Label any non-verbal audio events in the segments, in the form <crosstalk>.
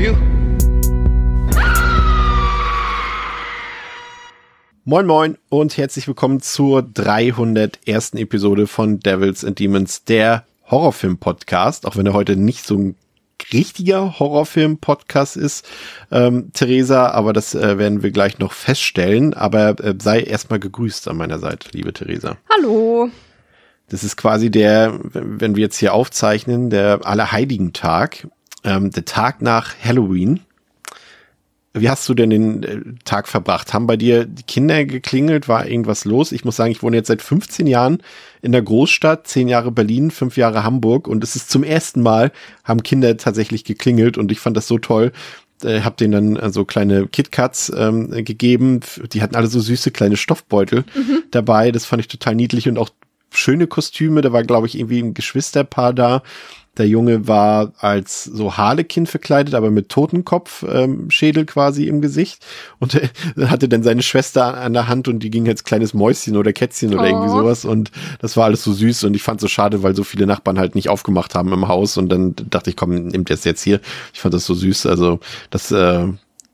For you. Moin Moin und herzlich willkommen zur 301. Episode von Devils and Demons, der Horrorfilm-Podcast, auch wenn er heute nicht so ein richtiger Horrorfilm-Podcast ist, ähm, Theresa, aber das äh, werden wir gleich noch feststellen. Aber äh, sei erstmal gegrüßt an meiner Seite, liebe Theresa. Hallo. Das ist quasi der, wenn wir jetzt hier aufzeichnen, der Allerheiligen-Tag, ähm, der Tag nach Halloween. Wie hast du denn den äh, Tag verbracht? Haben bei dir die Kinder geklingelt? War irgendwas los? Ich muss sagen, ich wohne jetzt seit 15 Jahren in der Großstadt, 10 Jahre Berlin, 5 Jahre Hamburg und es ist zum ersten Mal, haben Kinder tatsächlich geklingelt und ich fand das so toll. Äh, hab denen dann so kleine KitKats ähm, gegeben. Die hatten alle so süße kleine Stoffbeutel Mhm. dabei. Das fand ich total niedlich und auch schöne Kostüme. Da war, glaube ich, irgendwie ein Geschwisterpaar da. Der Junge war als so Harlekin verkleidet, aber mit Totenkopf ähm, Schädel quasi im Gesicht und äh, <laughs> hatte dann seine Schwester an der Hand und die ging als kleines Mäuschen oder Kätzchen oder Oh. irgendwie sowas und das war alles so süß und ich fand so schade, weil so viele Nachbarn halt nicht aufgemacht haben im Haus und dann dachte ich, komm, nimm das jetzt hier. Ich fand das so süß, also das äh,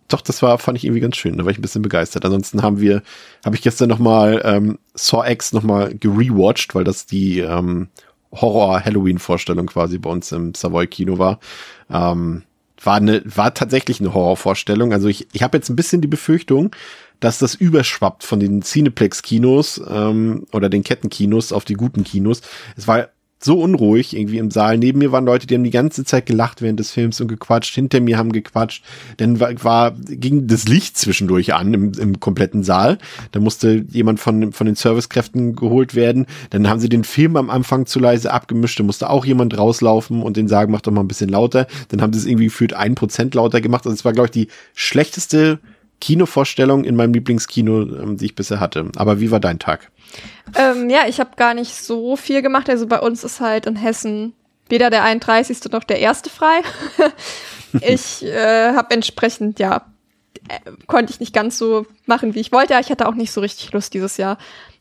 doch, das war, fand ich irgendwie ganz schön. Da war ich ein bisschen begeistert. Ansonsten haben wir, habe ich gestern noch mal ähm, Saw X noch mal gerewatcht, weil das die ähm, Horror-Halloween-Vorstellung quasi bei uns im Savoy-Kino war. Ähm, war, eine, war tatsächlich eine Horrorvorstellung. Also ich, ich habe jetzt ein bisschen die Befürchtung, dass das überschwappt von den Cineplex-Kinos ähm, oder den Kettenkinos auf die guten Kinos. Es war so unruhig irgendwie im Saal. Neben mir waren Leute, die haben die ganze Zeit gelacht während des Films und gequatscht. Hinter mir haben gequatscht. Dann war, war ging das Licht zwischendurch an im, im kompletten Saal. Da musste jemand von, von den Servicekräften geholt werden. Dann haben sie den Film am Anfang zu leise abgemischt. Da musste auch jemand rauslaufen und den sagen, mach doch mal ein bisschen lauter. Dann haben sie es irgendwie gefühlt ein Prozent lauter gemacht. Also es war, glaube ich, die schlechteste Kinovorstellung in meinem Lieblingskino, ähm, die ich bisher hatte. Aber wie war dein Tag? Ähm, ja, ich habe gar nicht so viel gemacht. Also bei uns ist halt in Hessen weder der 31. noch der erste frei. <laughs> ich äh, habe entsprechend, ja, äh, konnte ich nicht ganz so machen, wie ich wollte. Ich hatte auch nicht so richtig Lust dieses Jahr.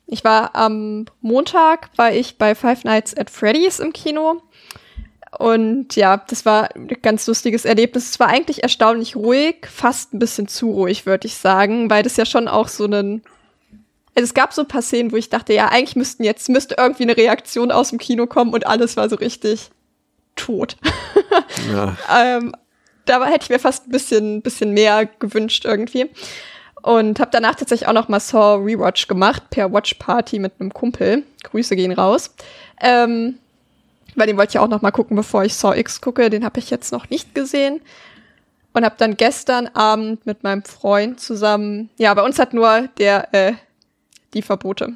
Ich war am Montag, war ich bei Five Nights at Freddy's im Kino. Und ja, das war ein ganz lustiges Erlebnis. Es war eigentlich erstaunlich ruhig, fast ein bisschen zu ruhig, würde ich sagen, weil das ja schon auch so einen also es gab so ein paar Szenen, wo ich dachte, ja, eigentlich müssten jetzt, müsste irgendwie eine Reaktion aus dem Kino kommen und alles war so richtig tot. <laughs> Ja. ähm, da hätte ich mir fast ein bisschen, bisschen mehr gewünscht irgendwie. Und habe danach tatsächlich auch noch mal Saw Rewatch gemacht, per Watch Party mit einem Kumpel. Grüße gehen raus. Ähm, weil den wollte ich auch noch mal gucken, bevor ich Saw X gucke. Den habe ich jetzt noch nicht gesehen. Und habe dann gestern Abend mit meinem Freund zusammen, ja, bei uns hat nur der, äh, die Verbote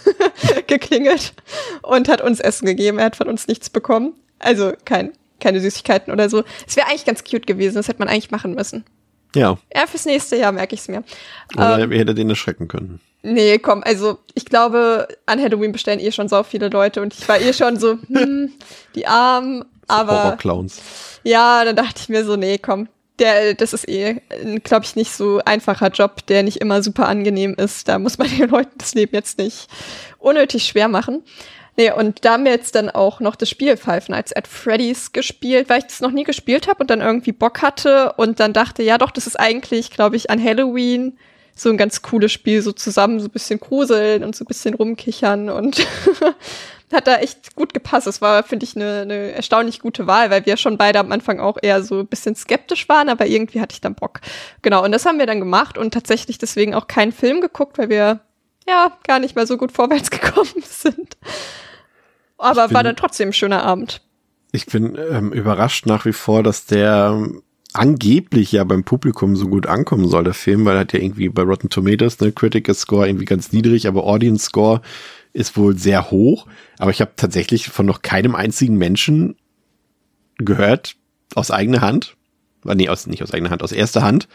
<laughs> geklingelt und hat uns Essen gegeben. Er hat von uns nichts bekommen. Also kein, keine Süßigkeiten oder so. Es wäre eigentlich ganz cute gewesen. Das hätte man eigentlich machen müssen. Ja. Ja, fürs nächste Jahr merke ich es mir. Oder Ähm, ihr hättet ihn erschrecken können. Nee, komm, also ich glaube, an Halloween bestellen eh schon so viele Leute und ich war eh schon so, <laughs> hm, die Armen, aber Horrorclowns. ja, dann dachte ich mir so, nee, komm, der, das ist eh, glaube ich, nicht so einfacher Job, der nicht immer super angenehm ist. Da muss man <laughs> den Leuten das Leben jetzt nicht unnötig schwer machen. Nee, und da haben wir jetzt dann auch noch das Spiel Five Nights at Freddy's gespielt, weil ich das noch nie gespielt habe und dann irgendwie Bock hatte und dann dachte, ja doch, das ist eigentlich, glaube ich, an Halloween so ein ganz cooles Spiel, so zusammen so ein bisschen gruseln und so ein bisschen rumkichern und <laughs> hat da echt gut gepasst. Es war, finde ich, eine, eine erstaunlich gute Wahl, weil wir schon beide am Anfang auch eher so ein bisschen skeptisch waren, aber irgendwie hatte ich dann Bock. Genau, und das haben wir dann gemacht und tatsächlich deswegen auch keinen Film geguckt, weil wir ja gar nicht mehr so gut <laughs> vorwärts gekommen sind. Aber Ich war bin- dann trotzdem ein schöner Abend. Ich bin ähm, überrascht nach wie vor, dass der ähm, angeblich ja beim Publikum so gut ankommen soll, der Film, weil er hat ja irgendwie bei Rotten Tomatoes, ne, Critical Score irgendwie ganz niedrig, aber Audience Score ist wohl sehr hoch, aber ich habe tatsächlich von noch keinem einzigen Menschen gehört, aus eigener Hand, äh, nee, aus, nicht aus eigener Hand, aus erster Hand,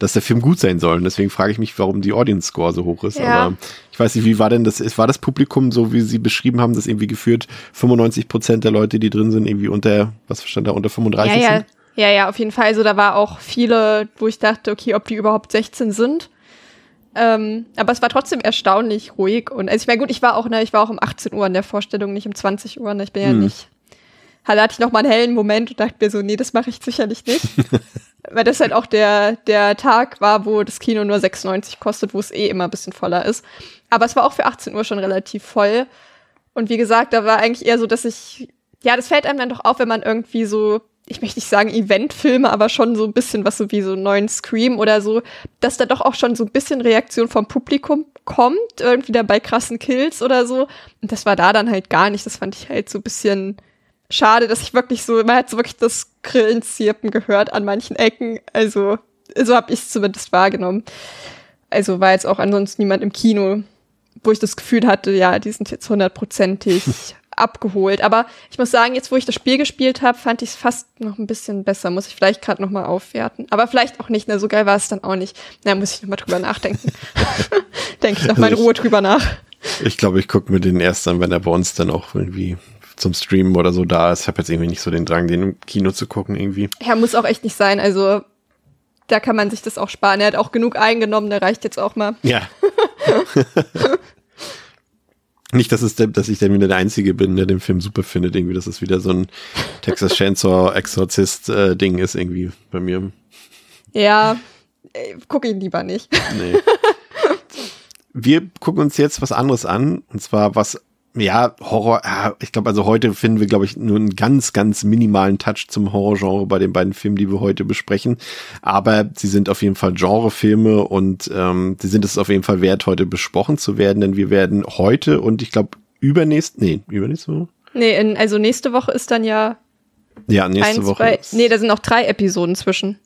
dass der Film gut sein soll. Und deswegen frage ich mich, warum die Audience Score so hoch ist. Ja. Aber ich weiß nicht, wie war denn das, war das Publikum so, wie Sie beschrieben haben, das irgendwie geführt 95 Prozent der Leute, die drin sind, irgendwie unter, was stand da, unter 35 ja, ja, sind? ja, ja, auf jeden Fall. Also da war auch viele, wo ich dachte, okay, ob die überhaupt 16 sind. Ähm, aber es war trotzdem erstaunlich ruhig. Und also ich meine, gut, ich war auch, ne, ich war auch um 18 Uhr in der Vorstellung, nicht um 20 Uhr. Ne? Ich bin ja Hm. nicht. Da hatte ich noch mal einen hellen Moment und dachte mir so, nee, das mache ich sicherlich nicht. <laughs> Weil das halt auch der, der Tag war, wo das Kino nur 96 kostet, wo es eh immer ein bisschen voller ist. Aber es war auch für 18 Uhr schon relativ voll. Und wie gesagt, da war eigentlich eher so, dass ich, ja, das fällt einem dann doch auf, wenn man irgendwie so, ich möchte nicht sagen Eventfilme, aber schon so ein bisschen was so wie so einen neuen Scream oder so, dass da doch auch schon so ein bisschen Reaktion vom Publikum kommt, irgendwie da bei krassen Kills oder so. Und das war da dann halt gar nicht. Das fand ich halt so ein bisschen schade, dass ich wirklich so, man hat so wirklich das Grillenzirpen gehört an manchen Ecken. Also, so habe ich es zumindest wahrgenommen. Also war jetzt auch ansonsten niemand im Kino, wo ich das Gefühl hatte, ja, die sind jetzt hundertprozentig <laughs> abgeholt. Aber ich muss sagen, jetzt wo ich das Spiel gespielt habe, fand ich es fast noch ein bisschen besser. Muss ich vielleicht gerade noch mal aufwerten. Aber vielleicht auch nicht. Ne, so geil war es dann auch nicht. Na, muss ich noch mal drüber nachdenken. <laughs> Denke ich noch mal in Ruhe drüber nach. Ich glaube, ich gucke mir den erst an, wenn er bei uns dann auch irgendwie zum Streamen oder so da ist. Ich habe jetzt irgendwie nicht so den Drang, den im Kino zu gucken irgendwie. Ja, muss auch echt nicht sein. Also da kann man sich das auch sparen. Er hat auch genug eingenommen, der reicht jetzt auch mal. Ja. <laughs> Nicht, dass, es der, dass ich dann wieder der Einzige bin, der den Film super findet, irgendwie, dass es wieder so ein Texas Chainsaw Exorzist äh, Ding ist, irgendwie bei mir. Ja, äh, guck ihn lieber nicht. Nee. Wir gucken uns jetzt was anderes an, und zwar was, ja, Horror, ich glaube, also heute finden wir, glaube ich, nur einen ganz, ganz minimalen Touch zum Horrorgenre bei den beiden Filmen, die wir heute besprechen. Aber sie sind auf jeden Fall Genrefilme und ähm, sie sind es auf jeden Fall wert, heute besprochen zu werden, denn wir werden heute und ich glaube übernächst, nee, übernächste Woche? Nee, in, also nächste Woche ist dann ja Ja, nächste eins, Woche. zwei, ist nee, da sind noch drei Episoden zwischen.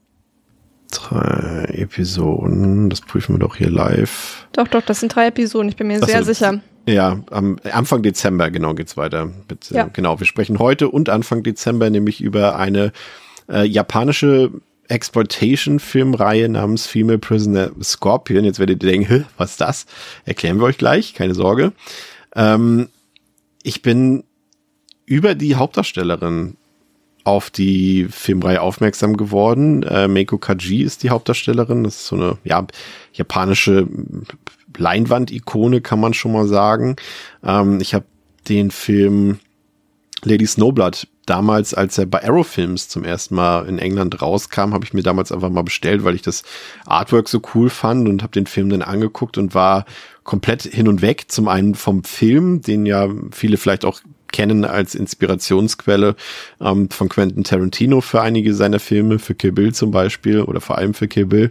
Drei Episoden, das prüfen wir doch hier live. Doch, doch, das sind drei Episoden, ich bin mir Ach sehr sicher. Ja, am Anfang Dezember, genau, geht's weiter. Mit, äh, Ja. Genau, wir sprechen heute und Anfang Dezember nämlich über eine äh, japanische Exploitation-Filmreihe namens Female Prisoner Scorpion. Jetzt werdet ihr denken, was ist das? Erklären wir euch gleich, keine Sorge. Ähm, ich bin über die Hauptdarstellerin auf die Filmreihe aufmerksam geworden. Äh, Meiko Kaji ist die Hauptdarstellerin. Das ist so eine ja, japanische Leinwand-Ikone, kann man schon mal sagen. Ähm, ich habe den Film Lady Snowblood damals, als er bei Arrow Films zum ersten Mal in England rauskam, habe ich mir damals einfach mal bestellt, weil ich das Artwork so cool fand und habe den Film dann angeguckt und war komplett hin und weg. Zum einen vom Film, den ja viele vielleicht auch kennen als Inspirationsquelle ähm, von Quentin Tarantino für einige seiner Filme, für Kill Bill zum Beispiel oder vor allem für Kill Bill.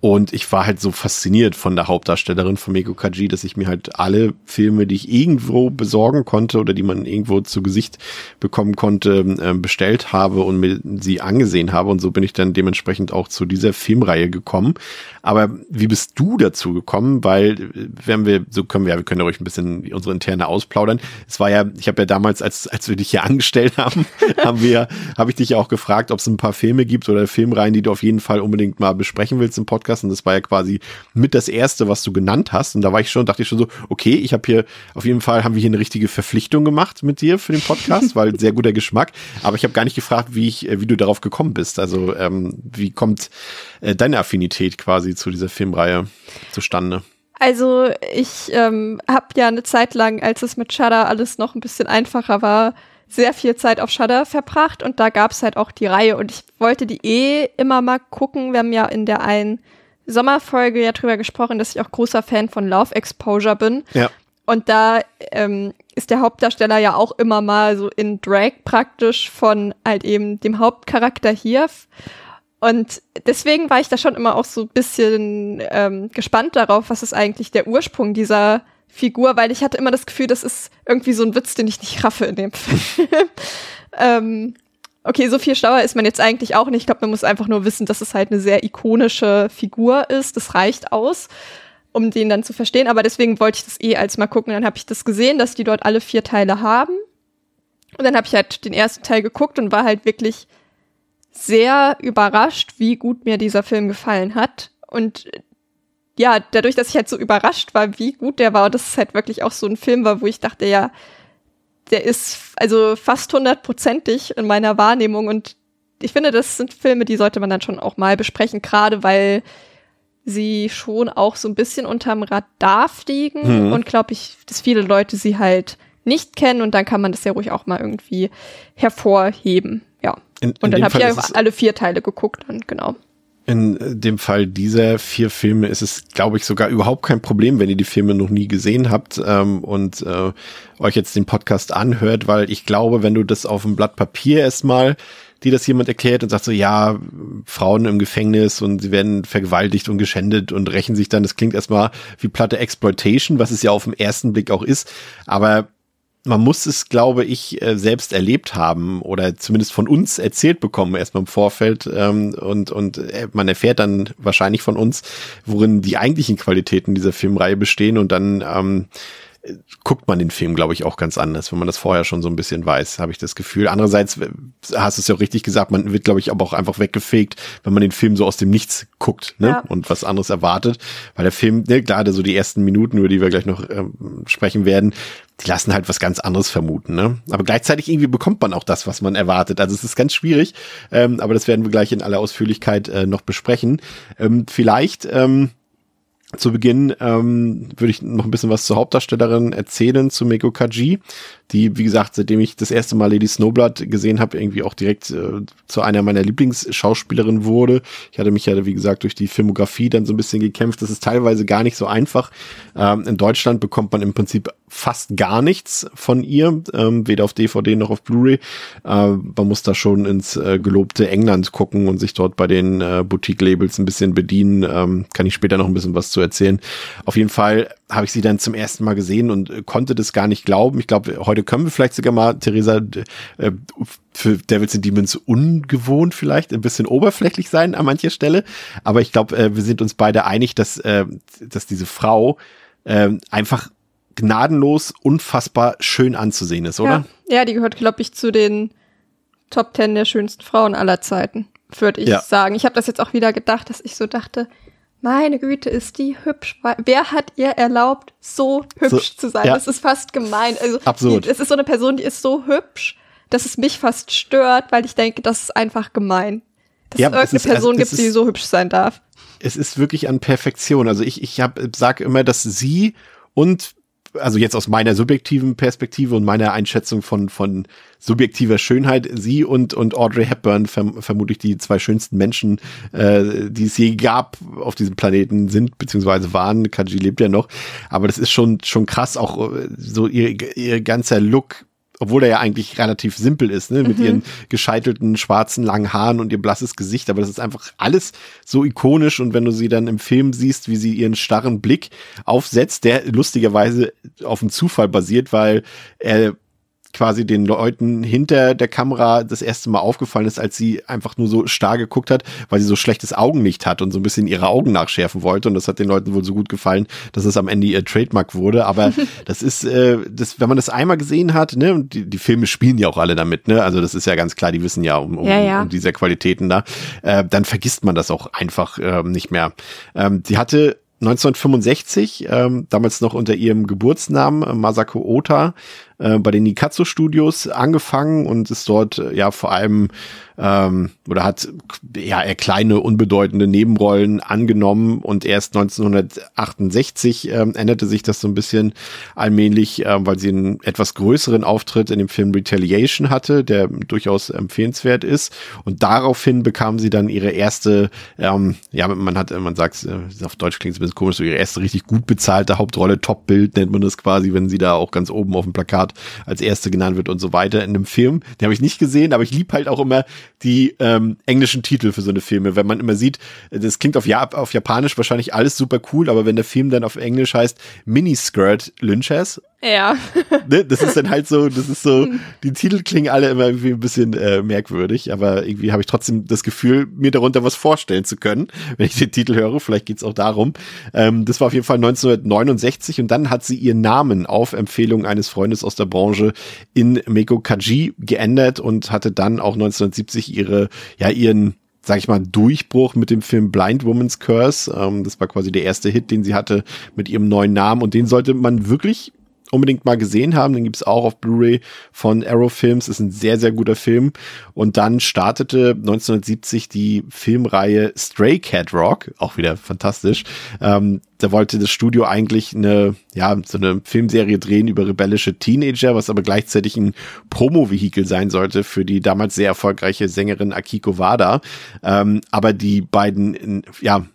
Und ich war halt so fasziniert von der Hauptdarstellerin von Meiko Kaji, dass ich mir halt alle Filme, die ich irgendwo besorgen konnte oder die man irgendwo zu Gesicht bekommen konnte, äh, bestellt habe und mir sie angesehen habe. Und so bin ich dann dementsprechend auch zu dieser Filmreihe gekommen. Aber wie bist du dazu gekommen? Weil, äh, wenn wir, so können wir, ja, wir können ja ruhig ein bisschen unsere interne ausplaudern. Es war ja, ich habe ja damals, als, als wir dich hier <laughs> angestellt haben, haben wir, habe ich dich ja auch gefragt, ob es ein paar Filme gibt oder Filmreihen, die du auf jeden Fall unbedingt mal besprechen willst im Podcast. Und das war ja quasi mit das erste, was du genannt hast. Und da war ich schon, dachte ich schon so, okay, ich habe hier, auf jeden Fall haben wir hier eine richtige Verpflichtung gemacht mit dir für den Podcast, weil sehr guter Geschmack. Aber ich habe gar nicht gefragt, wie ich, äh, wie du darauf gekommen bist. Also, ähm, wie kommt äh, deine Affinität quasi zu dieser Filmreihe zustande? Also ich ähm, habe ja eine Zeit lang, als es mit Shudder alles noch ein bisschen einfacher war, sehr viel Zeit auf Shudder verbracht und da gab's halt auch die Reihe und ich wollte die eh immer mal gucken. Wir haben ja in der einen Sommerfolge ja drüber gesprochen, dass ich auch großer Fan von Love Exposure bin. Ja. Und da ähm, ist der Hauptdarsteller ja auch immer mal so in Drag praktisch von halt eben dem Hauptcharakter hier. Und deswegen war ich da schon immer auch so ein bisschen ähm, gespannt darauf, was ist eigentlich der Ursprung dieser Figur, weil ich hatte immer das Gefühl, das ist irgendwie so ein Witz, den ich nicht raffe in dem <laughs> Film. ähm, okay, so viel schlauer ist man jetzt eigentlich auch nicht. Ich glaube, man muss einfach nur wissen, dass es halt eine sehr ikonische Figur ist. Das reicht aus. um den dann zu verstehen. Aber deswegen wollte ich das eh als mal gucken. Dann habe ich das gesehen, dass die dort alle vier Teile haben. Und dann habe ich halt den ersten Teil geguckt und war halt wirklich sehr überrascht, wie gut mir dieser Film gefallen hat. Und ja, dadurch, dass ich halt so überrascht war, wie gut der war, und das ist halt wirklich auch so ein Film war, wo ich dachte, ja, der ist also fast hundertprozentig in meiner Wahrnehmung und ich finde, das sind Filme, die sollte man dann schon auch mal besprechen, gerade weil sie schon auch so ein bisschen unterm Radar fliegen mhm. und glaube ich, dass viele Leute sie halt nicht kennen und dann kann man das ja ruhig auch mal irgendwie hervorheben. Ja. In, in und dann habe ich ja alle vier Teile geguckt dann, genau. In dem Fall dieser vier Filme ist es, glaube ich, sogar überhaupt kein Problem, wenn ihr die Filme noch nie gesehen habt ähm, und äh, euch jetzt den Podcast anhört, weil ich glaube, wenn du das auf dem Blatt Papier erstmal die das jemand erklärt und sagt so, ja, Frauen im Gefängnis und sie werden vergewaltigt und geschändet und rächen sich dann. Das klingt erstmal wie platte Exploitation, was es ja auf den ersten Blick auch ist. Aber man muss es, glaube ich, äh, selbst erlebt haben oder zumindest von uns erzählt bekommen, erstmal im Vorfeld. Ähm, und, und äh, man erfährt dann wahrscheinlich von uns, worin die eigentlichen Qualitäten dieser Filmreihe bestehen und dann ähm, guckt man den Film, glaube ich, auch ganz anders, wenn man das vorher schon so ein bisschen weiß, habe ich das Gefühl. Andererseits hast du es ja auch richtig gesagt, man wird, glaube ich, aber auch einfach weggefegt, wenn man den Film so aus dem Nichts guckt ne? Ja. und was anderes erwartet. Weil der Film, ne, gerade so die ersten Minuten, über die wir gleich noch ähm, sprechen werden, die lassen halt was ganz anderes vermuten. Ne? Aber gleichzeitig irgendwie bekommt man auch das, was man erwartet. Also es ist ganz schwierig, ähm, aber das werden wir gleich in aller Ausführlichkeit äh, noch besprechen. Ähm, vielleicht ähm, zu Beginn ähm, würde ich noch ein bisschen was zur Hauptdarstellerin erzählen, zu Meko Kaji, die, wie gesagt, seitdem ich das erste Mal Lady Snowblood gesehen habe, irgendwie auch direkt äh, zu einer meiner Lieblingsschauspielerinnen wurde. Ich hatte mich ja, wie gesagt, durch die Filmografie dann so ein bisschen gekämpft. Das ist teilweise gar nicht so einfach. Ähm, in Deutschland bekommt man im Prinzip fast gar nichts von ihr, ähm, weder auf DVD noch auf Blu-ray. Äh, man muss da schon ins äh, gelobte England gucken und sich dort bei den äh, Boutique-Labels ein bisschen bedienen. Ähm, kann ich später noch ein bisschen was zu erzählen. Auf jeden Fall habe ich sie dann zum ersten Mal gesehen und äh, konnte das gar nicht glauben. Ich glaube, heute können wir vielleicht sogar mal, Theresa, äh, für Devils and Demons ungewohnt vielleicht, ein bisschen oberflächlich sein an mancher Stelle. Aber ich glaube, äh, wir sind uns beide einig, dass, äh, dass diese Frau äh, einfach gnadenlos unfassbar schön anzusehen ist, oder? Ja, ja die gehört, glaube ich, zu den Top Ten der schönsten Frauen aller Zeiten, würde ich ja. sagen. Ich habe das jetzt auch wieder gedacht, dass ich so dachte, meine Güte, ist die hübsch. Wer hat ihr erlaubt, so hübsch so, zu sein? Ja. Das ist fast gemein. Also, Absurd. es ist so eine Person, die ist so hübsch, dass es mich fast stört, weil ich denke, das ist einfach gemein. Dass ja, es irgendeine ist, Person also, gibt, ist, die so hübsch sein darf. Es ist wirklich an Perfektion. Also ich, ich hab, sag immer, dass sie und also jetzt aus meiner subjektiven Perspektive und meiner Einschätzung von, von subjektiver Schönheit, sie und, und Audrey Hepburn verm vermutlich die zwei schönsten Menschen, äh, die es je gab auf diesem Planeten sind, beziehungsweise waren. Kaji lebt ja noch. Aber das ist schon, schon krass, auch äh, so ihr, ihr ganzer Look obwohl er ja eigentlich relativ simpel ist, ne, mit mhm. ihren gescheitelten schwarzen langen Haaren und ihr blasses Gesicht, aber das ist einfach alles so ikonisch und wenn du sie dann im Film siehst, wie sie ihren starren Blick aufsetzt, der lustigerweise auf dem Zufall basiert, weil er quasi den Leuten hinter der Kamera das erste Mal aufgefallen ist, als sie einfach nur so starr geguckt hat, weil sie so schlechtes Augenlicht hat und so ein bisschen ihre Augen nachschärfen wollte. Und das hat den Leuten wohl so gut gefallen, dass es am Ende ihr Trademark wurde. Aber <laughs> das ist, äh, das, wenn man das einmal gesehen hat, ne, und die, die Filme spielen ja auch alle damit, ne? Also das ist ja ganz klar, die wissen ja um, um, ja, ja. um diese Qualitäten da. Äh, dann vergisst man das auch einfach äh, nicht mehr. Ähm, die hatte 1965, ähm, damals noch unter ihrem Geburtsnamen Masako Ota, äh, bei den Nikatsu Studios angefangen und ist dort äh, ja vor allem ähm, oder hat ja eher kleine unbedeutende Nebenrollen angenommen und erst 1968 ähm, änderte sich das so ein bisschen allmählich, äh, weil sie einen etwas größeren Auftritt in dem Film Retaliation hatte, der durchaus empfehlenswert ist. Und daraufhin bekam sie dann ihre erste, ähm, ja man hat, man sagt, äh, auf Deutsch klingt es ein bisschen komisch, so ihre erste richtig gut bezahlte Hauptrolle, Top-Bild nennt man das quasi, wenn sie da auch ganz oben auf dem Plakat Art als erste genannt wird und so weiter in einem Film. Den habe ich nicht gesehen, aber ich lieb halt auch immer die ähm, englischen Titel für so eine Filme. Wenn man immer sieht, das klingt auf, auf Japanisch wahrscheinlich alles super cool, aber wenn der Film dann auf Englisch heißt Miniskirt Lynchers Ja. Ne? Das ist dann halt so, das ist so, <laughs> die Titel klingen alle immer irgendwie ein bisschen äh, merkwürdig, aber irgendwie habe ich trotzdem das Gefühl, mir darunter was vorstellen zu können, <laughs> wenn ich den Titel höre. Vielleicht geht's auch darum. Ähm, das war auf jeden Fall 1969 und dann hat sie ihren Namen auf Empfehlung eines Freundes aus der Branche in Meko Kaji geändert und hatte dann auch 1970 ihre, ja, ihren sag ich mal, Durchbruch mit dem Film Blind Woman's Curse. Ähm, das war quasi der erste Hit, den sie hatte mit ihrem neuen Namen. Und den sollte man wirklich unbedingt mal gesehen haben. Den gibt's auch auf Blu-ray von Arrow Films. Ist ein sehr, sehr guter Film. Und dann startete 1970 die Filmreihe Stray Cat Rock. Auch wieder fantastisch. Ähm, da wollte das Studio eigentlich eine, ja, so eine Filmserie drehen über rebellische Teenager, was aber gleichzeitig ein Promo-Vehikel sein sollte für die damals sehr erfolgreiche Sängerin Akiko Wada. Ähm, aber die beiden, ja,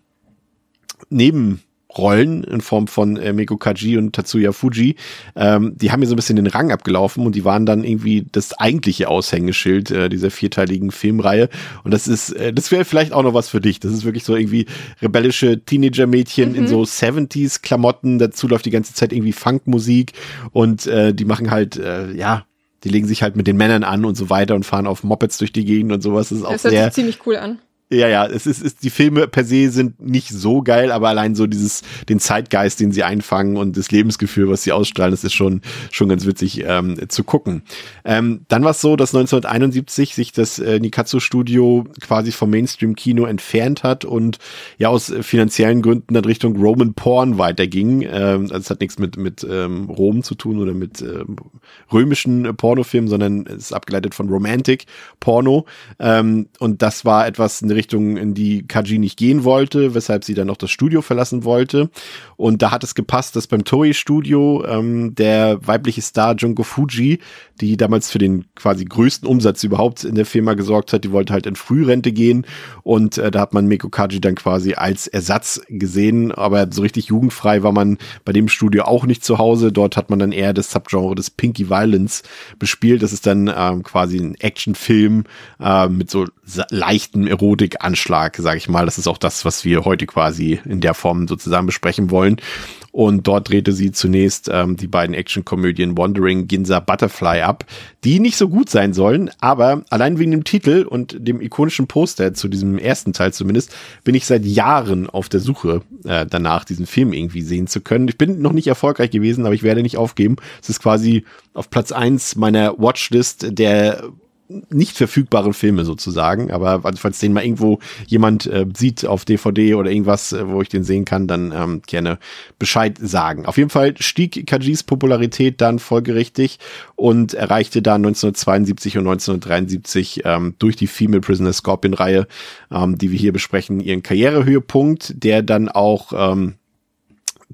neben Rollen in Form von äh, Meko Kaji und Tatsuya Fuji, ähm, die haben mir so ein bisschen den Rang abgelaufen und die waren dann irgendwie das eigentliche Aushängeschild äh, dieser vierteiligen Filmreihe. Und das ist, äh, das wäre vielleicht auch noch was für dich. Das ist wirklich so irgendwie rebellische Teenager-Mädchen mhm. in so 70s-Klamotten. Dazu läuft die ganze Zeit irgendwie Funkmusik und äh, die machen halt, äh, ja, die legen sich halt mit den Männern an und so weiter und fahren auf Mopeds durch die Gegend und sowas. Das ist auch das hört sehr, sich ziemlich cool an. Ja, ja, es ist, ist, die Filme per se sind nicht so geil, aber allein so dieses, den Zeitgeist, den sie einfangen und das Lebensgefühl, was sie ausstrahlen, das ist schon, schon ganz witzig ähm, zu gucken. Ähm, dann war es so, dass 1971 sich das äh, Nikatsu-Studio quasi vom Mainstream-Kino entfernt hat und ja aus finanziellen Gründen dann Richtung Roman Porn weiterging. Ähm, also es hat nichts mit, mit ähm, Rom zu tun oder mit ähm, römischen Pornofilmen, sondern es ist abgeleitet von Romantic Porno. Ähm, und das war etwas, eine Richtung, in die Kaji nicht gehen wollte, weshalb sie dann noch das Studio verlassen wollte. Und da hat es gepasst, dass beim Toei-Studio ähm, der weibliche Star Junko Fuji, die damals für den quasi größten Umsatz überhaupt in der Firma gesorgt hat, die wollte halt in Frührente gehen. Und äh, da hat man Meko Kaji dann quasi als Ersatz gesehen. Aber so richtig jugendfrei war man bei dem Studio auch nicht zu Hause. Dort hat man dann eher das Subgenre des Pinky Violence bespielt. Das ist dann ähm, quasi ein Actionfilm äh, mit so leichten Erotik Anschlag, sage ich mal. Das ist auch das, was wir heute quasi in der Form sozusagen besprechen wollen. Und dort drehte sie zunächst ähm, die beiden Actionkomödien Wandering, Ginza, Butterfly ab, die nicht so gut sein sollen, aber allein wegen dem Titel und dem ikonischen Poster zu diesem ersten Teil zumindest, bin ich seit Jahren auf der Suche äh, danach, diesen Film irgendwie sehen zu können. Ich bin noch nicht erfolgreich gewesen, aber ich werde nicht aufgeben. Es ist quasi auf Platz eins meiner Watchlist der nicht verfügbaren Filme sozusagen. Aber falls den mal irgendwo jemand äh, sieht auf DVD oder irgendwas, äh, wo ich den sehen kann, dann ähm, gerne Bescheid sagen. Auf jeden Fall stieg Kajis Popularität dann folgerichtig und erreichte dann 1972 und 1973 ähm, durch die Female Prisoner Scorpion Reihe, ähm, die wir hier besprechen, ihren Karrierehöhepunkt, der dann auch ähm,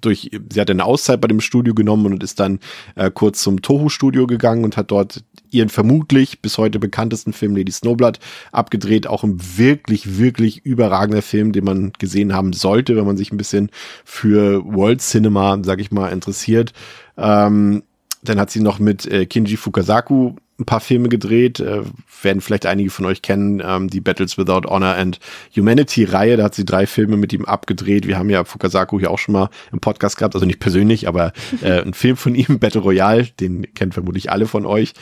durch, sie hat eine Auszeit bei dem Studio genommen und ist dann äh, kurz zum Toho-Studio gegangen und hat dort ihren vermutlich bis heute bekanntesten Film Lady Snowblood abgedreht. Auch ein wirklich, wirklich überragender Film, den man gesehen haben sollte, wenn man sich ein bisschen für World Cinema, sag ich mal, interessiert. Ähm, dann hat sie noch mit äh, Kinji Fukasaku ein paar Filme gedreht, äh, werden vielleicht einige von euch kennen, ähm, die Battles Without Honor and Humanity Reihe, da hat sie drei Filme mit ihm abgedreht. Wir haben ja Fukasaku hier auch schon mal im Podcast gehabt, also nicht persönlich, aber äh, <laughs> ein Film von ihm, Battle Royale, den kennen vermutlich alle von euch.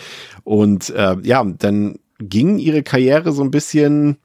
Und äh, ja, dann ging ihre Karriere so ein bisschen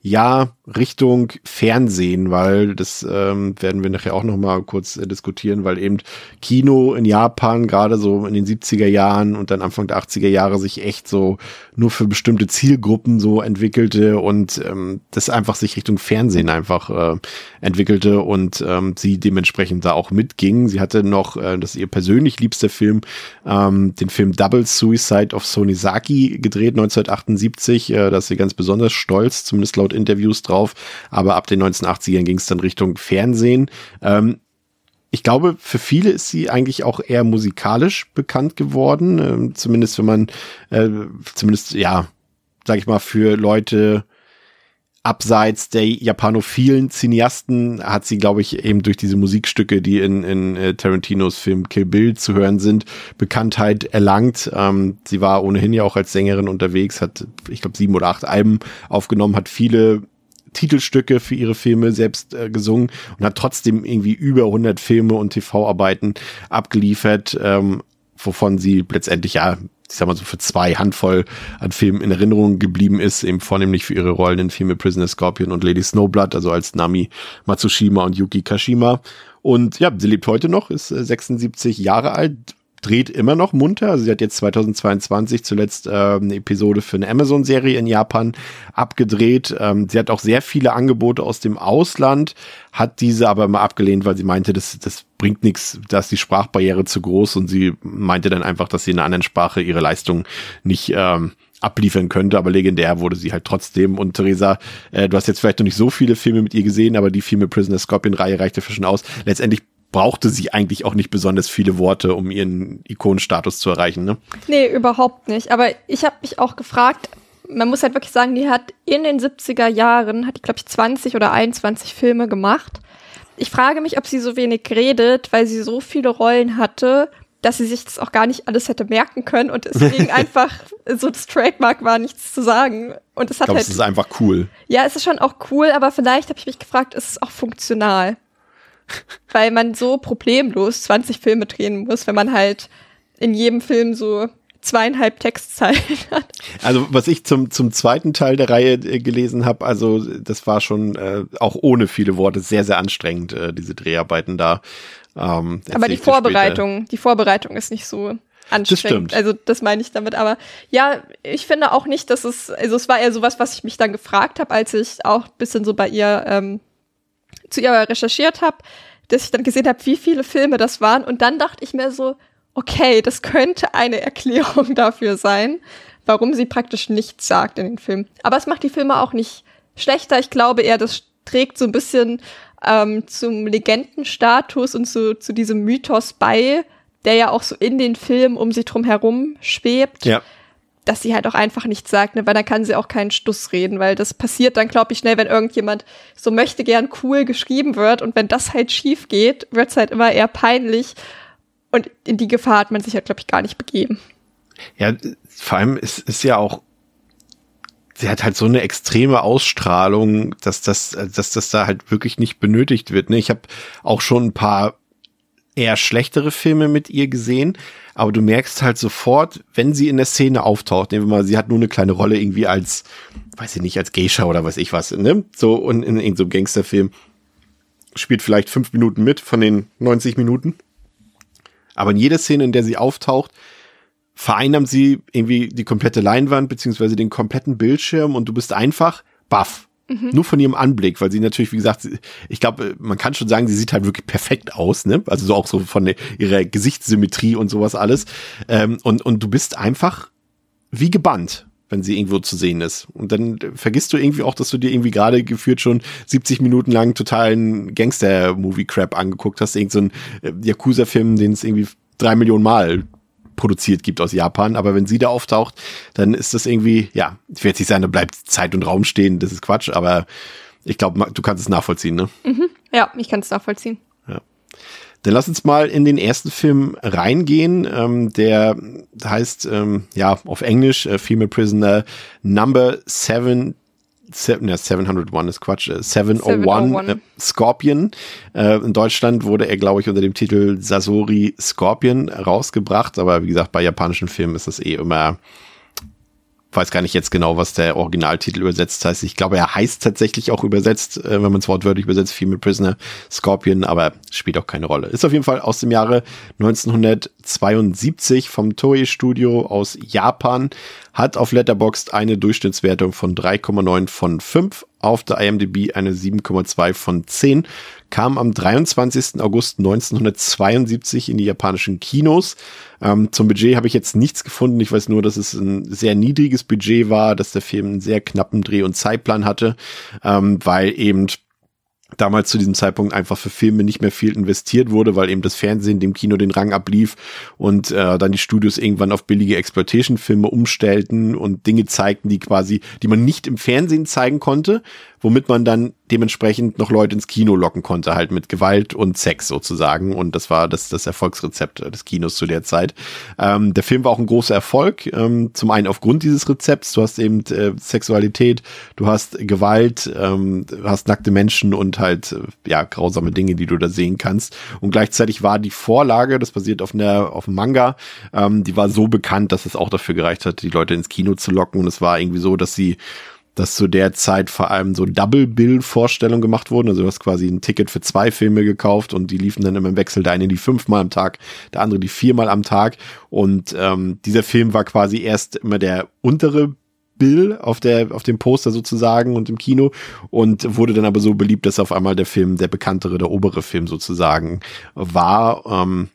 ja Richtung Fernsehen, weil das ähm, werden wir nachher auch noch mal kurz äh, diskutieren, weil eben Kino in Japan gerade so in den 70er Jahren und dann Anfang der 80er Jahre sich echt so nur für bestimmte Zielgruppen so entwickelte und ähm, das einfach sich Richtung Fernsehen einfach äh, entwickelte und ähm, sie dementsprechend da auch mitging. Sie hatte noch, äh, das ist ihr persönlich liebster Film, ähm, den Film Double Suicide of Sonizaki gedreht 1978. Äh, da ist sie ganz besonders stolz, zumindest laut Interviews drauf. Aber ab den 1980ern ging es dann Richtung Fernsehen. Ähm, ich glaube, für viele ist sie eigentlich auch eher musikalisch bekannt geworden. Ähm, zumindest wenn man, äh, zumindest, ja, sag ich mal, für Leute, abseits der japanophilen Cineasten hat sie, glaube ich, eben durch diese Musikstücke, die in, in äh, Tarantinos Film Kill Bill zu hören sind, Bekanntheit erlangt. Ähm, sie war ohnehin ja auch als Sängerin unterwegs, hat, ich glaube, sieben oder acht Alben aufgenommen, hat viele Titelstücke für ihre Filme selbst äh, gesungen und hat trotzdem irgendwie über 100 Filme und TV-Arbeiten abgeliefert, ähm, wovon sie letztendlich ja ich sag mal so für zwei Handvoll an Filmen in Erinnerung geblieben ist, eben vornehmlich für ihre Rollen in Filme Prisoner Scorpion und Lady Snowblood, also als Nami Matsushima und Yuki Kashima. Und ja, sie lebt heute noch, ist 76 Jahre alt, dreht immer noch munter. Also sie hat jetzt 2022 zuletzt äh, eine Episode für eine Amazon-Serie in Japan abgedreht. Ähm, sie hat auch sehr viele Angebote aus dem Ausland, hat diese aber immer abgelehnt, weil sie meinte, das, das bringt nichts, da ist die Sprachbarriere zu groß und sie meinte dann einfach, dass sie in einer anderen Sprache ihre Leistung nicht ähm, abliefern könnte, aber legendär wurde sie halt trotzdem. Und Theresa, äh, du hast jetzt vielleicht noch nicht so viele Filme mit ihr gesehen, aber die Filme Prisoner Scorpion Reihe reichte für schon aus. Letztendlich brauchte sie eigentlich auch nicht besonders viele Worte, um ihren Ikonenstatus zu erreichen, ne? Nee, überhaupt nicht. Aber ich habe mich auch gefragt, man muss halt wirklich sagen, die hat in den 70er Jahren, hat die, glaube ich, 20 oder 21 Filme gemacht. Ich frage mich, ob sie so wenig redet, weil sie so viele Rollen hatte, dass sie sich das auch gar nicht alles hätte merken können und deswegen <laughs> einfach so das Trademark war, nichts zu sagen. Und es hat ich glaub, halt. Es ist einfach cool. Ja, es ist schon auch cool, aber vielleicht habe ich mich gefragt, ist es auch funktional? Weil man so problemlos 20 Filme drehen muss, wenn man halt in jedem Film so zweieinhalb Textzeilen <laughs> hat. Also was ich zum, zum zweiten Teil der Reihe äh, gelesen habe, also das war schon äh, auch ohne viele Worte sehr, sehr anstrengend, äh, diese Dreharbeiten da. Ähm, Aber die Vorbereitung, später. die Vorbereitung ist nicht so anstrengend. Das also das meine ich damit. Aber ja, ich finde auch nicht, dass es, also es war eher sowas, was ich mich dann gefragt habe, als ich auch bisschen so bei ihr ähm, zu ihr recherchiert habe, dass ich dann gesehen habe, wie viele Filme das waren. Und dann dachte ich mir so, okay, das könnte eine Erklärung <laughs> dafür sein, warum sie praktisch nichts sagt in den Filmen. Aber es macht die Filme auch nicht schlechter. Ich glaube eher, das trägt so ein bisschen ähm, zum Legendenstatus und zu, zu diesem Mythos bei, der ja auch so in den Filmen um sie drum herum schwebt. Ja dass sie halt auch einfach nichts sagt, ne? weil dann kann sie auch keinen Stuss reden, weil das passiert dann, glaube ich, schnell, wenn irgendjemand so möchte gern cool geschrieben wird und wenn das halt schief geht, wird's halt immer eher peinlich und in die Gefahr hat man sich halt, glaube ich, gar nicht begeben. Ja, vor allem ist, ist ja auch, sie hat halt so eine extreme Ausstrahlung, dass das, dass das da halt wirklich nicht benötigt wird. Ne? Ich habe auch schon ein paar eher schlechtere Filme mit ihr gesehen, aber du merkst halt sofort, wenn sie in der Szene auftaucht, nehmen wir mal, sie hat nur eine kleine Rolle irgendwie als, weiß ich nicht, als Geisha oder weiß ich was, ne? So und in, in so einem Gangsterfilm spielt vielleicht fünf Minuten mit von den 90 Minuten. Aber in jeder Szene, in der sie auftaucht, vereinnahmt sie irgendwie die komplette Leinwand beziehungsweise den kompletten Bildschirm und du bist einfach baff. Mhm. Nur von ihrem Anblick, weil sie natürlich, wie gesagt, ich glaube, man kann schon sagen, sie sieht halt wirklich perfekt aus, ne? Also so auch so von ihrer Gesichtssymmetrie und sowas alles. Ähm, und, und du bist einfach wie gebannt, wenn sie irgendwo zu sehen ist. Und dann vergisst du irgendwie auch, dass du dir irgendwie gerade geführt schon 70 Minuten lang totalen Gangster-Movie-Crap angeguckt hast, irgend so ein äh, Yakuza-Film, den es irgendwie drei Millionen Mal produziert gibt aus Japan. Aber wenn sie da auftaucht, dann ist das irgendwie, ja, ich werde jetzt nicht sagen, da bleibt Zeit und Raum stehen, das ist Quatsch, aber ich glaube, du kannst es nachvollziehen, ne? Mhm. Ja, ich kann es nachvollziehen. Ja. Dann lass uns mal in den ersten Film reingehen. Ähm, der heißt, ähm, ja, auf Englisch, äh, Female Prisoner Number Seven Seven, ja, 701 ist Quatsch, 701, 701. Äh, Scorpion. Äh, in Deutschland wurde er, glaube ich, unter dem Titel Sasori Scorpion rausgebracht, aber wie gesagt, bei japanischen Filmen ist das eh immer weiß gar nicht jetzt genau, was der Originaltitel übersetzt heißt. Ich glaube, er heißt tatsächlich auch übersetzt, äh, wenn man es wortwörtlich übersetzt, Female Prisoner Scorpion, aber spielt auch keine Rolle. Ist auf jeden Fall aus dem Jahre 1972 vom Toei Studio aus Japan, hat auf Letterboxd eine Durchschnittswertung von 3,9 von 5, auf der IMDb eine 7,2 von 10, kam am 23. August 1972 in die japanischen Kinos. Ähm, zum Budget habe ich jetzt nichts gefunden. Ich weiß nur, dass es ein sehr niedriges Budget war, dass der Film einen sehr knappen Dreh- und Zeitplan hatte, ähm, weil eben damals zu diesem Zeitpunkt einfach für Filme nicht mehr viel investiert wurde, weil eben das Fernsehen dem Kino den Rang ablief und äh, dann die Studios irgendwann auf billige Exploitation-Filme umstellten und Dinge zeigten, die quasi, die man nicht im Fernsehen zeigen konnte, womit man dann dementsprechend noch Leute ins Kino locken konnte, halt mit Gewalt und Sex sozusagen. Und das war das, das Erfolgsrezept des Kinos zu der Zeit. Ähm, der Film war auch ein großer Erfolg. Ähm, zum einen aufgrund dieses Rezepts. Du hast eben äh, Sexualität, du hast Gewalt, ähm, du hast nackte Menschen und halt, äh, ja, grausame Dinge, die du da sehen kannst. Und gleichzeitig war die Vorlage, das basiert auf einer, auf einem Manga, ähm, die war so bekannt, dass es auch dafür gereicht hat, die Leute ins Kino zu locken. Und es war irgendwie so, dass sie dass zu der Zeit vor allem so Double-Bill-Vorstellungen gemacht wurden. Also du hast quasi ein Ticket für zwei Filme gekauft und die liefen dann immer im Wechsel. Der eine die fünfmal am Tag, der andere die viermal am Tag. Und ähm, dieser Film war quasi erst immer der untere Bill auf der auf dem Poster sozusagen und im Kino und wurde dann aber so beliebt, dass auf einmal der Film der bekanntere, der obere Film sozusagen war. Ähm,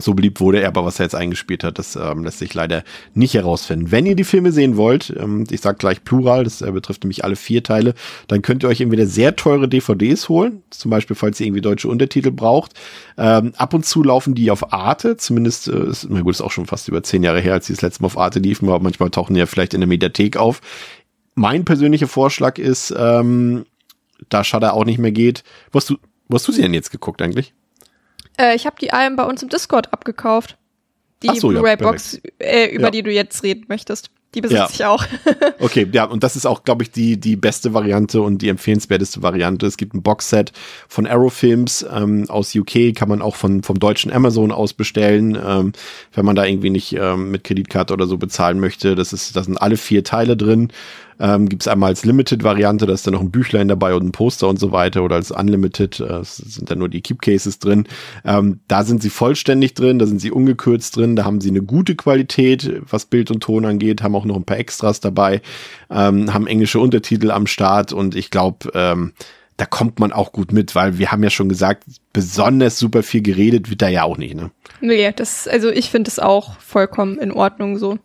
so beliebt wurde er, aber was er jetzt eingespielt hat, das ähm, lässt sich leider nicht herausfinden. Wenn ihr die Filme sehen wollt, ähm, ich sag gleich Plural, das äh, betrifft nämlich alle vier Teile, dann könnt ihr euch entweder sehr teure DVDs holen, zum Beispiel, falls ihr irgendwie deutsche Untertitel braucht. Ähm, ab und zu laufen die auf Arte, zumindest, äh, ist, na gut, ist auch schon fast über zehn Jahre her, als die das letzte Mal auf Arte liefen, aber manchmal tauchen die ja vielleicht in der Mediathek auf. Mein persönlicher Vorschlag ist, ähm, da Shudder auch nicht mehr geht, wo hast du, wo hast du sie denn jetzt geguckt eigentlich? Äh, ich habe die allen bei uns im Discord abgekauft. Die so, ja, Blu-ray-Box, äh, über Ja. die du jetzt reden möchtest. Die besitze Ja. ich auch. <laughs> Okay, ja, und das ist auch, glaube ich, die, die beste Variante und die empfehlenswerteste Variante. Es gibt ein Boxset von Arrow Films ähm, aus UK, kann man auch von, vom deutschen Amazon aus bestellen, ähm, wenn man da irgendwie nicht ähm, mit Kreditkarte oder so bezahlen möchte. Das ist, da sind alle vier Teile drin. Ähm, Gibt es einmal als Limited-Variante, da ist dann noch ein Büchlein dabei und ein Poster und so weiter oder als Unlimited, äh, sind dann nur die Keep-Cases drin. Ähm, da sind sie vollständig drin, da sind sie ungekürzt drin, da haben sie eine gute Qualität, was Bild und Ton angeht, haben auch noch ein paar Extras dabei, ähm, haben englische Untertitel am Start und ich glaube, ähm, da kommt man auch gut mit, weil wir haben ja schon gesagt, besonders super viel geredet wird da ja auch nicht, ne? nee, das, also ich finde es auch vollkommen in Ordnung so.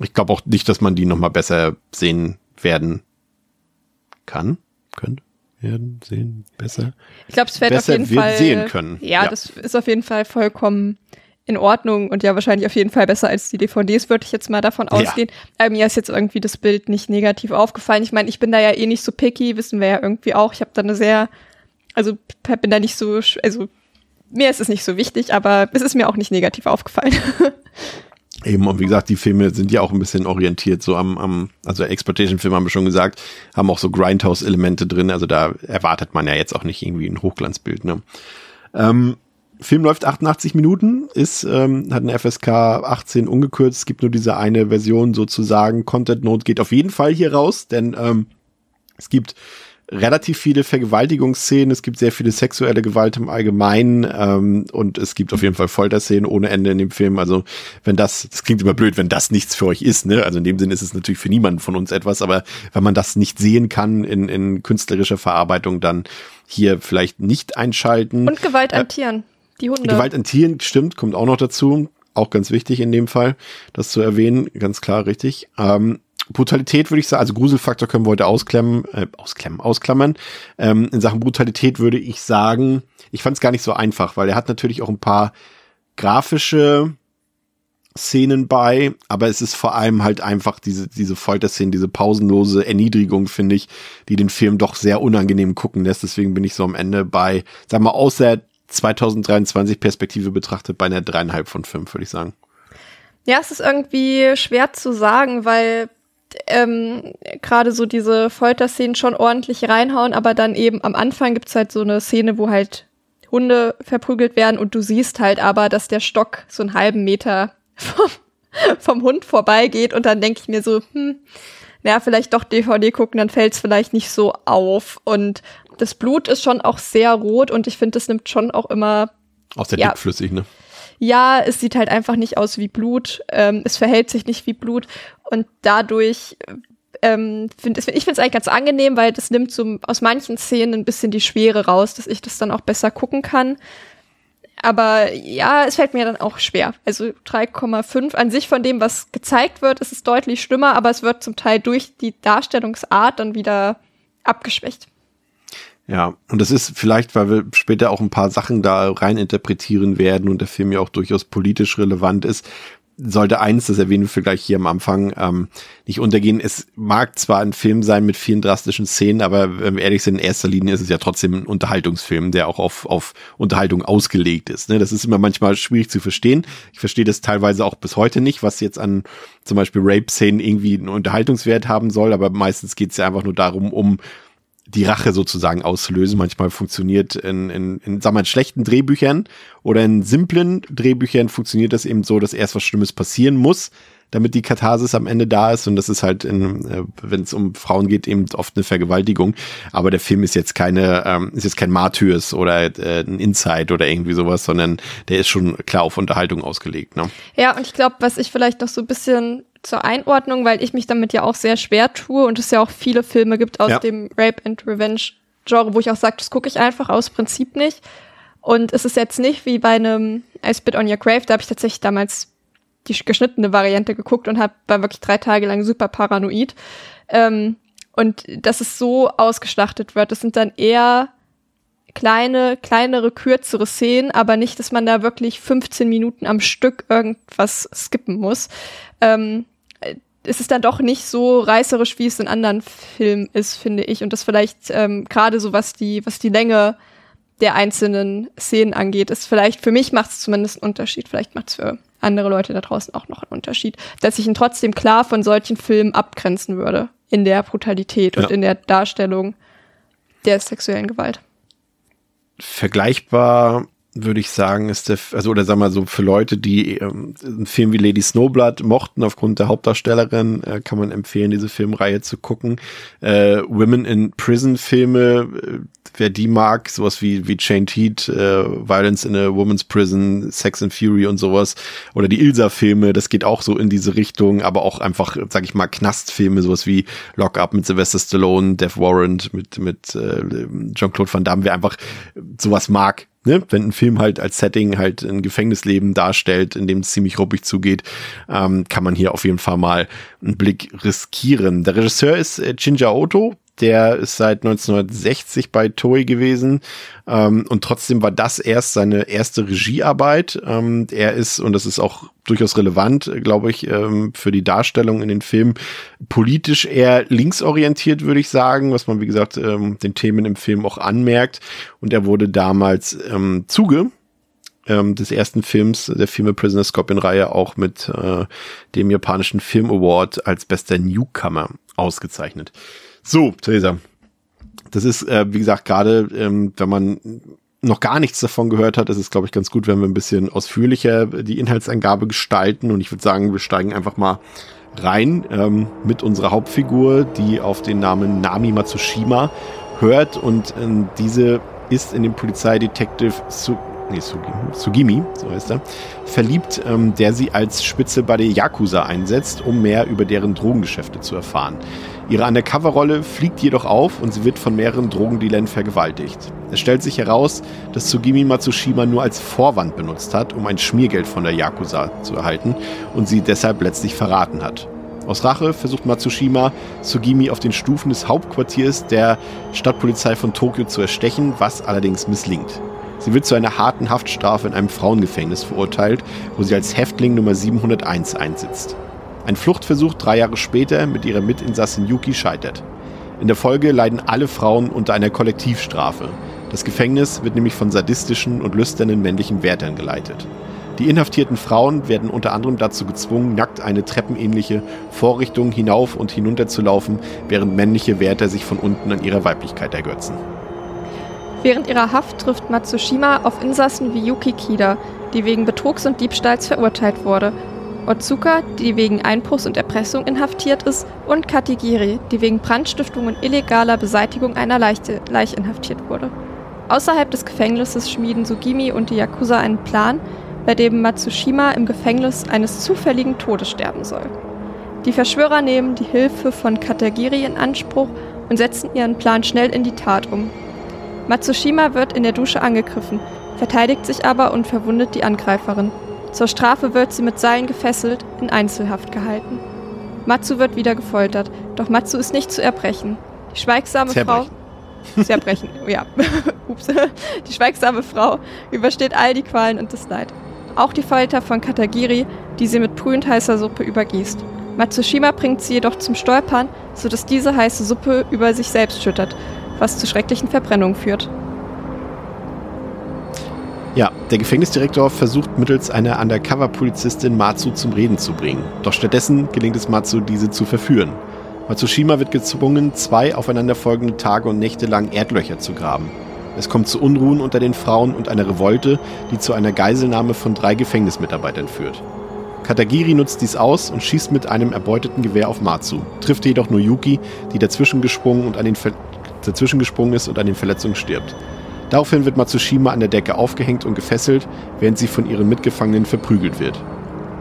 Ich glaube auch nicht, dass man die noch mal besser sehen werden kann, könnte werden, sehen, besser. Ich glaube, es fällt Besser auf jeden Fall. sehen können. Ja, Ja. das ist auf jeden Fall vollkommen in Ordnung und ja wahrscheinlich auf jeden Fall besser als die DVDs, würde ich jetzt mal davon Ja. ausgehen. Aber mir ist jetzt irgendwie das Bild nicht negativ aufgefallen. Ich meine, ich bin da ja eh nicht so picky, wissen wir ja irgendwie auch. Ich habe da eine sehr, also bin da nicht so, also mir ist es nicht so wichtig, aber es ist mir auch nicht negativ aufgefallen. <laughs> Eben, und wie gesagt, die Filme sind ja auch ein bisschen orientiert, so am, am also Exploitation-Filme haben wir schon gesagt, haben auch so Grindhouse-Elemente drin, also da erwartet man ja jetzt auch nicht irgendwie ein Hochglanzbild, ne? Ähm, Film läuft 88 Minuten, ist, ähm, hat eine FSK 18 ungekürzt, es gibt nur diese eine Version sozusagen. Content Note geht auf jeden Fall hier raus, denn ähm, es gibt relativ viele Vergewaltigungsszenen, es gibt sehr viele sexuelle Gewalt im Allgemeinen ähm, und es gibt auf jeden Fall Folterszenen ohne Ende in dem Film. Also wenn das, das klingt immer blöd, wenn das nichts für euch ist, ne? Also in dem Sinne ist es natürlich für niemanden von uns etwas, aber wenn man das nicht sehen kann in, in künstlerischer Verarbeitung, dann hier vielleicht nicht einschalten. Und Gewalt an Tieren. Die Hunde. Gewalt an Tieren, stimmt, kommt auch noch dazu. Auch ganz wichtig in dem Fall, das zu erwähnen. Ganz klar, richtig. Ähm, Brutalität würde ich sagen, also Gruselfaktor können wir heute ausklemmen, äh, ausklemmen, ausklammern. Ähm, in Sachen Brutalität würde ich sagen, ich fand es gar nicht so einfach, weil er hat natürlich auch ein paar grafische Szenen bei, aber es ist vor allem halt einfach diese, diese Folterszenen, diese pausenlose Erniedrigung, finde ich, die den Film doch sehr unangenehm gucken lässt. Deswegen bin ich so am Ende bei, sag mal, aus der 2023 Perspektive betrachtet, bei einer dreieinhalb von fünf, würde ich sagen. Ja, es ist irgendwie schwer zu sagen, weil ähm, gerade so diese Folterszenen schon ordentlich reinhauen, aber dann eben am Anfang gibt's halt so eine Szene, wo halt Hunde verprügelt werden und du siehst halt aber, dass der Stock so einen halben Meter <laughs> vom, vom Hund vorbeigeht und dann denke ich mir so, hm, naja, vielleicht doch DVD gucken, dann fällt's vielleicht nicht so auf. Und das Blut ist schon auch sehr rot und ich finde, das nimmt schon auch immer Auch sehr Ja. dickflüssig, ne? Ja, es sieht halt einfach nicht aus wie Blut, ähm, es verhält sich nicht wie Blut und dadurch ähm, find, ich finde es eigentlich ganz angenehm, weil das nimmt so aus manchen Szenen ein bisschen die Schwere raus, dass ich das dann auch besser gucken kann. Aber ja, es fällt mir dann auch schwer. Also 3,5 an sich von dem, was gezeigt wird, ist es deutlich schlimmer, aber es wird zum Teil durch die Darstellungsart dann wieder abgeschwächt. Ja, und das ist vielleicht, weil wir später auch ein paar Sachen da rein interpretieren werden und der Film ja auch durchaus politisch relevant ist. sollte eins, das erwähnen wir gleich hier am Anfang, ähm, nicht untergehen. Es mag zwar ein Film sein mit vielen drastischen Szenen, aber wenn wir ehrlich sind, in erster Linie ist es ja trotzdem ein Unterhaltungsfilm, der auch auf, auf Unterhaltung ausgelegt ist. Ne? Das ist immer manchmal schwierig zu verstehen. Ich verstehe das teilweise auch bis heute nicht, was jetzt an zum Beispiel Rape-Szenen irgendwie einen Unterhaltungswert haben soll, aber meistens geht es ja einfach nur darum, um die Rache sozusagen auszulösen. Manchmal funktioniert in, in, in, sagen wir, in schlechten Drehbüchern oder in simplen Drehbüchern funktioniert das eben so, dass erst was Schlimmes passieren muss, damit die Katharsis am Ende da ist. Und das ist halt, in, äh, wenn es um Frauen geht, eben oft eine Vergewaltigung. Aber der Film ist jetzt keine, ähm, ist jetzt kein Martyrs oder äh, ein Insight oder irgendwie sowas, sondern der ist schon klar auf Unterhaltung ausgelegt. Ne? Ja, und ich glaube, was ich vielleicht noch so ein bisschen zur Einordnung, weil ich mich damit ja auch sehr schwer tue und es ja auch viele Filme gibt aus ja. dem Rape and Revenge Genre, wo ich auch sage, das gucke ich einfach aus Prinzip nicht. Und es ist jetzt nicht wie bei einem I Spit on Your Grave, da habe ich tatsächlich damals die geschnittene Variante geguckt und hab, war wirklich drei Tage lang super paranoid. Ähm, und dass es so ausgeschlachtet wird, das sind dann eher kleine, kleinere, kürzere Szenen, aber nicht, dass man da wirklich 15 Minuten am Stück irgendwas skippen muss. Ähm, es ist dann doch nicht so reißerisch, wie es in anderen Filmen ist, finde ich. Und das vielleicht ähm, gerade so, was die, was die Länge der einzelnen Szenen angeht, ist vielleicht, für mich macht es zumindest einen Unterschied. Vielleicht macht es für andere Leute da draußen auch noch einen Unterschied. Dass ich ihn trotzdem klar von solchen Filmen abgrenzen würde. In der Brutalität und in der Darstellung der sexuellen Gewalt. Vergleichbar würde ich sagen, ist der, also oder sagen wir so, für Leute, die ähm, einen Film wie Lady Snowblood mochten aufgrund der Hauptdarstellerin, äh, kann man empfehlen, diese Filmreihe zu gucken. Äh, Women in Prison Filme, äh, wer die mag, sowas wie, wie Chained Heat, äh, Violence in a Woman's Prison, Sex and Fury und sowas, oder die Ilsa-Filme, das geht auch so in diese Richtung, aber auch einfach, sag ich mal, Knastfilme, sowas wie Lock Up mit Sylvester Stallone, Death Warrant mit, mit äh, Jean-Claude Van Damme, wer einfach sowas mag, ne, wenn ein Film halt als Setting halt ein Gefängnisleben darstellt, in dem es ziemlich ruppig zugeht, ähm, kann man hier auf jeden Fall mal einen Blick riskieren. Der Regisseur ist äh, Shinja Oto, der ist seit 1960 bei Toei gewesen ähm, und trotzdem war das erst seine erste Regiearbeit. Ähm, er ist, und das ist auch durchaus relevant, glaube ich, ähm, für die Darstellung in den Filmen, politisch eher linksorientiert, würde ich sagen, was man, wie gesagt, ähm, den Themen im Film auch anmerkt. Und er wurde damals ähm, Zuge ähm, des ersten Films der Filme Prisoner Scorpion Reihe auch mit äh, dem japanischen Film Award als bester Newcomer ausgezeichnet. So, Theresa. Das ist, äh, wie gesagt, gerade ähm, wenn man noch gar nichts davon gehört hat, ist es, glaube ich, ganz gut, wenn wir ein bisschen ausführlicher die Inhaltsangabe gestalten. Und ich würde sagen, wir steigen einfach mal rein ähm, mit unserer Hauptfigur, die auf den Namen Nami Matsushima hört. Und ähm, diese ist in den Polizeidetective Su nee, Sugimi, Sugimi, so heißt er, verliebt, ähm, der sie als Spitze bei der Yakuza einsetzt, um mehr über deren Drogengeschäfte zu erfahren. Ihre Undercover-Rolle fliegt jedoch auf und sie wird von mehreren Drogendealern vergewaltigt. Es stellt sich heraus, dass Tsugimi Matsushima nur als Vorwand benutzt hat, um ein Schmiergeld von der Yakuza zu erhalten und sie deshalb letztlich verraten hat. Aus Rache versucht Matsushima, Tsugimi auf den Stufen des Hauptquartiers der Stadtpolizei von Tokio zu erstechen, was allerdings misslingt. Sie wird zu einer harten Haftstrafe in einem Frauengefängnis verurteilt, wo sie als Häftling Nummer 701 einsitzt. Ein Fluchtversuch drei Jahre später mit ihrer Mitinsassin Yuki scheitert. In der Folge leiden alle Frauen unter einer Kollektivstrafe. Das Gefängnis wird nämlich von sadistischen und lüsternen männlichen Wärtern geleitet. Die inhaftierten Frauen werden unter anderem dazu gezwungen, nackt eine treppenähnliche Vorrichtung hinauf und hinunter zu laufen, während männliche Wärter sich von unten an ihrer Weiblichkeit ergötzen. Während ihrer Haft trifft Matsushima auf Insassen wie Yuki Kida, die wegen Betrugs und Diebstahls verurteilt wurde Otsuka, die wegen Einbruchs und Erpressung inhaftiert ist, und Katigiri, die wegen Brandstiftung und illegaler Beseitigung einer Leiche, Leiche inhaftiert wurde. Außerhalb des Gefängnisses schmieden Sugimi und die Yakuza einen Plan, bei dem Matsushima im Gefängnis eines zufälligen Todes sterben soll. Die Verschwörer nehmen die Hilfe von Katagiri in Anspruch und setzen ihren Plan schnell in die Tat um. Matsushima wird in der Dusche angegriffen, verteidigt sich aber und verwundet die Angreiferin. Zur Strafe wird sie mit Seilen gefesselt, in Einzelhaft gehalten. Matsu wird wieder gefoltert, doch Matsu ist nicht zu erbrechen. Die schweigsame Zerbrechen. Frau. Zerbrechen, <laughs> ja. <laughs> Ups. Die schweigsame Frau übersteht all die Qualen und das Leid. auch die Folter von Katagiri, die sie mit brühend heißer Suppe übergießt. Matsushima bringt sie jedoch zum Stolpern, sodass diese heiße Suppe über sich selbst schüttert, was zu schrecklichen Verbrennungen führt. Ja, der Gefängnisdirektor versucht mittels einer Undercover-Polizistin Matsu zum Reden zu bringen. Doch stattdessen gelingt es Matsu, diese zu verführen. Matsushima wird gezwungen, zwei aufeinanderfolgende Tage und Nächte lang Erdlöcher zu graben. Es kommt zu Unruhen unter den Frauen und einer Revolte, die zu einer Geiselnahme von drei Gefängnismitarbeitern führt. Katagiri nutzt dies aus und schießt mit einem erbeuteten Gewehr auf Matsu, trifft jedoch nur Yuki, die dazwischen gesprungen, und an den dazwischen gesprungen ist und an den Verletzungen stirbt. Daraufhin wird Matsushima an der Decke aufgehängt und gefesselt, während sie von ihren Mitgefangenen verprügelt wird,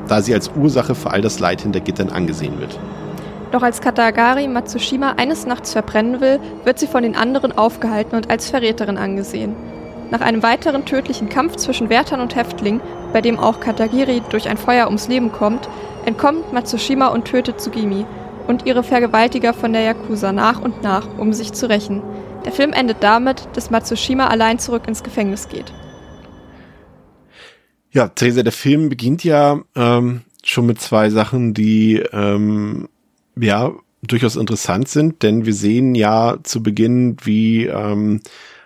da sie als Ursache für all das Leid hinter Gittern angesehen wird. Doch als Katagari Matsushima eines Nachts verbrennen will, wird sie von den anderen aufgehalten und als Verräterin angesehen. Nach einem weiteren tödlichen Kampf zwischen Wärtern und Häftlingen, bei dem auch Katagiri durch ein Feuer ums Leben kommt, entkommt Matsushima und tötet Tsugimi und ihre Vergewaltiger von der Yakuza nach und nach, um sich zu rächen. Der Film endet damit, dass Matsushima allein zurück ins Gefängnis geht. Ja, Theresa, der Film beginnt ja ähm, schon mit zwei Sachen, die ähm, ja durchaus interessant sind, denn wir sehen ja zu Beginn, wie ähm,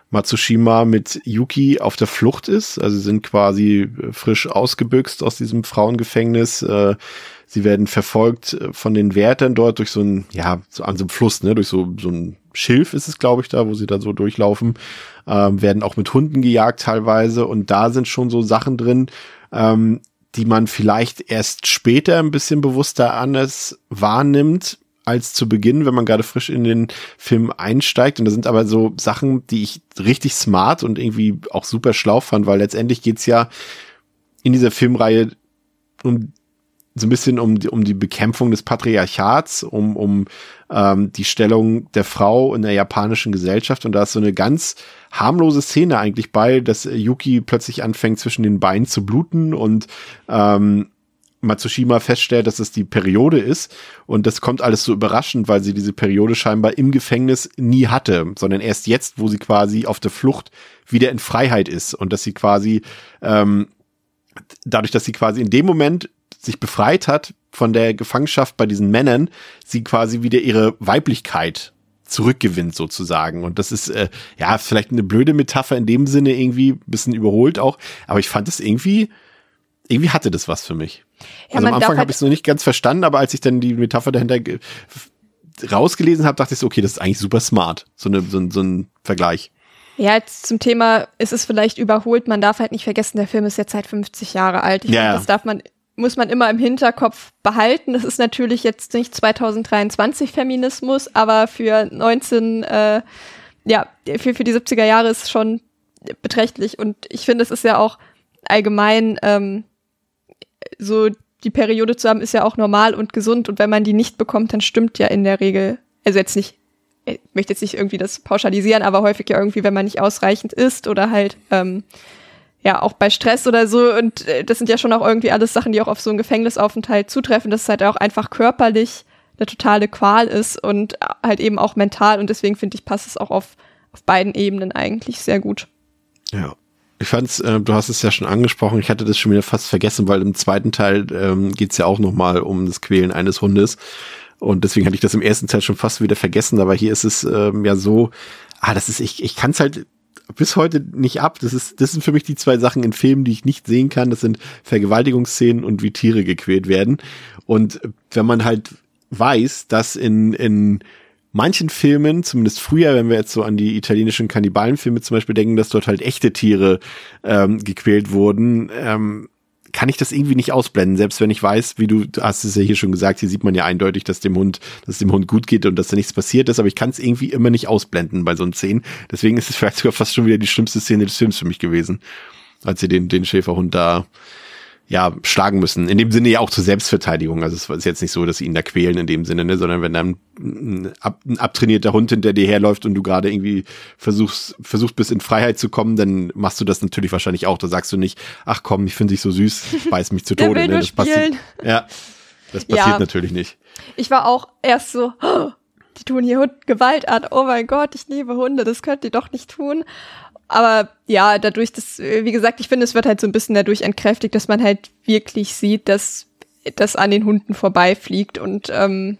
Matsushima mit Yuki auf der Flucht ist. Also sind quasi frisch ausgebüxt aus diesem Frauengefängnis. Äh, sie werden verfolgt äh, von den Wärtern dort durch so ein, ja, so an so einem Fluss, ne, durch so, so ein Schilf ist es, glaube ich, da, wo sie da so durchlaufen, ähm, werden auch mit Hunden gejagt teilweise und da sind schon so Sachen drin, ähm, die man vielleicht erst später ein bisschen bewusster anders wahrnimmt als zu Beginn, wenn man gerade frisch in den Film einsteigt. Und da sind aber so Sachen, die ich richtig smart und irgendwie auch super schlau fand, weil letztendlich geht's ja in dieser Filmreihe um so ein bisschen um die, um die Bekämpfung des Patriarchats, um, um ähm, die Stellung der Frau in der japanischen Gesellschaft. Und da ist so eine ganz harmlose Szene eigentlich bei, dass Yuki plötzlich anfängt, zwischen den Beinen zu bluten und ähm, Matsushima feststellt, dass es die Periode ist. Und das kommt alles so überraschend, weil sie diese Periode scheinbar im Gefängnis nie hatte, sondern erst jetzt, wo sie quasi auf der Flucht wieder in Freiheit ist. Und dass sie quasi, ähm, dadurch, dass sie quasi in dem Moment sich befreit hat von der Gefangenschaft bei diesen Männern, sie quasi wieder ihre Weiblichkeit zurückgewinnt sozusagen. Und das ist, äh, ja, vielleicht eine blöde Metapher in dem Sinne irgendwie, bisschen überholt auch. Aber ich fand es irgendwie, irgendwie hatte das was für mich. Ja, also am Anfang halt habe ich es noch nicht ganz verstanden, aber als ich dann die Metapher dahinter rausgelesen habe, dachte ich so, okay, das ist eigentlich super smart. So, eine, so, so ein Vergleich. Ja, jetzt zum Thema, ist es vielleicht überholt, man darf halt nicht vergessen, der Film ist jetzt seit 50 Jahre alt. Ich ja, finde, das darf man muss man immer im Hinterkopf behalten. Das ist natürlich jetzt nicht 2023 Feminismus, aber für 19, äh, ja, für, für die 70er Jahre ist es schon beträchtlich. Und ich finde, es ist ja auch allgemein ähm, so, die Periode zu haben, ist ja auch normal und gesund. Und wenn man die nicht bekommt, dann stimmt ja in der Regel, also jetzt nicht, ich möchte jetzt nicht irgendwie das pauschalisieren, aber häufig ja irgendwie, wenn man nicht ausreichend isst oder halt ähm, ja auch bei Stress oder so und äh, das sind ja schon auch irgendwie alles Sachen, die auch auf so einen Gefängnisaufenthalt zutreffen, dass es halt auch einfach körperlich eine totale Qual ist und halt eben auch mental und deswegen finde ich, passt es auch auf, auf beiden Ebenen eigentlich sehr gut. Ja. Ich fand's, äh, du hast es ja schon angesprochen, ich hatte das schon wieder fast vergessen, weil im zweiten Teil ähm, geht ja auch nochmal um das Quälen eines Hundes. Und deswegen hatte ich das im ersten Teil schon fast wieder vergessen, aber hier ist es ähm, ja so, ah, das ist, ich, ich kann es halt bis heute nicht ab. Das ist, das sind für mich die zwei Sachen in Filmen, die ich nicht sehen kann. Das sind Vergewaltigungsszenen und wie Tiere gequält werden. Und wenn man halt weiß, dass in, in manchen Filmen, zumindest früher, wenn wir jetzt so an die italienischen Kannibalenfilme zum Beispiel denken, dass dort halt echte Tiere ähm, gequält wurden, ähm, kann ich das irgendwie nicht ausblenden, selbst wenn ich weiß, wie du, du hast es ja hier schon gesagt, hier sieht man ja eindeutig, dass dem Hund, dass dem Hund gut geht und dass da nichts passiert ist, aber ich kann es irgendwie immer nicht ausblenden bei so einem Szenen. Deswegen ist es <laughs> vielleicht sogar fast schon wieder die schlimmste Szene des Films für mich gewesen, als sie den, den Schäferhund da ja, schlagen müssen. In dem Sinne ja auch zur Selbstverteidigung. Also es ist jetzt nicht so, dass sie ihn da quälen in dem Sinne, ne? sondern wenn dann ein, ab, ein abtrainierter Hund hinter dir herläuft und du gerade irgendwie versuchst, versuchst bis in Freiheit zu kommen, dann machst du das natürlich wahrscheinlich auch. Da sagst du nicht, ach komm, ich finde dich so süß, beiß mich zu <laughs> Tode. ne? Das passiert. Ja, das passiert ja. natürlich nicht. Ich war auch erst so, oh, <gasps> die tun hier Hund Gewaltart. Oh mein Gott, ich liebe Hunde, das könnt ihr doch nicht tun. Aber ja, dadurch, dass, wie gesagt, ich finde, es wird halt so ein bisschen dadurch entkräftigt, dass man halt wirklich sieht, dass das an den Hunden vorbeifliegt und ähm,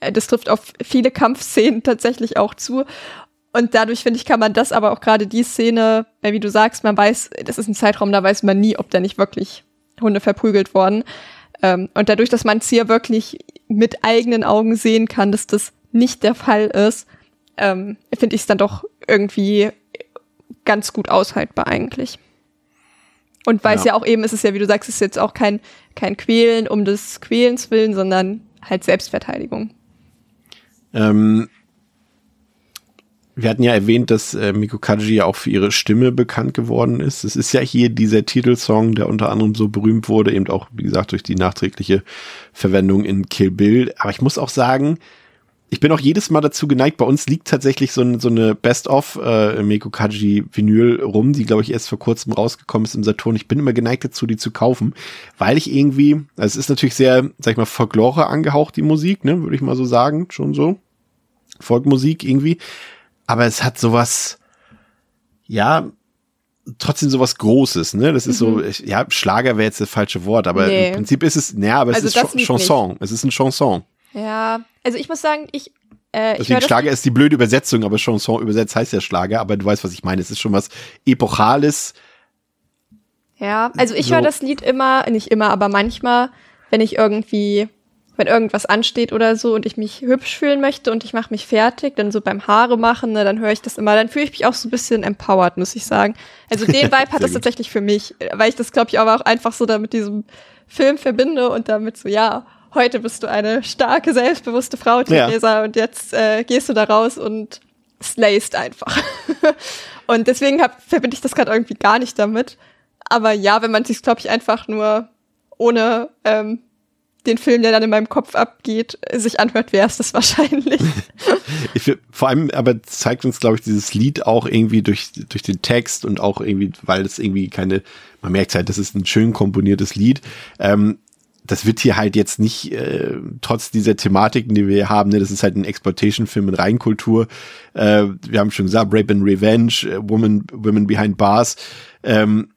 das trifft auf viele Kampfszenen <laughs> tatsächlich auch zu. Und dadurch, finde ich, kann man das aber auch gerade die Szene, wie du sagst, man weiß, das ist ein Zeitraum, da weiß man nie, ob da nicht wirklich Hunde verprügelt worden. Ähm, und dadurch, dass man es hier wirklich mit eigenen Augen sehen kann, dass das nicht der Fall ist, ähm, finde ich es dann doch irgendwie ganz gut aushaltbar eigentlich. Und weil es ja. ja. auch eben, ist es ja, wie du sagst, ist jetzt auch kein, kein Quälen um des Quälens willen, sondern halt Selbstverteidigung. Ähm, wir hatten ja erwähnt, dass äh, Miko Kaji ja auch für ihre Stimme bekannt geworden ist. Es ist ja hier dieser Titelsong, der unter anderem so berühmt wurde, eben auch, wie gesagt, durch die nachträgliche Verwendung in Kill Bill. Aber ich muss auch sagen, ich bin auch jedes Mal dazu geneigt. Bei uns liegt tatsächlich so, ein, so eine Best-of äh, Miko Kaji Vinyl rum, die glaube ich erst vor kurzem rausgekommen ist im Saturn. Ich bin immer geneigt dazu, die zu kaufen, weil ich irgendwie, also es ist natürlich sehr, sag ich mal, Folklore angehaucht die Musik, ne, würde ich mal so sagen, schon so Folkmusik irgendwie aber es hat sowas, ja, trotzdem sowas Großes, ne? Das ist mhm. so, ja, Schlager wäre jetzt das falsche Wort, aber nee. im Prinzip ist es, naja, aber es also ist Ch Chanson. Nicht. Es ist ein Chanson. Ja, also ich muss sagen, ich. Äh, Deswegen Schlager ist die blöde Übersetzung, aber Chanson übersetzt heißt ja Schlager, aber du weißt, was ich meine. Es ist schon was Epochales. Ja, also ich so. höre das Lied immer, nicht immer, aber manchmal, wenn ich irgendwie wenn irgendwas ansteht oder so und ich mich hübsch fühlen möchte und ich mache mich fertig, dann so beim Haare machen, ne, dann höre ich das immer, dann fühle ich mich auch so ein bisschen empowered, muss ich sagen. Also <laughs> den Vibe hat das tatsächlich für mich, weil ich das glaube ich aber auch einfach so da mit diesem Film verbinde und damit so, ja, heute bist du eine starke, selbstbewusste Frau, Theresa, ja. und jetzt äh, gehst du da raus und slayst einfach. <laughs> und deswegen hab, verbinde ich das gerade irgendwie gar nicht damit. Aber ja, wenn man sich, glaube ich, einfach nur ohne ähm, den Film, der dann in meinem Kopf abgeht, sich anhört, wäre es das wahrscheinlich. <laughs> ich, vor allem aber zeigt uns, glaube ich, dieses Lied auch irgendwie durch, durch den Text und auch irgendwie, weil es irgendwie keine, man merkt halt, das ist ein schön komponiertes Lied. Ähm, das wird hier halt jetzt nicht, äh, trotz dieser Thematiken, die wir haben, ne, das ist halt ein Exploitation-Film in Reinkultur. Äh, wir haben schon gesagt, Rape and Revenge, äh, Woman, Women Behind Bars. Ähm,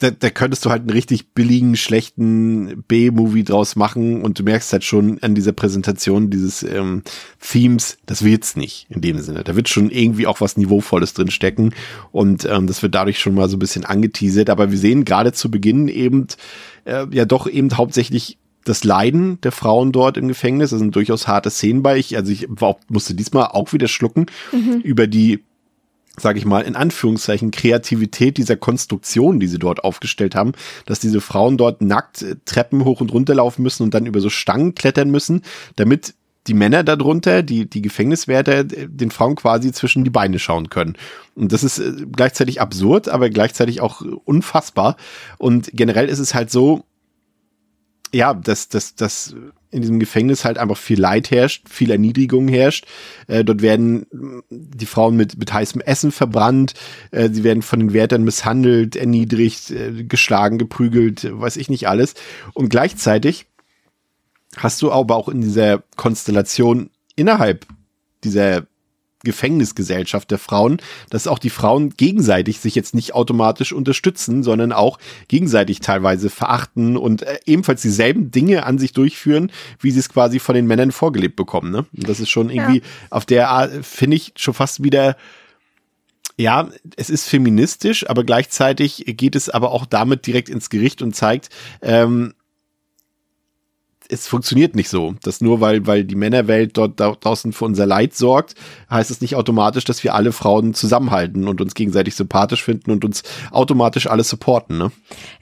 da, da könntest du halt einen richtig billigen, schlechten B-Movie draus machen und du merkst halt schon an dieser Präsentation dieses ähm, Themes, das wird's nicht in dem Sinne. Da wird schon irgendwie auch was Niveauvolles drin stecken und ähm, das wird dadurch schon mal so ein bisschen angeteasert. Aber wir sehen gerade zu Beginn eben äh, ja doch eben hauptsächlich das Leiden der Frauen dort im Gefängnis. Das sind durchaus harte Szenen bei ich. Also ich war, musste diesmal auch wieder schlucken mhm. über die sage ich mal, in Anführungszeichen Kreativität dieser Konstruktion, die sie dort aufgestellt haben, dass diese Frauen dort nackt äh, Treppen hoch und runter laufen müssen und dann über so Stangen klettern müssen, damit die Männer darunter, die, die Gefängniswärter, äh, den Frauen quasi zwischen die Beine schauen können. Und das ist äh, gleichzeitig absurd, aber gleichzeitig auch unfassbar. Und generell ist es halt so, ja, dass, dass, dass in diesem Gefängnis halt einfach viel Leid herrscht, viel Erniedrigung herrscht. Äh, dort werden die Frauen mit, mit heißem Essen verbrannt, äh, sie werden von den Wärtern misshandelt, erniedrigt, äh, geschlagen, geprügelt, weiß ich nicht alles. Und gleichzeitig hast du aber auch in dieser Konstellation innerhalb dieser Gefängnisgesellschaft der Frauen, dass auch die Frauen gegenseitig sich jetzt nicht automatisch unterstützen, sondern auch gegenseitig teilweise verachten und äh, ebenfalls dieselben Dinge an sich durchführen, wie sie es quasi von den Männern vorgelebt bekommen. Ne? Und das ist schon irgendwie ja. auf der Art, finde ich, schon fast wieder ja, es ist feministisch, aber gleichzeitig geht es aber auch damit direkt ins Gericht und zeigt, ähm, es funktioniert nicht so. dass nur weil, weil die Männerwelt dort draußen für unser Leid sorgt, heißt es nicht automatisch, dass wir alle Frauen zusammenhalten und uns gegenseitig sympathisch finden und uns automatisch alle supporten, ne?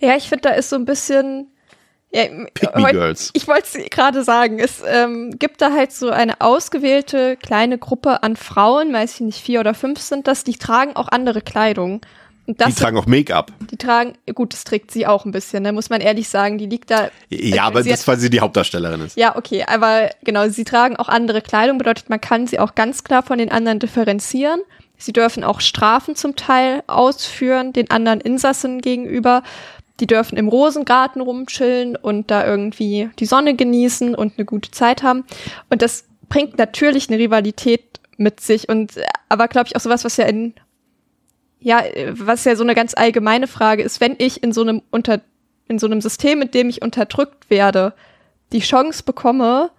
Ja, ich finde, da ist so ein bisschen, ja, Girls. Ich wollte es gerade sagen, es ähm, gibt da halt so eine ausgewählte kleine Gruppe an Frauen, weiß ich nicht, vier oder fünf sind das, die tragen auch andere Kleidung die tragen auch Make-up. Die tragen, gut, das trägt sie auch ein bisschen, ne, muss man ehrlich sagen. Die liegt da. Ja, äh, aber das, hat, weil sie die Hauptdarstellerin ist. Ja, okay, aber genau, sie tragen auch andere Kleidung, bedeutet, man kann sie auch ganz klar von den anderen differenzieren. Sie dürfen auch Strafen zum Teil ausführen, den anderen Insassen gegenüber. Die dürfen im Rosengarten rumchillen und da irgendwie die Sonne genießen und eine gute Zeit haben. Und das bringt natürlich eine Rivalität mit sich und aber glaube ich auch sowas, was ja in ja, was ja so eine ganz allgemeine Frage ist, wenn ich in so einem unter in so einem System, in dem ich unterdrückt werde, die Chance bekomme,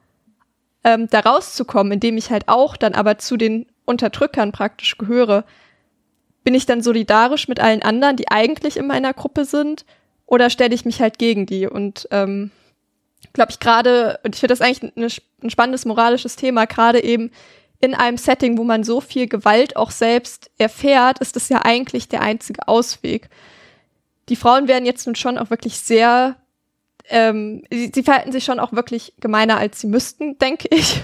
ähm, da rauszukommen, indem ich halt auch dann aber zu den Unterdrückern praktisch gehöre, bin ich dann solidarisch mit allen anderen, die eigentlich in meiner Gruppe sind, oder stelle ich mich halt gegen die? Und ähm, glaube ich gerade, und ich finde das eigentlich eine, ein spannendes moralisches Thema, gerade eben in einem Setting, wo man so viel Gewalt auch selbst erfährt, ist das ja eigentlich der einzige Ausweg. Die Frauen werden jetzt nun schon auch wirklich sehr, ähm, sie, sie verhalten sich schon auch wirklich gemeiner, als sie müssten, denke ich.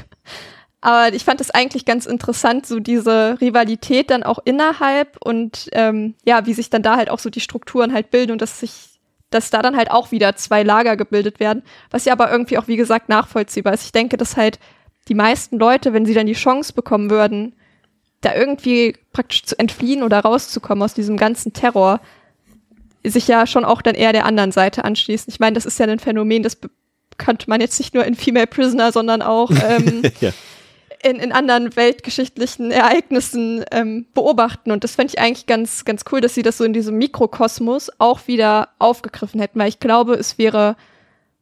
Aber ich fand es eigentlich ganz interessant, so diese Rivalität dann auch innerhalb und ähm, ja, wie sich dann da halt auch so die Strukturen halt bilden und dass sich, dass da dann halt auch wieder zwei Lager gebildet werden, was ja aber irgendwie auch, wie gesagt, nachvollziehbar ist. Ich denke, dass halt die meisten Leute, wenn sie dann die Chance bekommen würden, da irgendwie praktisch zu entfliehen oder rauszukommen aus diesem ganzen Terror, sich ja schon auch dann eher der anderen Seite anschließen. Ich meine, das ist ja ein Phänomen, das könnte man jetzt nicht nur in Female Prisoner, sondern auch <laughs> ähm, ja. in, in anderen weltgeschichtlichen Ereignissen ähm, beobachten. Und das fände ich eigentlich ganz, ganz cool, dass sie das so in diesem Mikrokosmos auch wieder aufgegriffen hätten, weil ich glaube, es wäre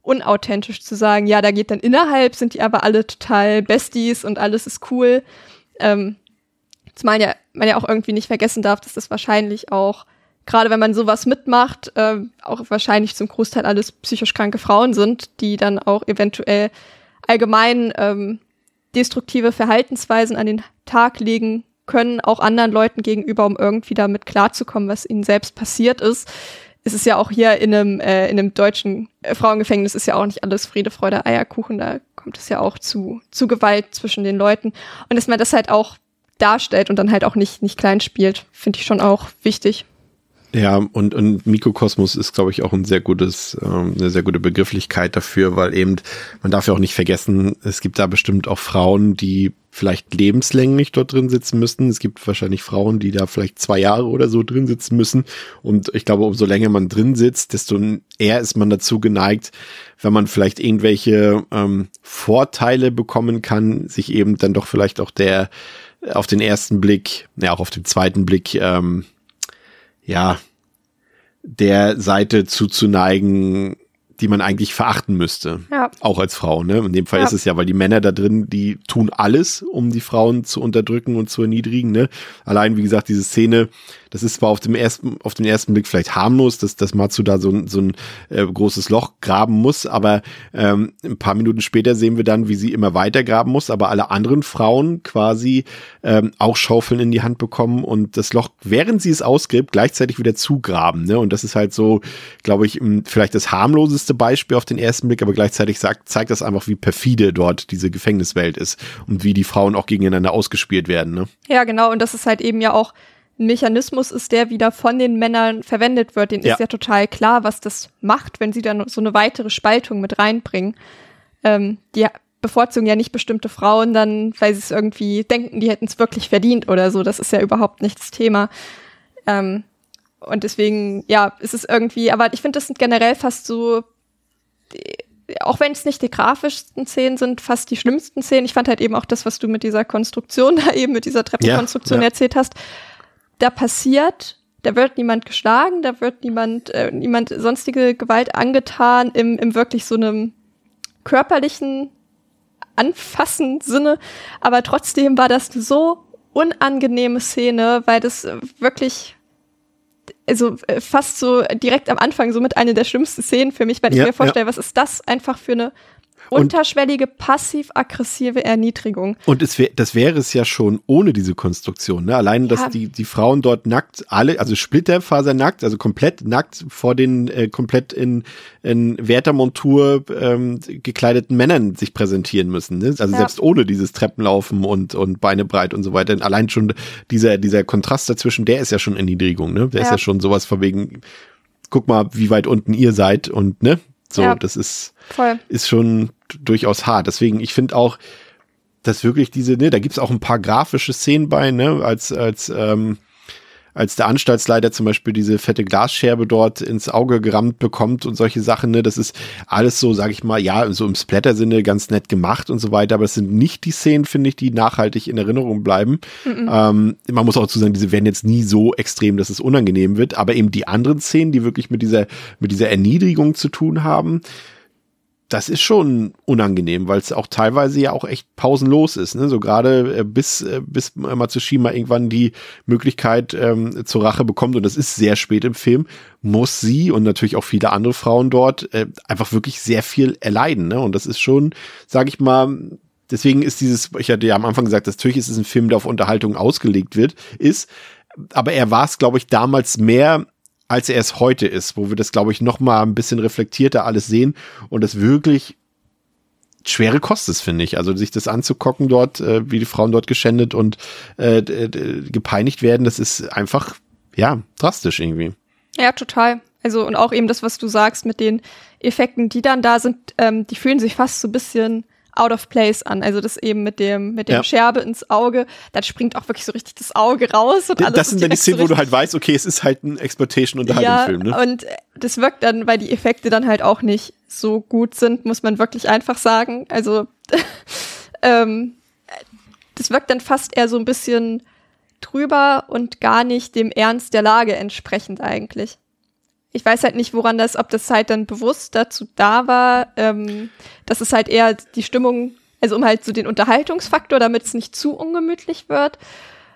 unauthentisch zu sagen, ja, da geht dann innerhalb, sind die aber alle total Besties und alles ist cool. Ähm, zumal ja, man ja auch irgendwie nicht vergessen darf, dass das wahrscheinlich auch, gerade wenn man sowas mitmacht, äh, auch wahrscheinlich zum Großteil alles psychisch kranke Frauen sind, die dann auch eventuell allgemein ähm, destruktive Verhaltensweisen an den Tag legen können, auch anderen Leuten gegenüber, um irgendwie damit klarzukommen, was ihnen selbst passiert ist es ist ja auch hier in einem, äh, in einem deutschen äh, Frauengefängnis ist ja auch nicht alles Friede, Freude, Eierkuchen. Da kommt es ja auch zu, zu Gewalt zwischen den Leuten. Und dass man das halt auch darstellt und dann halt auch nicht, nicht klein spielt, finde ich schon auch wichtig. Ja, und, und Mikrokosmos ist, glaube ich, auch ein sehr gutes, ähm, eine sehr gute Begrifflichkeit dafür, weil eben, man darf ja auch nicht vergessen, es gibt da bestimmt auch Frauen, die vielleicht lebenslänglich dort drin sitzen müssen. Es gibt wahrscheinlich Frauen, die da vielleicht zwei Jahre oder so drin sitzen müssen. Und ich glaube, umso länger man drin sitzt, desto eher ist man dazu geneigt, wenn man vielleicht irgendwelche ähm, Vorteile bekommen kann, sich eben dann doch vielleicht auch der auf den ersten Blick, ja auch auf den zweiten Blick ähm, ja, der Seite zuzuneigen, die man eigentlich verachten müsste. Ja. Auch als Frau, ne? In dem Fall ja. ist es ja, weil die Männer da drin, die tun alles, um die Frauen zu unterdrücken und zu erniedrigen, ne? Allein, wie gesagt, diese Szene, das ist zwar auf dem ersten, auf den ersten Blick vielleicht harmlos, dass, dass Matsu da so, ein so ein äh, großes Loch graben muss, aber ähm, ein paar Minuten später sehen wir dann, wie sie immer weiter graben muss, aber alle anderen Frauen quasi ähm, auch Schaufeln in die Hand bekommen und das Loch, während sie es ausgräbt, gleichzeitig wieder zugraben. Ne? Und das ist halt so, glaube ich, vielleicht das harmloseste Beispiel auf den ersten Blick, aber gleichzeitig sagt, zeigt das einfach, wie perfide dort diese Gefängniswelt ist und wie die Frauen auch gegeneinander ausgespielt werden. Ne? Ja, genau. Und das ist halt eben ja auch ein Mechanismus ist, der wieder von den Männern verwendet wird. Den ja. ist ja total klar, was das macht, wenn sie dann so eine weitere Spaltung mit reinbringen. Ähm, die bevorzugen ja nicht bestimmte Frauen dann, weil sie es irgendwie denken, die hätten es wirklich verdient oder so. Das ist ja überhaupt nicht das Thema. Ähm, und deswegen, ja, ist es irgendwie, aber ich finde, das sind generell fast so, auch wenn es nicht die grafischsten Szenen sind, fast die schlimmsten Szenen. Ich fand halt eben auch das, was du mit dieser Konstruktion <laughs> da eben, mit dieser Treppenkonstruktion ja, ja. erzählt hast, da passiert, da wird niemand geschlagen, da wird niemand, äh, niemand sonstige Gewalt angetan im, im wirklich so einem körperlichen anfassen Sinne, aber trotzdem war das so unangenehme Szene, weil das wirklich also äh, fast so direkt am Anfang so mit einer der schlimmsten Szenen für mich, weil ich mir vorstelle, ja. was ist das einfach für eine Unterschwellige passiv-aggressive Erniedrigung. Und es wär, das wäre es ja schon ohne diese Konstruktion. Ne? Allein, dass ja. die, die Frauen dort nackt, alle, also splitterfasernackt, also komplett nackt vor den äh, komplett in, in Wärtermontur ähm, gekleideten Männern sich präsentieren müssen. Ne? Also ja. selbst ohne dieses Treppenlaufen und, und Beine breit und so weiter. Allein schon dieser, dieser Kontrast dazwischen, der ist ja schon Erniedrigung. Ne? Der ja. ist ja schon sowas von wegen, guck mal, wie weit unten ihr seid und ne, so, ja, das ist, voll. ist schon durchaus hart. Deswegen, ich finde auch, dass wirklich diese, ne, da gibt's auch ein paar grafische Szenen bei, ne, als, als, ähm, als der Anstaltsleiter zum Beispiel diese fette Glasscherbe dort ins Auge gerammt bekommt und solche Sachen, ne, das ist alles so, sag ich mal, ja, so im Splatter-Sinne ganz nett gemacht und so weiter, aber es sind nicht die Szenen, finde ich, die nachhaltig in Erinnerung bleiben. Mhm. Ähm, man muss auch zu sagen, diese werden jetzt nie so extrem, dass es unangenehm wird, aber eben die anderen Szenen, die wirklich mit dieser, mit dieser Erniedrigung zu tun haben, das ist schon unangenehm, weil es auch teilweise ja auch echt pausenlos ist. Ne? So gerade äh, bis, äh, bis Matsushima irgendwann die Möglichkeit ähm, zur Rache bekommt, und das ist sehr spät im Film, muss sie und natürlich auch viele andere Frauen dort äh, einfach wirklich sehr viel erleiden. Ne? Und das ist schon, sage ich mal, deswegen ist dieses, ich hatte ja am Anfang gesagt, dass natürlich ist es ein Film, der auf Unterhaltung ausgelegt wird, ist, aber er war es, glaube ich, damals mehr als er es heute ist, wo wir das, glaube ich, noch mal ein bisschen reflektierter alles sehen und es wirklich schwere Kost ist, finde ich. Also sich das anzugucken dort, äh, wie die Frauen dort geschändet und äh, gepeinigt werden, das ist einfach, ja, drastisch irgendwie. Ja, total. Also und auch eben das, was du sagst mit den Effekten, die dann da sind, ähm, die fühlen sich fast so ein bisschen out of place an. Also das eben mit dem, mit dem ja. Scherbe ins Auge, dann springt auch wirklich so richtig das Auge raus und alles. Das sind dann die Szenen, so wo du halt weißt, okay, es ist halt ein Exploitation-Unterhaltungsfilm, ja, ne? Und das wirkt dann, weil die Effekte dann halt auch nicht so gut sind, muss man wirklich einfach sagen. Also <laughs> ähm, das wirkt dann fast eher so ein bisschen drüber und gar nicht dem Ernst der Lage entsprechend eigentlich ich weiß halt nicht, woran das, ob das halt dann bewusst dazu da war, ähm, dass es halt eher die Stimmung, also um halt so den Unterhaltungsfaktor, damit es nicht zu ungemütlich wird,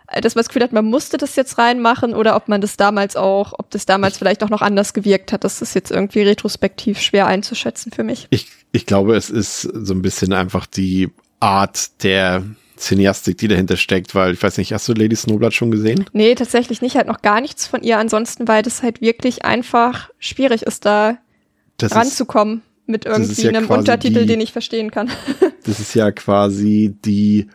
äh, dass man das Gefühl hat, man musste das jetzt reinmachen oder ob man das damals auch, ob das damals vielleicht auch noch anders gewirkt hat. Das ist jetzt irgendwie retrospektiv schwer einzuschätzen für mich. Ich, ich glaube, es ist so ein bisschen einfach die Art der Cineastik, die dahinter steckt, weil ich weiß nicht, hast du Lady Snowblood schon gesehen? Nee, tatsächlich nicht, halt noch gar nichts von ihr. Ansonsten, weil das halt wirklich einfach schwierig ist, da das ranzukommen ist, mit irgendwie ja einem Untertitel, die, den ich verstehen kann. <laughs> das ist ja quasi die,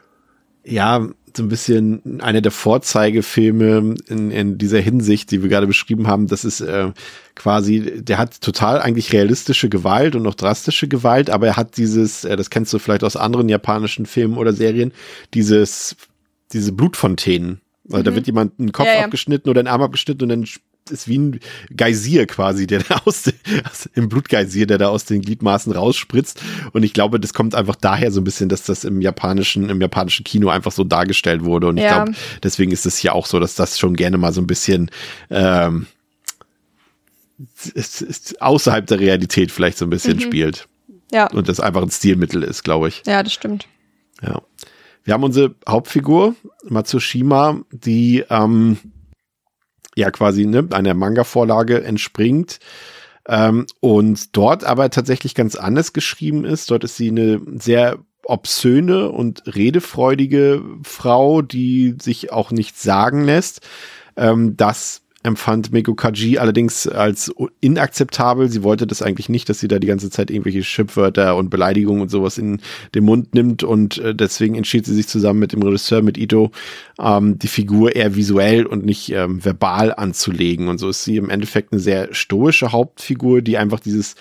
ja, so ein bisschen einer der Vorzeigefilme in, in dieser Hinsicht, die wir gerade beschrieben haben. Das ist äh, quasi, der hat total eigentlich realistische Gewalt und auch drastische Gewalt, aber er hat dieses, äh, das kennst du vielleicht aus anderen japanischen Filmen oder Serien, dieses, diese Blutfontänen. Also mhm. da wird jemand einen Kopf ja, ja. abgeschnitten oder einen Arm abgeschnitten und dann ist wie ein Geysir quasi, der da aus, dem, aus im Blutgeysir, der da aus den Gliedmaßen rausspritzt. Und ich glaube, das kommt einfach daher so ein bisschen, dass das im japanischen, im japanischen Kino einfach so dargestellt wurde. Und ja. ich glaube, deswegen ist es ja auch so, dass das schon gerne mal so ein bisschen ähm, außerhalb der Realität vielleicht so ein bisschen mhm. spielt. Ja. Und das einfach ein Stilmittel ist, glaube ich. Ja, das stimmt. Ja. Wir haben unsere Hauptfigur, Matsushima, die ähm, ja quasi ne, einer Manga-Vorlage entspringt. Ähm, und dort aber tatsächlich ganz anders geschrieben ist. Dort ist sie eine sehr obszöne und redefreudige Frau, die sich auch nichts sagen lässt. Ähm, das empfand Meko Kaji allerdings als inakzeptabel. Sie wollte das eigentlich nicht, dass sie da die ganze Zeit irgendwelche Schimpfwörter und Beleidigungen und sowas in den Mund nimmt und äh, deswegen entschied sie sich zusammen mit dem Regisseur, mit Ito, ähm, die Figur eher visuell und nicht ähm, verbal anzulegen. Und so ist sie im Endeffekt eine sehr stoische Hauptfigur, die einfach dieses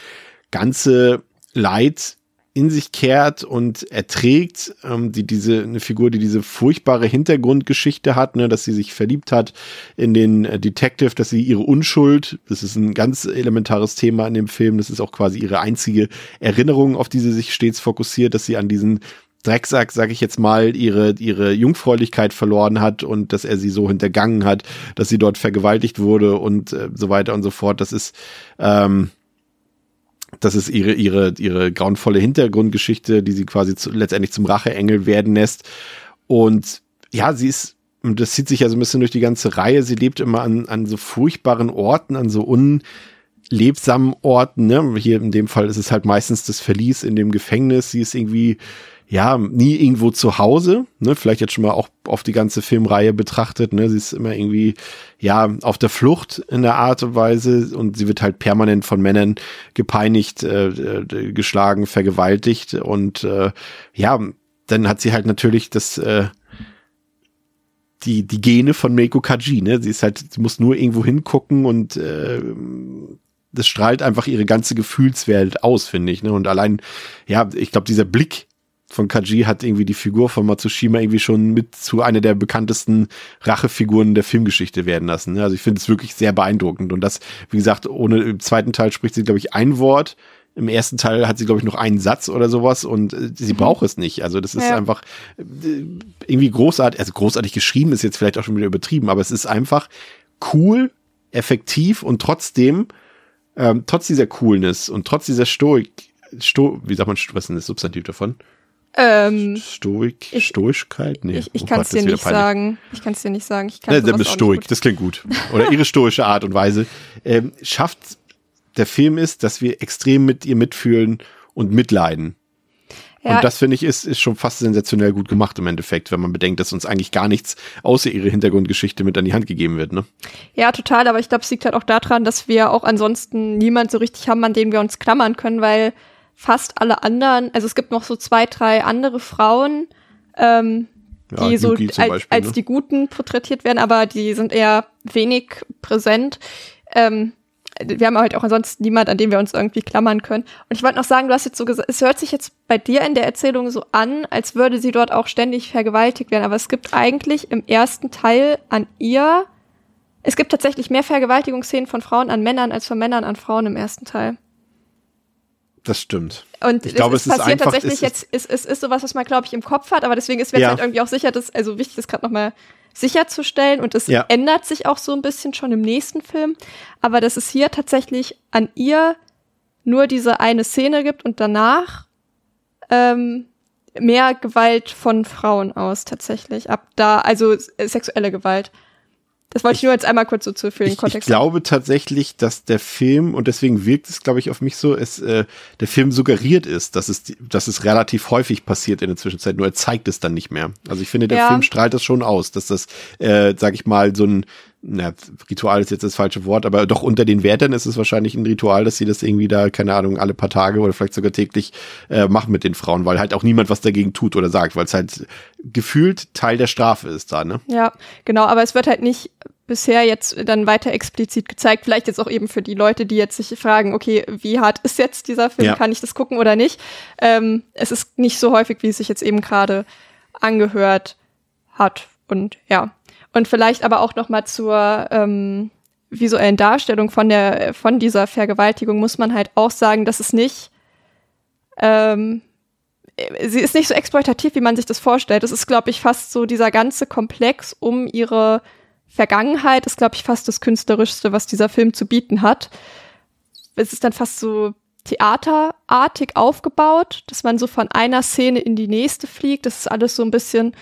ganze Leid in sich kehrt und erträgt, ähm, die diese eine Figur, die diese furchtbare Hintergrundgeschichte hat, ne, dass sie sich verliebt hat in den äh, Detective, dass sie ihre Unschuld, das ist ein ganz elementares Thema in dem Film, das ist auch quasi ihre einzige Erinnerung, auf die sie sich stets fokussiert, dass sie an diesen Drecksack, sag ich jetzt mal, ihre, ihre Jungfräulichkeit verloren hat und dass er sie so hintergangen hat, dass sie dort vergewaltigt wurde und äh, so weiter und so fort. Das ist ähm, das ist ihre, ihre, ihre grauenvolle Hintergrundgeschichte, die sie quasi zu, letztendlich zum Racheengel werden lässt. Und ja, sie ist, das zieht sich ja so ein bisschen durch die ganze Reihe. Sie lebt immer an, an so furchtbaren Orten, an so unlebsamen Orten. Ne? Hier in dem Fall ist es halt meistens das Verlies in dem Gefängnis. Sie ist irgendwie ja, nie irgendwo zu Hause, ne, vielleicht jetzt schon mal auch auf die ganze Filmreihe betrachtet, ne, sie ist immer irgendwie, ja, auf der Flucht in der Art und Weise und sie wird halt permanent von Männern gepeinigt, äh, äh, geschlagen, vergewaltigt und, äh, ja, dann hat sie halt natürlich das, äh, die, die Gene von Meiko Kaji, ne, sie ist halt, sie muss nur irgendwo hingucken und, äh, das strahlt einfach ihre ganze Gefühlswelt aus, finde ich, ne, und allein, ja, ich glaube, dieser Blick, von Kaji hat irgendwie die Figur von Matsushima irgendwie schon mit zu einer der bekanntesten Rachefiguren der Filmgeschichte werden lassen. Also ich finde es wirklich sehr beeindruckend. Und das, wie gesagt, ohne im zweiten Teil spricht sie, glaube ich, ein Wort. Im ersten Teil hat sie, glaube ich, noch einen Satz oder sowas und äh, sie mhm. braucht es nicht. Also das ist ja. einfach äh, irgendwie großartig, also großartig geschrieben ist jetzt vielleicht auch schon wieder übertrieben, aber es ist einfach cool, effektiv und trotzdem, ähm, trotz dieser Coolness und trotz dieser Stoik, Sto, wie sagt man, was ist denn das Substantiv davon? Ähm, Stoik, ich, Stoischkeit? Nee, ich, ich oh kann es dir nicht sagen. Ich kann es dir nicht sagen. Ich kann ja, dann ist Stoik, das klingt gut. Oder ihre stoische Art und Weise. Ähm, schafft der Film ist, dass wir extrem mit ihr mitfühlen und mitleiden. Ja. Und das finde ich ist, ist schon fast sensationell gut gemacht im Endeffekt, wenn man bedenkt, dass uns eigentlich gar nichts außer ihre Hintergrundgeschichte mit an die Hand gegeben wird, ne? Ja, total, aber ich glaube, es liegt halt auch daran, dass wir auch ansonsten niemand so richtig haben, an den wir uns klammern können, weil fast alle anderen, also es gibt noch so zwei, drei andere Frauen, ähm, ja, die so als, Beispiel, als ne? die Guten porträtiert werden, aber die sind eher wenig präsent. Ähm, wir haben halt auch ansonsten niemand, an dem wir uns irgendwie klammern können. Und ich wollte noch sagen, du hast jetzt so gesagt, es hört sich jetzt bei dir in der Erzählung so an, als würde sie dort auch ständig vergewaltigt werden. Aber es gibt eigentlich im ersten Teil an ihr, es gibt tatsächlich mehr Vergewaltigungsszenen von Frauen an Männern als von Männern an Frauen im ersten Teil. Das stimmt. Und ich glaube, es, es passiert einfach, tatsächlich es jetzt, es, es ist sowas, was man, glaube ich, im Kopf hat, aber deswegen ist mir ja. halt irgendwie auch sicher, dass, also wichtig ist gerade nochmal sicherzustellen und es ja. ändert sich auch so ein bisschen schon im nächsten Film, aber dass es hier tatsächlich an ihr nur diese eine Szene gibt und danach ähm, mehr Gewalt von Frauen aus tatsächlich. Ab da, also sexuelle Gewalt. Das wollte ich, ich nur jetzt einmal kurz so zu für den Kontext. Ich glaube tatsächlich, dass der Film, und deswegen wirkt es, glaube ich, auf mich so, es, äh, der Film suggeriert ist, dass es, dass es relativ häufig passiert in der Zwischenzeit, nur er zeigt es dann nicht mehr. Also ich finde, der ja. Film strahlt das schon aus, dass das, äh, sag ich mal, so ein, na, Ritual ist jetzt das falsche Wort, aber doch unter den Wertern ist es wahrscheinlich ein Ritual, dass sie das irgendwie da, keine Ahnung, alle paar Tage oder vielleicht sogar täglich äh, machen mit den Frauen, weil halt auch niemand was dagegen tut oder sagt, weil es halt gefühlt Teil der Strafe ist da, ne? Ja, genau, aber es wird halt nicht bisher jetzt dann weiter explizit gezeigt. Vielleicht jetzt auch eben für die Leute, die jetzt sich fragen, okay, wie hart ist jetzt dieser Film? Ja. Kann ich das gucken oder nicht? Ähm, es ist nicht so häufig, wie es sich jetzt eben gerade angehört hat. Und ja, und vielleicht aber auch noch mal zur ähm, visuellen Darstellung von der von dieser Vergewaltigung muss man halt auch sagen, dass es nicht ähm, sie ist nicht so exploitativ, wie man sich das vorstellt. Es ist, glaube ich, fast so dieser ganze Komplex um ihre Vergangenheit ist, glaube ich, fast das künstlerischste, was dieser Film zu bieten hat. Es ist dann fast so theaterartig aufgebaut, dass man so von einer Szene in die nächste fliegt. Das ist alles so ein bisschen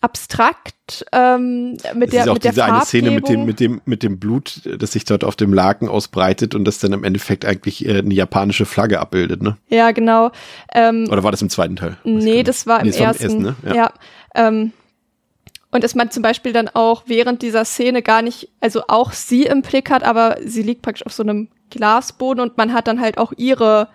abstrakt ähm, mit der, ist auch mit diese eine Szene mit dem mit dem mit dem Blut, das sich dort auf dem Laken ausbreitet und das dann im Endeffekt eigentlich äh, eine japanische Flagge abbildet, ne? Ja, genau. Ähm, Oder war das im zweiten Teil? Nee, das war im nee, ersten. War im ersten ne? Ja. ja ähm, und dass man zum Beispiel dann auch während dieser Szene gar nicht, also auch sie im Blick hat, aber sie liegt praktisch auf so einem Glasboden und man hat dann halt auch ihre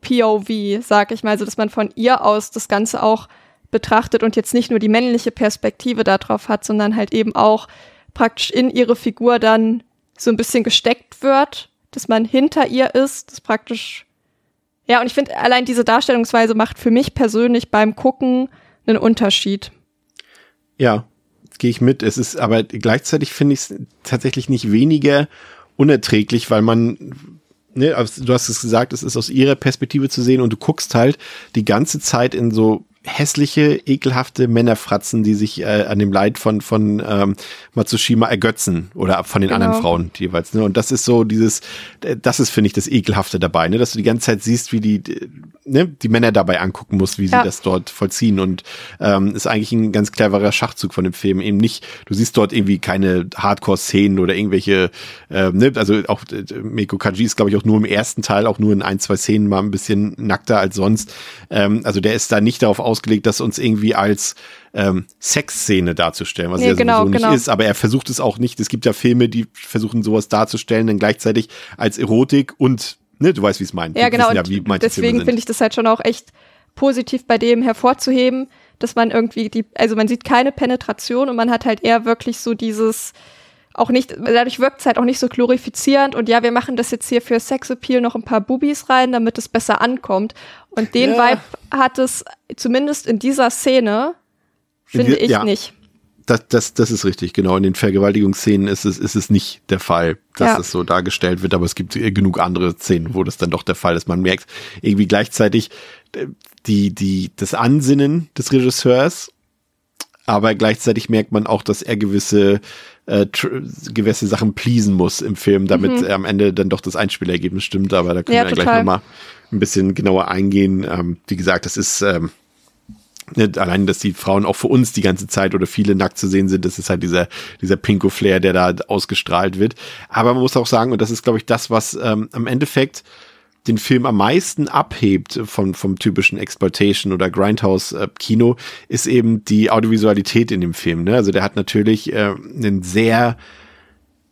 POV, sag ich mal, also dass man von ihr aus das Ganze auch betrachtet und jetzt nicht nur die männliche Perspektive darauf hat, sondern halt eben auch praktisch in ihre Figur dann so ein bisschen gesteckt wird, dass man hinter ihr ist, das praktisch ja, und ich finde, allein diese Darstellungsweise macht für mich persönlich beim Gucken einen Unterschied. Ja, gehe ich mit. Es ist aber gleichzeitig finde ich es tatsächlich nicht weniger unerträglich, weil man, ne, du hast es gesagt, es ist aus ihrer Perspektive zu sehen und du guckst halt die ganze Zeit in so hässliche, ekelhafte Männerfratzen, die sich äh, an dem Leid von, von ähm, Matsushima ergötzen oder von den genau. anderen Frauen jeweils. Ne? Und das ist so dieses, äh, das ist, finde ich, das Ekelhafte dabei, ne? dass du die ganze Zeit siehst, wie die, ne, die Männer dabei angucken musst, wie ja. sie das dort vollziehen. Und ähm, ist eigentlich ein ganz cleverer Schachzug von dem Film. Eben nicht, du siehst dort irgendwie keine Hardcore-Szenen oder irgendwelche, äh, ne? also auch äh, Meiko Kaji ist, glaube ich, auch nur im ersten Teil, auch nur in ein, zwei Szenen mal ein bisschen nackter als sonst. Ähm, also der ist da nicht darauf ausgelegt, das uns irgendwie als ähm, Sexszene darzustellen, was nee, ja genau, sowieso nicht genau. ist, aber er versucht es auch nicht. Es gibt ja Filme, die versuchen sowas darzustellen, dann gleichzeitig als Erotik und, ne, du weißt, wie es meint. Ja, genau. Ja, deswegen finde ich das halt schon auch echt positiv bei dem hervorzuheben, dass man irgendwie die, also man sieht keine Penetration und man hat halt eher wirklich so dieses auch nicht, dadurch wirkt es halt auch nicht so glorifizierend und ja, wir machen das jetzt hier für Sexappeal noch ein paar Bubis rein, damit es besser ankommt. Und den Ja. Vibe hat es zumindest in dieser Szene, In finde ich ja. nicht. Das, das, das ist richtig, genau. In den Vergewaltigungsszenen ist es, ist es nicht der Fall, dass Ja. das so dargestellt wird, aber es gibt genug andere Szenen, wo das dann doch der Fall ist. Man merkt irgendwie gleichzeitig äh, die, die, das Ansinnen des Regisseurs, aber gleichzeitig merkt man auch, dass er gewisse, äh, gewisse Sachen pleasen muss im Film, damit äh, am Ende dann doch das Einspielergebnis stimmt, aber da können Ja, wir gleich nochmal ein bisschen genauer eingehen. Ähm, wie gesagt, das ist, ähm, ne, allein, dass die Frauen auch für uns die ganze Zeit oder viele nackt zu sehen sind, das ist halt dieser, dieser Pinko-Flair, der da ausgestrahlt wird. Aber man muss auch sagen, und das ist, glaube ich, das, was ähm, am Endeffekt den Film am meisten abhebt von, vom typischen Exploitation oder Grindhouse-Kino, ist eben die Audiovisualität in dem Film. Ne? Also der hat natürlich äh, einen sehr,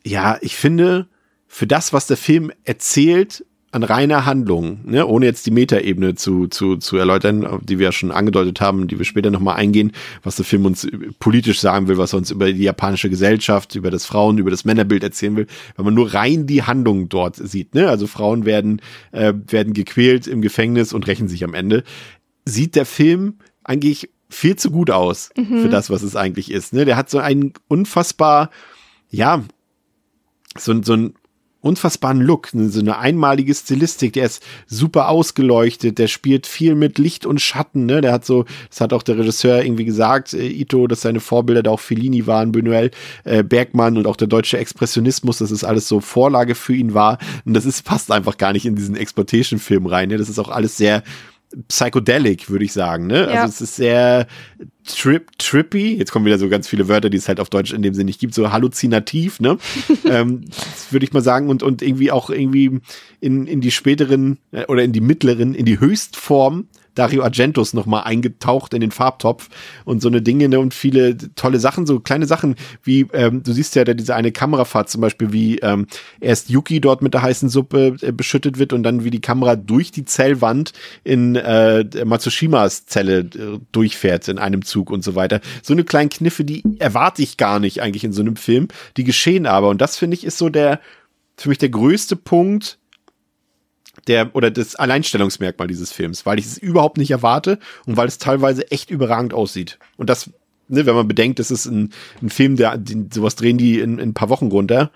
ja, ich finde, für das, was der Film erzählt, an reiner Handlung, ne, ohne jetzt die Metaebene zu, zu, zu erläutern, die wir ja schon angedeutet haben, die wir später nochmal eingehen, was der Film uns politisch sagen will, was er uns über die japanische Gesellschaft, über das Frauen, über das Männerbild erzählen will, wenn man nur rein die Handlung dort sieht. Ne? Also Frauen werden, äh, werden gequält im Gefängnis und rächen sich am Ende. Sieht der Film eigentlich viel zu gut aus für das, was es eigentlich ist. Ne? Der hat so einen unfassbar, ja, so, ein- so einen unfassbaren Look, ne, so eine einmalige Stilistik, der ist super ausgeleuchtet, der spielt viel mit Licht und Schatten, ne? Der hat so, das hat auch der Regisseur irgendwie gesagt, äh, Ito, dass seine Vorbilder da auch Fellini waren, Buñuel, äh, Bergmann und auch der deutsche Expressionismus, dass es alles so Vorlage für ihn war. Und das ist, passt einfach gar nicht in diesen Exploitation-Film rein, ne? Das ist auch alles sehr psychedelic, würde ich sagen, ne? Ja. Also es ist sehr trip, trippy. Jetzt kommen wieder so ganz viele Wörter, die es halt auf Deutsch in dem Sinne nicht gibt, so halluzinativ, ne? <laughs> ähm, würde ich mal sagen und, und irgendwie auch irgendwie in, in die späteren äh, oder in die mittleren, in die Höchstform Dario Argentos nochmal eingetaucht in den Farbtopf und so eine Dinge ne, und viele tolle Sachen, so kleine Sachen wie, ähm, du siehst ja da diese eine Kamerafahrt zum Beispiel, wie ähm, erst Yuki dort mit der heißen Suppe äh, beschüttet wird und dann wie die Kamera durch die Zellwand in äh, Matsushimas Zelle äh, durchfährt in einem Zug und so weiter. So eine kleinen Kniffe, die erwarte ich gar nicht eigentlich in so einem Film, die geschehen aber und das finde ich ist so der, für mich der größte Punkt, der oder das Alleinstellungsmerkmal dieses Films, weil ich es überhaupt nicht erwarte und weil es teilweise echt überragend aussieht. Und das, ne, wenn man bedenkt, das ist ein, ein Film, der den, sowas drehen die in, in ein paar Wochen runter.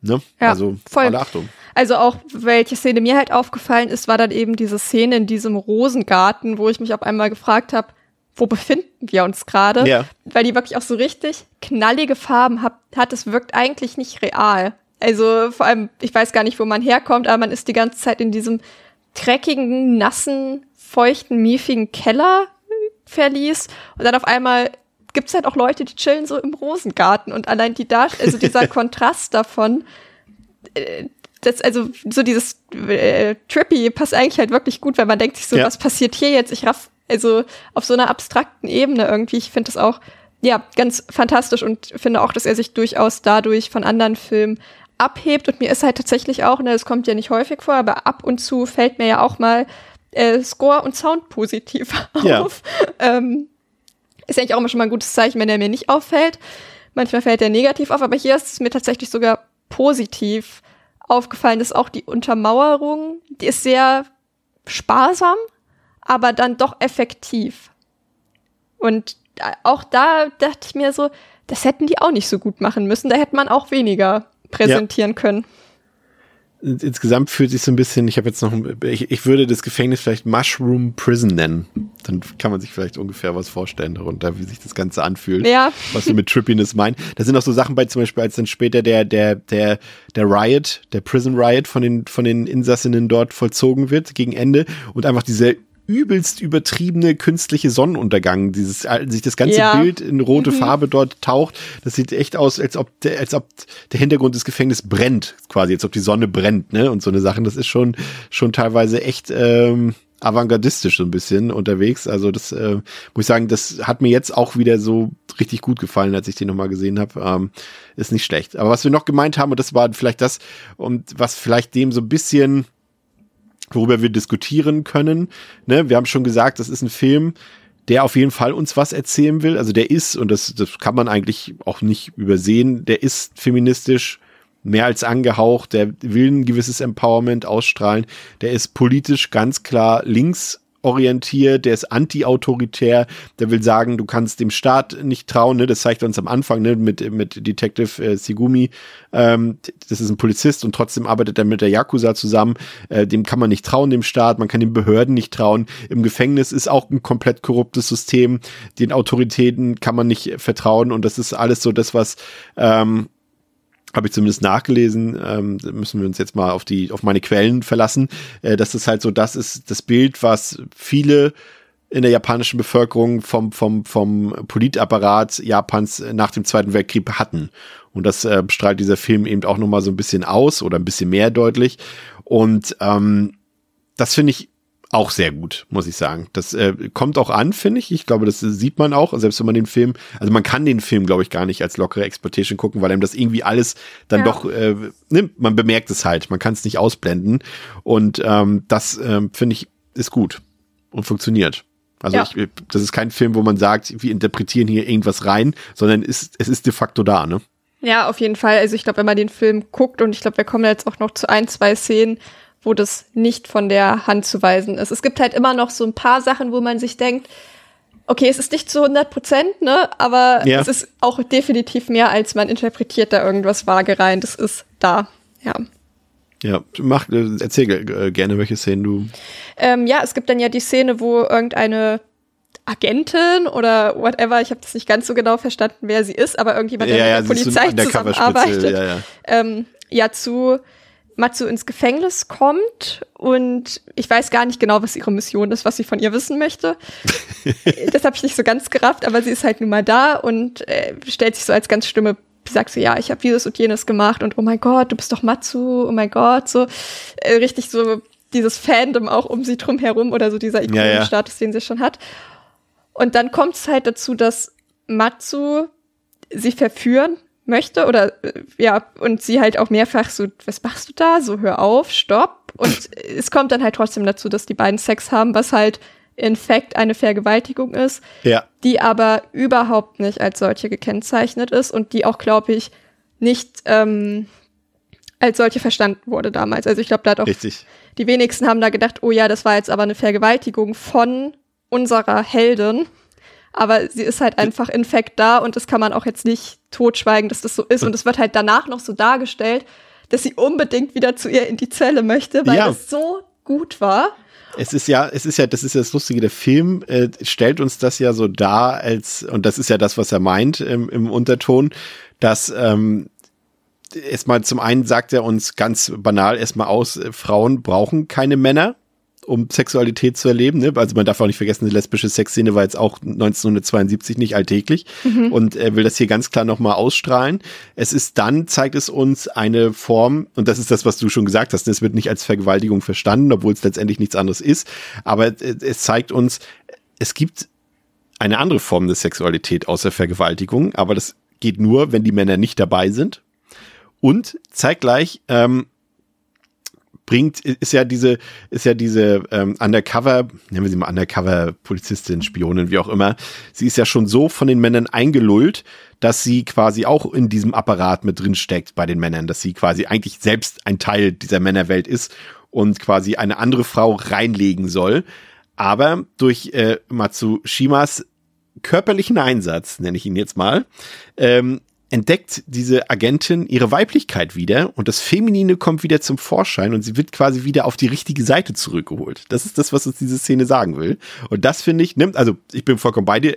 Ne? Ja, also voll. alle Achtung. Also auch, welche Szene mir halt aufgefallen ist, war dann eben diese Szene in diesem Rosengarten, wo ich mich auf einmal gefragt habe, wo befinden wir uns gerade? Ja. Weil die wirklich auch so richtig knallige Farben hat, hat. Es wirkt eigentlich nicht real. Also vor allem, ich weiß gar nicht, wo man herkommt, aber man ist die ganze Zeit in diesem dreckigen, nassen, feuchten, miefigen Keller verließ und dann auf einmal gibt's halt auch Leute, die chillen so im Rosengarten und allein die Dar also dieser <laughs> Kontrast davon, äh, das, also so dieses äh, Trippy passt eigentlich halt wirklich gut, weil man denkt sich so, Ja. was passiert hier jetzt? Ich raff, also auf so einer abstrakten Ebene irgendwie, ich finde das auch, ja, ganz fantastisch und finde auch, dass er sich durchaus dadurch von anderen Filmen abhebt und mir ist halt tatsächlich auch, ne, das kommt ja nicht häufig vor, aber ab und zu fällt mir ja auch mal äh, Score und Sound positiv <laughs> Ja. auf. Ähm, ist eigentlich auch immer schon mal ein gutes Zeichen, wenn er mir nicht auffällt. Manchmal fällt er negativ auf, aber hier ist es mir tatsächlich sogar positiv aufgefallen, dass auch die Untermauerung, die ist sehr sparsam, aber dann doch effektiv. Und da- auch da dachte ich mir so, das hätten die auch nicht so gut machen müssen, da hätte man auch weniger präsentieren können. In- Insgesamt fühlt sich so ein bisschen, ich habe jetzt noch, ich, ich würde das Gefängnis vielleicht Mushroom Prison nennen. Dann kann man sich vielleicht ungefähr was vorstellen darunter, wie sich das Ganze anfühlt. Ja. was wir mit Trippiness meinen. Da sind auch so Sachen bei, zum Beispiel, als dann später der, der, der, der Riot, der Prison Riot von den, von den Insassinnen dort vollzogen wird gegen Ende und einfach diese übelst übertriebene künstliche Sonnenuntergang, dieses, äh, sich das ganze Ja. Bild in rote Farbe dort taucht. Das sieht echt aus, als ob der, als ob der Hintergrund des Gefängnisses brennt, quasi, als ob die Sonne brennt, ne? Und so eine Sachen. Das ist schon, schon teilweise echt, ähm, avantgardistisch so ein bisschen unterwegs. Also das äh, muss ich sagen, das hat mir jetzt auch wieder so richtig gut gefallen, als ich den nochmal gesehen habe. Ähm, ist nicht schlecht. Aber was wir noch gemeint haben, und das war vielleicht das, und was vielleicht dem so ein bisschen, worüber wir diskutieren können, ne, wir haben schon gesagt, das ist ein Film, der auf jeden Fall uns was erzählen will. Also der ist, und das, das kann man eigentlich auch nicht übersehen, der ist feministisch mehr als angehaucht, der will ein gewisses Empowerment ausstrahlen, der ist politisch ganz klar links orientiert, der ist anti-autoritär, der will sagen, du kannst dem Staat nicht trauen, ne? das zeigt uns am Anfang ne? mit, mit Detective äh, Sigumi, ähm, das ist ein Polizist und trotzdem arbeitet er mit der Yakuza zusammen, äh, dem kann man nicht trauen, dem Staat, man kann den Behörden nicht trauen, im Gefängnis ist auch ein komplett korruptes System, den Autoritäten kann man nicht vertrauen und das ist alles so das, was ähm, habe ich zumindest nachgelesen, ähm, müssen wir uns jetzt mal auf die, auf meine Quellen verlassen, äh, dass das halt so das ist, das Bild, was viele in der japanischen Bevölkerung vom, vom, vom Politapparat Japans nach dem Zweiten Weltkrieg hatten. Und das äh, strahlt dieser Film eben auch nochmal so ein bisschen aus oder ein bisschen mehr deutlich. Und ähm, das finde ich auch sehr gut, muss ich sagen. Das äh, kommt auch an, finde ich. Ich glaube, das sieht man auch, selbst wenn man den Film, also man kann den Film, glaube ich, gar nicht als lockere Exploitation gucken, weil einem das irgendwie alles dann ja. doch, äh, ne, man bemerkt es halt, man kann es nicht ausblenden. Und ähm, das ähm, finde ich ist gut und funktioniert. Also ja. ich, das ist kein Film, wo man sagt, wir interpretieren hier irgendwas rein, sondern ist, es ist de facto da, ne? Ja, auf jeden Fall. Also ich glaube, wenn man den Film guckt und ich glaube, wir kommen jetzt auch noch zu ein, zwei Szenen, wo das nicht von der Hand zu weisen ist. Es gibt halt immer noch so ein paar Sachen, wo man sich denkt, okay, es ist nicht zu 100 Prozent, ne, aber ja. es ist auch definitiv mehr, als man interpretiert da irgendwas vage rein. Das ist da, ja. Ja, mach, äh, erzähl äh, gerne, welche Szenen du. Ähm, ja, es gibt dann ja die Szene, wo irgendeine Agentin oder whatever, ich habe das nicht ganz so genau verstanden, wer sie ist, aber irgendjemand, der ja, mit der Polizei zusammenarbeitet, ja, ja. Ähm, ja zu Matsu ins Gefängnis kommt und ich weiß gar nicht genau, was ihre Mission ist, was sie von ihr wissen möchte. <laughs> das habe ich nicht so ganz gerafft, aber sie ist halt nun mal da und äh, stellt sich so als ganz Stimme, sagt so, ja, ich habe dieses und jenes gemacht und oh mein Gott, du bist doch Matsu, oh mein Gott, so äh, richtig so dieses Fandom auch um sie drum herum oder so dieser Ikonenstatus, ja, ja. den sie schon hat. Und dann kommt es halt dazu, dass Matsu sie verführen möchte oder äh, ja und sie halt auch mehrfach so was machst du da? So hör auf stopp. Und <clears throat> es kommt dann halt trotzdem dazu dass die beiden Sex haben was halt in fact eine Vergewaltigung ist ja. die aber überhaupt nicht als solche gekennzeichnet ist und die auch glaube ich nicht ähm, als solche verstanden wurde damals. Also ich glaube da hat auch Richtig. die wenigsten haben da gedacht oh ja das war jetzt aber eine Vergewaltigung von unserer Heldin. Aber sie ist halt einfach infekt da und das kann man auch jetzt nicht totschweigen, dass das so ist. Und es wird halt danach noch so dargestellt, dass sie unbedingt wieder zu ihr in die Zelle möchte, weil ja. es so gut war. Es ist ja, es ist ja, das ist ja das Lustige, der Film äh, stellt uns das ja so dar, als, und das ist ja das, was er meint im, im Unterton, dass ähm, erstmal zum einen sagt er uns ganz banal erstmal aus, äh, Frauen brauchen keine Männer um Sexualität zu erleben. Ne? Also man darf auch nicht vergessen, die lesbische Sexszene war jetzt auch 1972 nicht alltäglich mhm. und er will das hier ganz klar nochmal ausstrahlen. Es ist dann, zeigt es uns eine Form, und das ist das, was du schon gesagt hast, ne? es wird nicht als Vergewaltigung verstanden, obwohl es letztendlich nichts anderes ist, aber es zeigt uns, es gibt eine andere Form der Sexualität außer Vergewaltigung, aber das geht nur, wenn die Männer nicht dabei sind. Und zeigt gleich, ähm, bringt, ist ja diese, ist ja diese ähm, Undercover, nennen wir sie mal Undercover-Polizistin, Spionin, wie auch immer, sie ist ja schon so von den Männern eingelullt, dass sie quasi auch in diesem Apparat mit drin steckt bei den Männern, dass sie quasi eigentlich selbst ein Teil dieser Männerwelt ist und quasi eine andere Frau reinlegen soll. Aber durch äh, Matsushimas körperlichen Einsatz, nenne ich ihn jetzt mal, ähm, entdeckt diese Agentin ihre Weiblichkeit wieder und das Feminine kommt wieder zum Vorschein und sie wird quasi wieder auf die richtige Seite zurückgeholt. Das ist das, was uns diese Szene sagen will. Und das finde ich, nimmt, also ich bin vollkommen bei dir.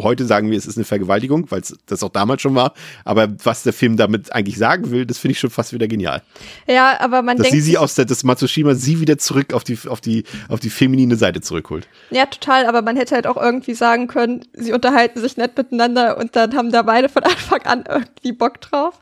Heute sagen wir, es ist eine Vergewaltigung, weil es das auch damals schon war. Aber was der Film damit eigentlich sagen will, das finde ich schon fast wieder genial. Ja, aber man dass denkt. sie sie aus der, dass Matsushima sie wieder zurück auf die, auf die, auf die feminine Seite zurückholt. Ja, total. Aber man hätte halt auch irgendwie sagen können, sie unterhalten sich nett miteinander und dann haben da beide von <laughs> Anfang an irgendwie Bock drauf.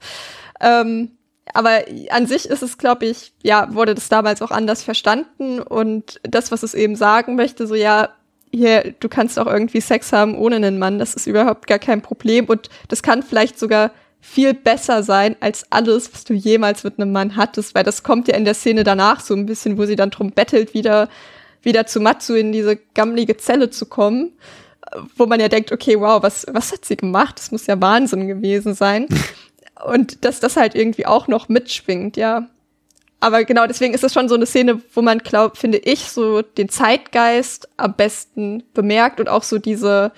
Ähm, aber an sich ist es, glaube ich, ja, wurde das damals auch anders verstanden und das, was es eben sagen möchte, so ja, hier, du kannst auch irgendwie Sex haben ohne einen Mann, das ist überhaupt gar kein Problem und das kann vielleicht sogar viel besser sein als alles, was du jemals mit einem Mann hattest, weil das kommt ja in der Szene danach so ein bisschen, wo sie dann drum bettelt, wieder, wieder zu Matsu in diese gammlige Zelle zu kommen. wo man ja denkt, okay, wow, was, was hat sie gemacht? Das muss ja Wahnsinn gewesen sein. <laughs> Und dass das halt irgendwie auch noch mitschwingt, ja. Aber genau deswegen ist das schon so eine Szene, wo man glaubt, finde ich, so den Zeitgeist am besten bemerkt und auch so diese,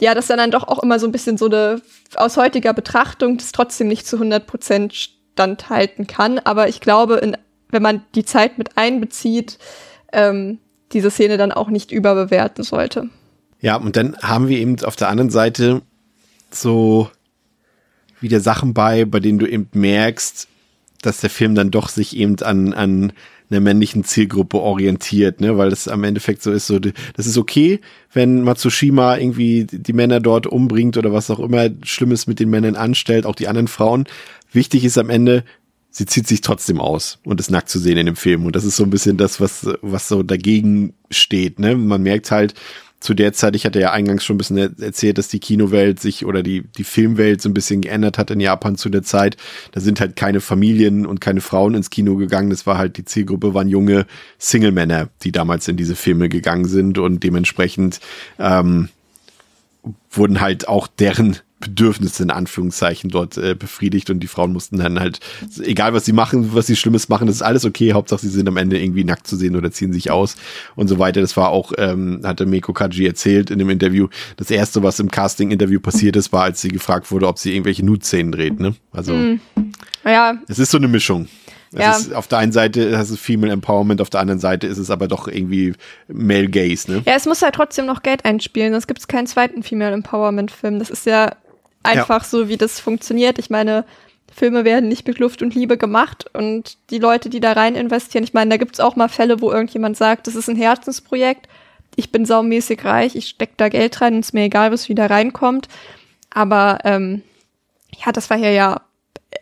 ja, dass dann dann doch auch immer so ein bisschen so eine, aus heutiger Betrachtung, das trotzdem nicht zu 100 Prozent standhalten kann. Aber ich glaube, in, wenn man die Zeit mit einbezieht, ähm, diese Szene dann auch nicht überbewerten sollte. Ja, und dann haben wir eben auf der anderen Seite so wieder Sachen bei, bei denen du eben merkst, dass der Film dann doch sich eben an, an einer männlichen Zielgruppe orientiert, ne, weil das am Endeffekt so ist, so, das ist okay, wenn Matsushima irgendwie die Männer dort umbringt oder was auch immer Schlimmes mit den Männern anstellt, auch die anderen Frauen. Wichtig ist am Ende, sie zieht sich trotzdem aus und ist nackt zu sehen in dem Film. Und das ist so ein bisschen das, was, was so dagegen steht, ne. Man merkt halt, zu der Zeit, ich hatte ja eingangs schon ein bisschen erzählt, dass die Kinowelt sich oder die, die Filmwelt so ein bisschen geändert hat in Japan zu der Zeit. Da sind halt keine Familien und keine Frauen ins Kino gegangen. Das war halt, die Zielgruppe waren junge Single-Männer, die damals in diese Filme gegangen sind und dementsprechend ähm, wurden halt auch deren Bedürfnisse in Anführungszeichen dort äh, befriedigt und die Frauen mussten dann halt, egal was sie machen, was sie Schlimmes machen, das ist alles okay, Hauptsache sie sind am Ende irgendwie nackt zu sehen oder ziehen sich aus und so weiter. Das war auch, ähm, hatte Meko Kaji erzählt in dem Interview, das erste, was im Casting-Interview passiert ist, war, als sie gefragt wurde, ob sie irgendwelche Nude-Szenen dreht, ne? Also, mm. ja. es ist so eine Mischung. Ja. Ist, auf der einen Seite hast du Female Empowerment, auf der anderen Seite ist es aber doch irgendwie Male Gaze, ne? Ja, es muss halt trotzdem noch Geld einspielen, sonst gibt es keinen zweiten Female Empowerment Film. Das ist ja einfach ja. so, wie das funktioniert. Ich meine, Filme werden nicht mit Luft und Liebe gemacht und die Leute, die da rein investieren, ich meine, da gibt's auch mal Fälle, wo irgendjemand sagt, das ist ein Herzensprojekt, ich bin saumäßig reich, ich steck da Geld rein und ist mir egal, was wieder reinkommt. Aber ähm, ja, das war ja ja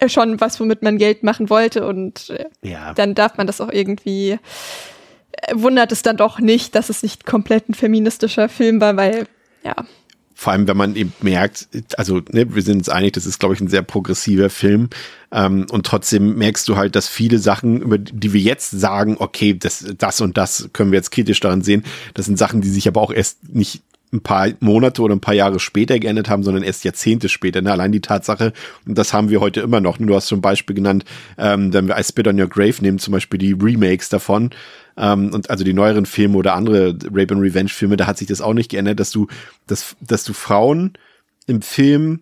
schon was, womit man Geld machen wollte und äh, ja. dann darf man das auch irgendwie äh, wundert es dann doch nicht, dass es nicht komplett ein feministischer Film war, weil ja, vor allem, wenn man eben merkt, also ne, wir sind uns einig, das ist, glaube ich, ein sehr progressiver Film. Ähm, und trotzdem merkst du halt, dass viele Sachen, über die wir jetzt sagen, okay, das, das und das können wir jetzt kritisch daran sehen, das sind Sachen, die sich aber auch erst nicht ein paar Monate oder ein paar Jahre später geändert haben, sondern erst Jahrzehnte später. Ne? Allein die Tatsache, und das haben wir heute immer noch. Ne? Du hast zum Beispiel genannt, ähm, wenn wir I Spit on Your Grave nehmen, zum Beispiel die Remakes davon, ähm, und also die neueren Filme oder andere Rape and Revenge Filme, da hat sich das auch nicht geändert, dass du, dass, dass du Frauen im Film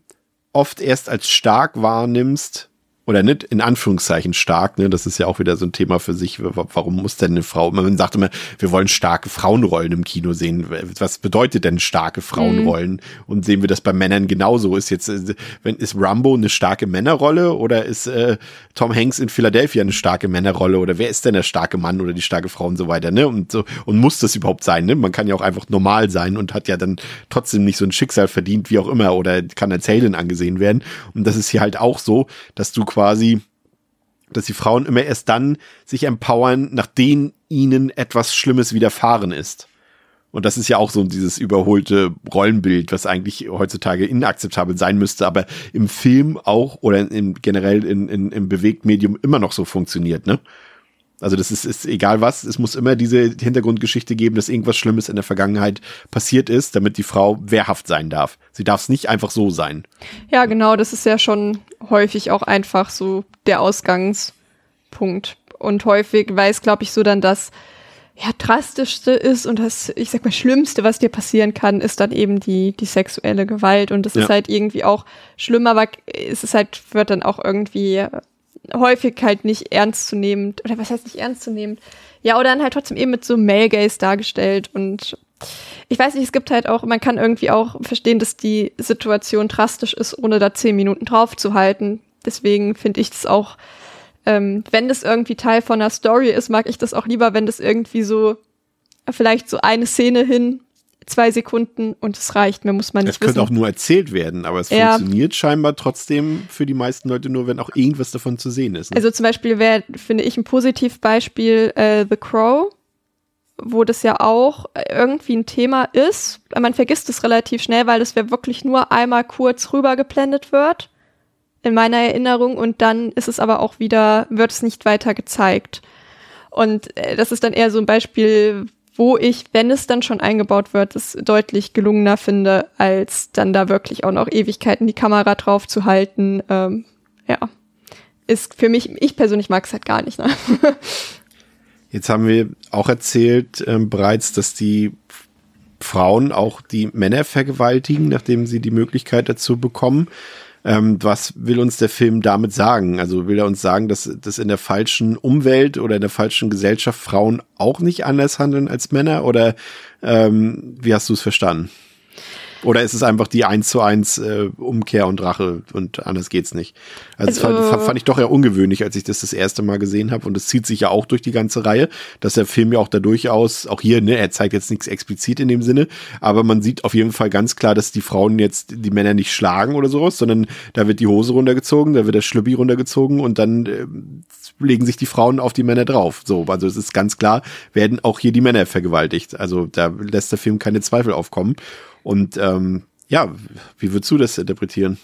oft erst als stark wahrnimmst, oder nicht in Anführungszeichen stark, ne? Das ist ja auch wieder so ein Thema für sich. Warum muss denn eine Frau? Man sagt immer, wir wollen starke Frauenrollen im Kino sehen. Was bedeutet denn starke Frauenrollen? Mhm. Und sehen wir das bei Männern genauso? Ist jetzt, äh, wenn ist Rambo eine starke Männerrolle oder ist äh, Tom Hanks in Philadelphia eine starke Männerrolle oder wer ist denn der starke Mann oder die starke Frau und so weiter, ne? Und so und muss das überhaupt sein? Ne? Man kann ja auch einfach normal sein und hat ja dann trotzdem nicht so ein Schicksal verdient, wie auch immer, oder kann als Heldin angesehen werden. Und das ist hier halt auch so, dass du quasi, dass die Frauen immer erst dann sich empowern, nachdem ihnen etwas Schlimmes widerfahren ist. Und das ist ja auch so dieses überholte Rollenbild, was eigentlich heutzutage inakzeptabel sein müsste, aber im Film auch oder in, generell in, in, im Bewegtmedium immer noch so funktioniert, ne? Also das ist, ist egal was, es muss immer diese Hintergrundgeschichte geben, dass irgendwas Schlimmes in der Vergangenheit passiert ist, damit die Frau wehrhaft sein darf. Sie darf es nicht einfach so sein. Ja, genau, das ist ja schon häufig auch einfach so der Ausgangspunkt. Und häufig weiß, glaube ich, so dann das ja, drastischste ist und das, ich sag mal, Schlimmste, was dir passieren kann, ist dann eben die, die sexuelle Gewalt. Und das ja. ist halt irgendwie auch schlimm, aber es ist halt, wird dann auch irgendwie häufig halt nicht ernst zu nehmen, oder was heißt nicht ernst zu nehmen? Ja, oder dann halt trotzdem eben mit so Male Gaze dargestellt und ich weiß nicht, es gibt halt auch, man kann irgendwie auch verstehen, dass die Situation drastisch ist, ohne da zehn Minuten drauf zu halten. Deswegen finde ich das auch, ähm, wenn das irgendwie Teil von einer Story ist, mag ich das auch lieber, wenn das irgendwie so vielleicht so eine Szene hin zwei Sekunden und es reicht. Mehr muss man nicht Es könnte auch nur erzählt werden, aber es ja. funktioniert scheinbar trotzdem für die meisten Leute nur, wenn auch irgendwas davon zu sehen ist. Ne? Also zum Beispiel wäre, finde ich, ein Positivbeispiel äh, The Crow, wo das ja auch irgendwie ein Thema ist. Man vergisst es relativ schnell, weil das wäre wirklich nur einmal kurz rübergeblendet wird in meiner Erinnerung und dann ist es aber auch wieder, wird es nicht weiter gezeigt. Und äh, das ist dann eher so ein Beispiel, wo ich, wenn es dann schon eingebaut wird, es deutlich gelungener finde, als dann da wirklich auch noch Ewigkeiten die Kamera drauf zu halten. Ähm, ja, ist für mich, ich persönlich mag es halt gar nicht. Ne? <laughs> Jetzt haben wir auch erzählt ähm, bereits, dass die Frauen auch die Männer vergewaltigen, nachdem sie die Möglichkeit dazu bekommen. Ähm, was will uns der Film damit sagen? Also will er uns sagen, dass, dass in der falschen Umwelt oder in der falschen Gesellschaft Frauen auch nicht anders handeln als Männer? Oder ähm, wie hast du es verstanden? Oder ist es einfach die eins zu eins äh, Umkehr und Rache und anders geht's nicht? Also, also fand, fand, ich doch eher ungewöhnlich, als ich das das erste Mal gesehen habe. Und es zieht sich ja auch durch die ganze Reihe, dass der Film ja auch da durchaus, auch hier, ne, er zeigt jetzt nichts explizit in dem Sinne, aber man sieht auf jeden Fall ganz klar, dass die Frauen jetzt die Männer nicht schlagen oder sowas, sondern da wird die Hose runtergezogen, da wird der Schlüppi runtergezogen und dann äh, legen sich die Frauen auf die Männer drauf. So, also es ist ganz klar, werden auch hier die Männer vergewaltigt. Also da lässt der Film keine Zweifel aufkommen. Und ähm, ja, wie würdest du das interpretieren?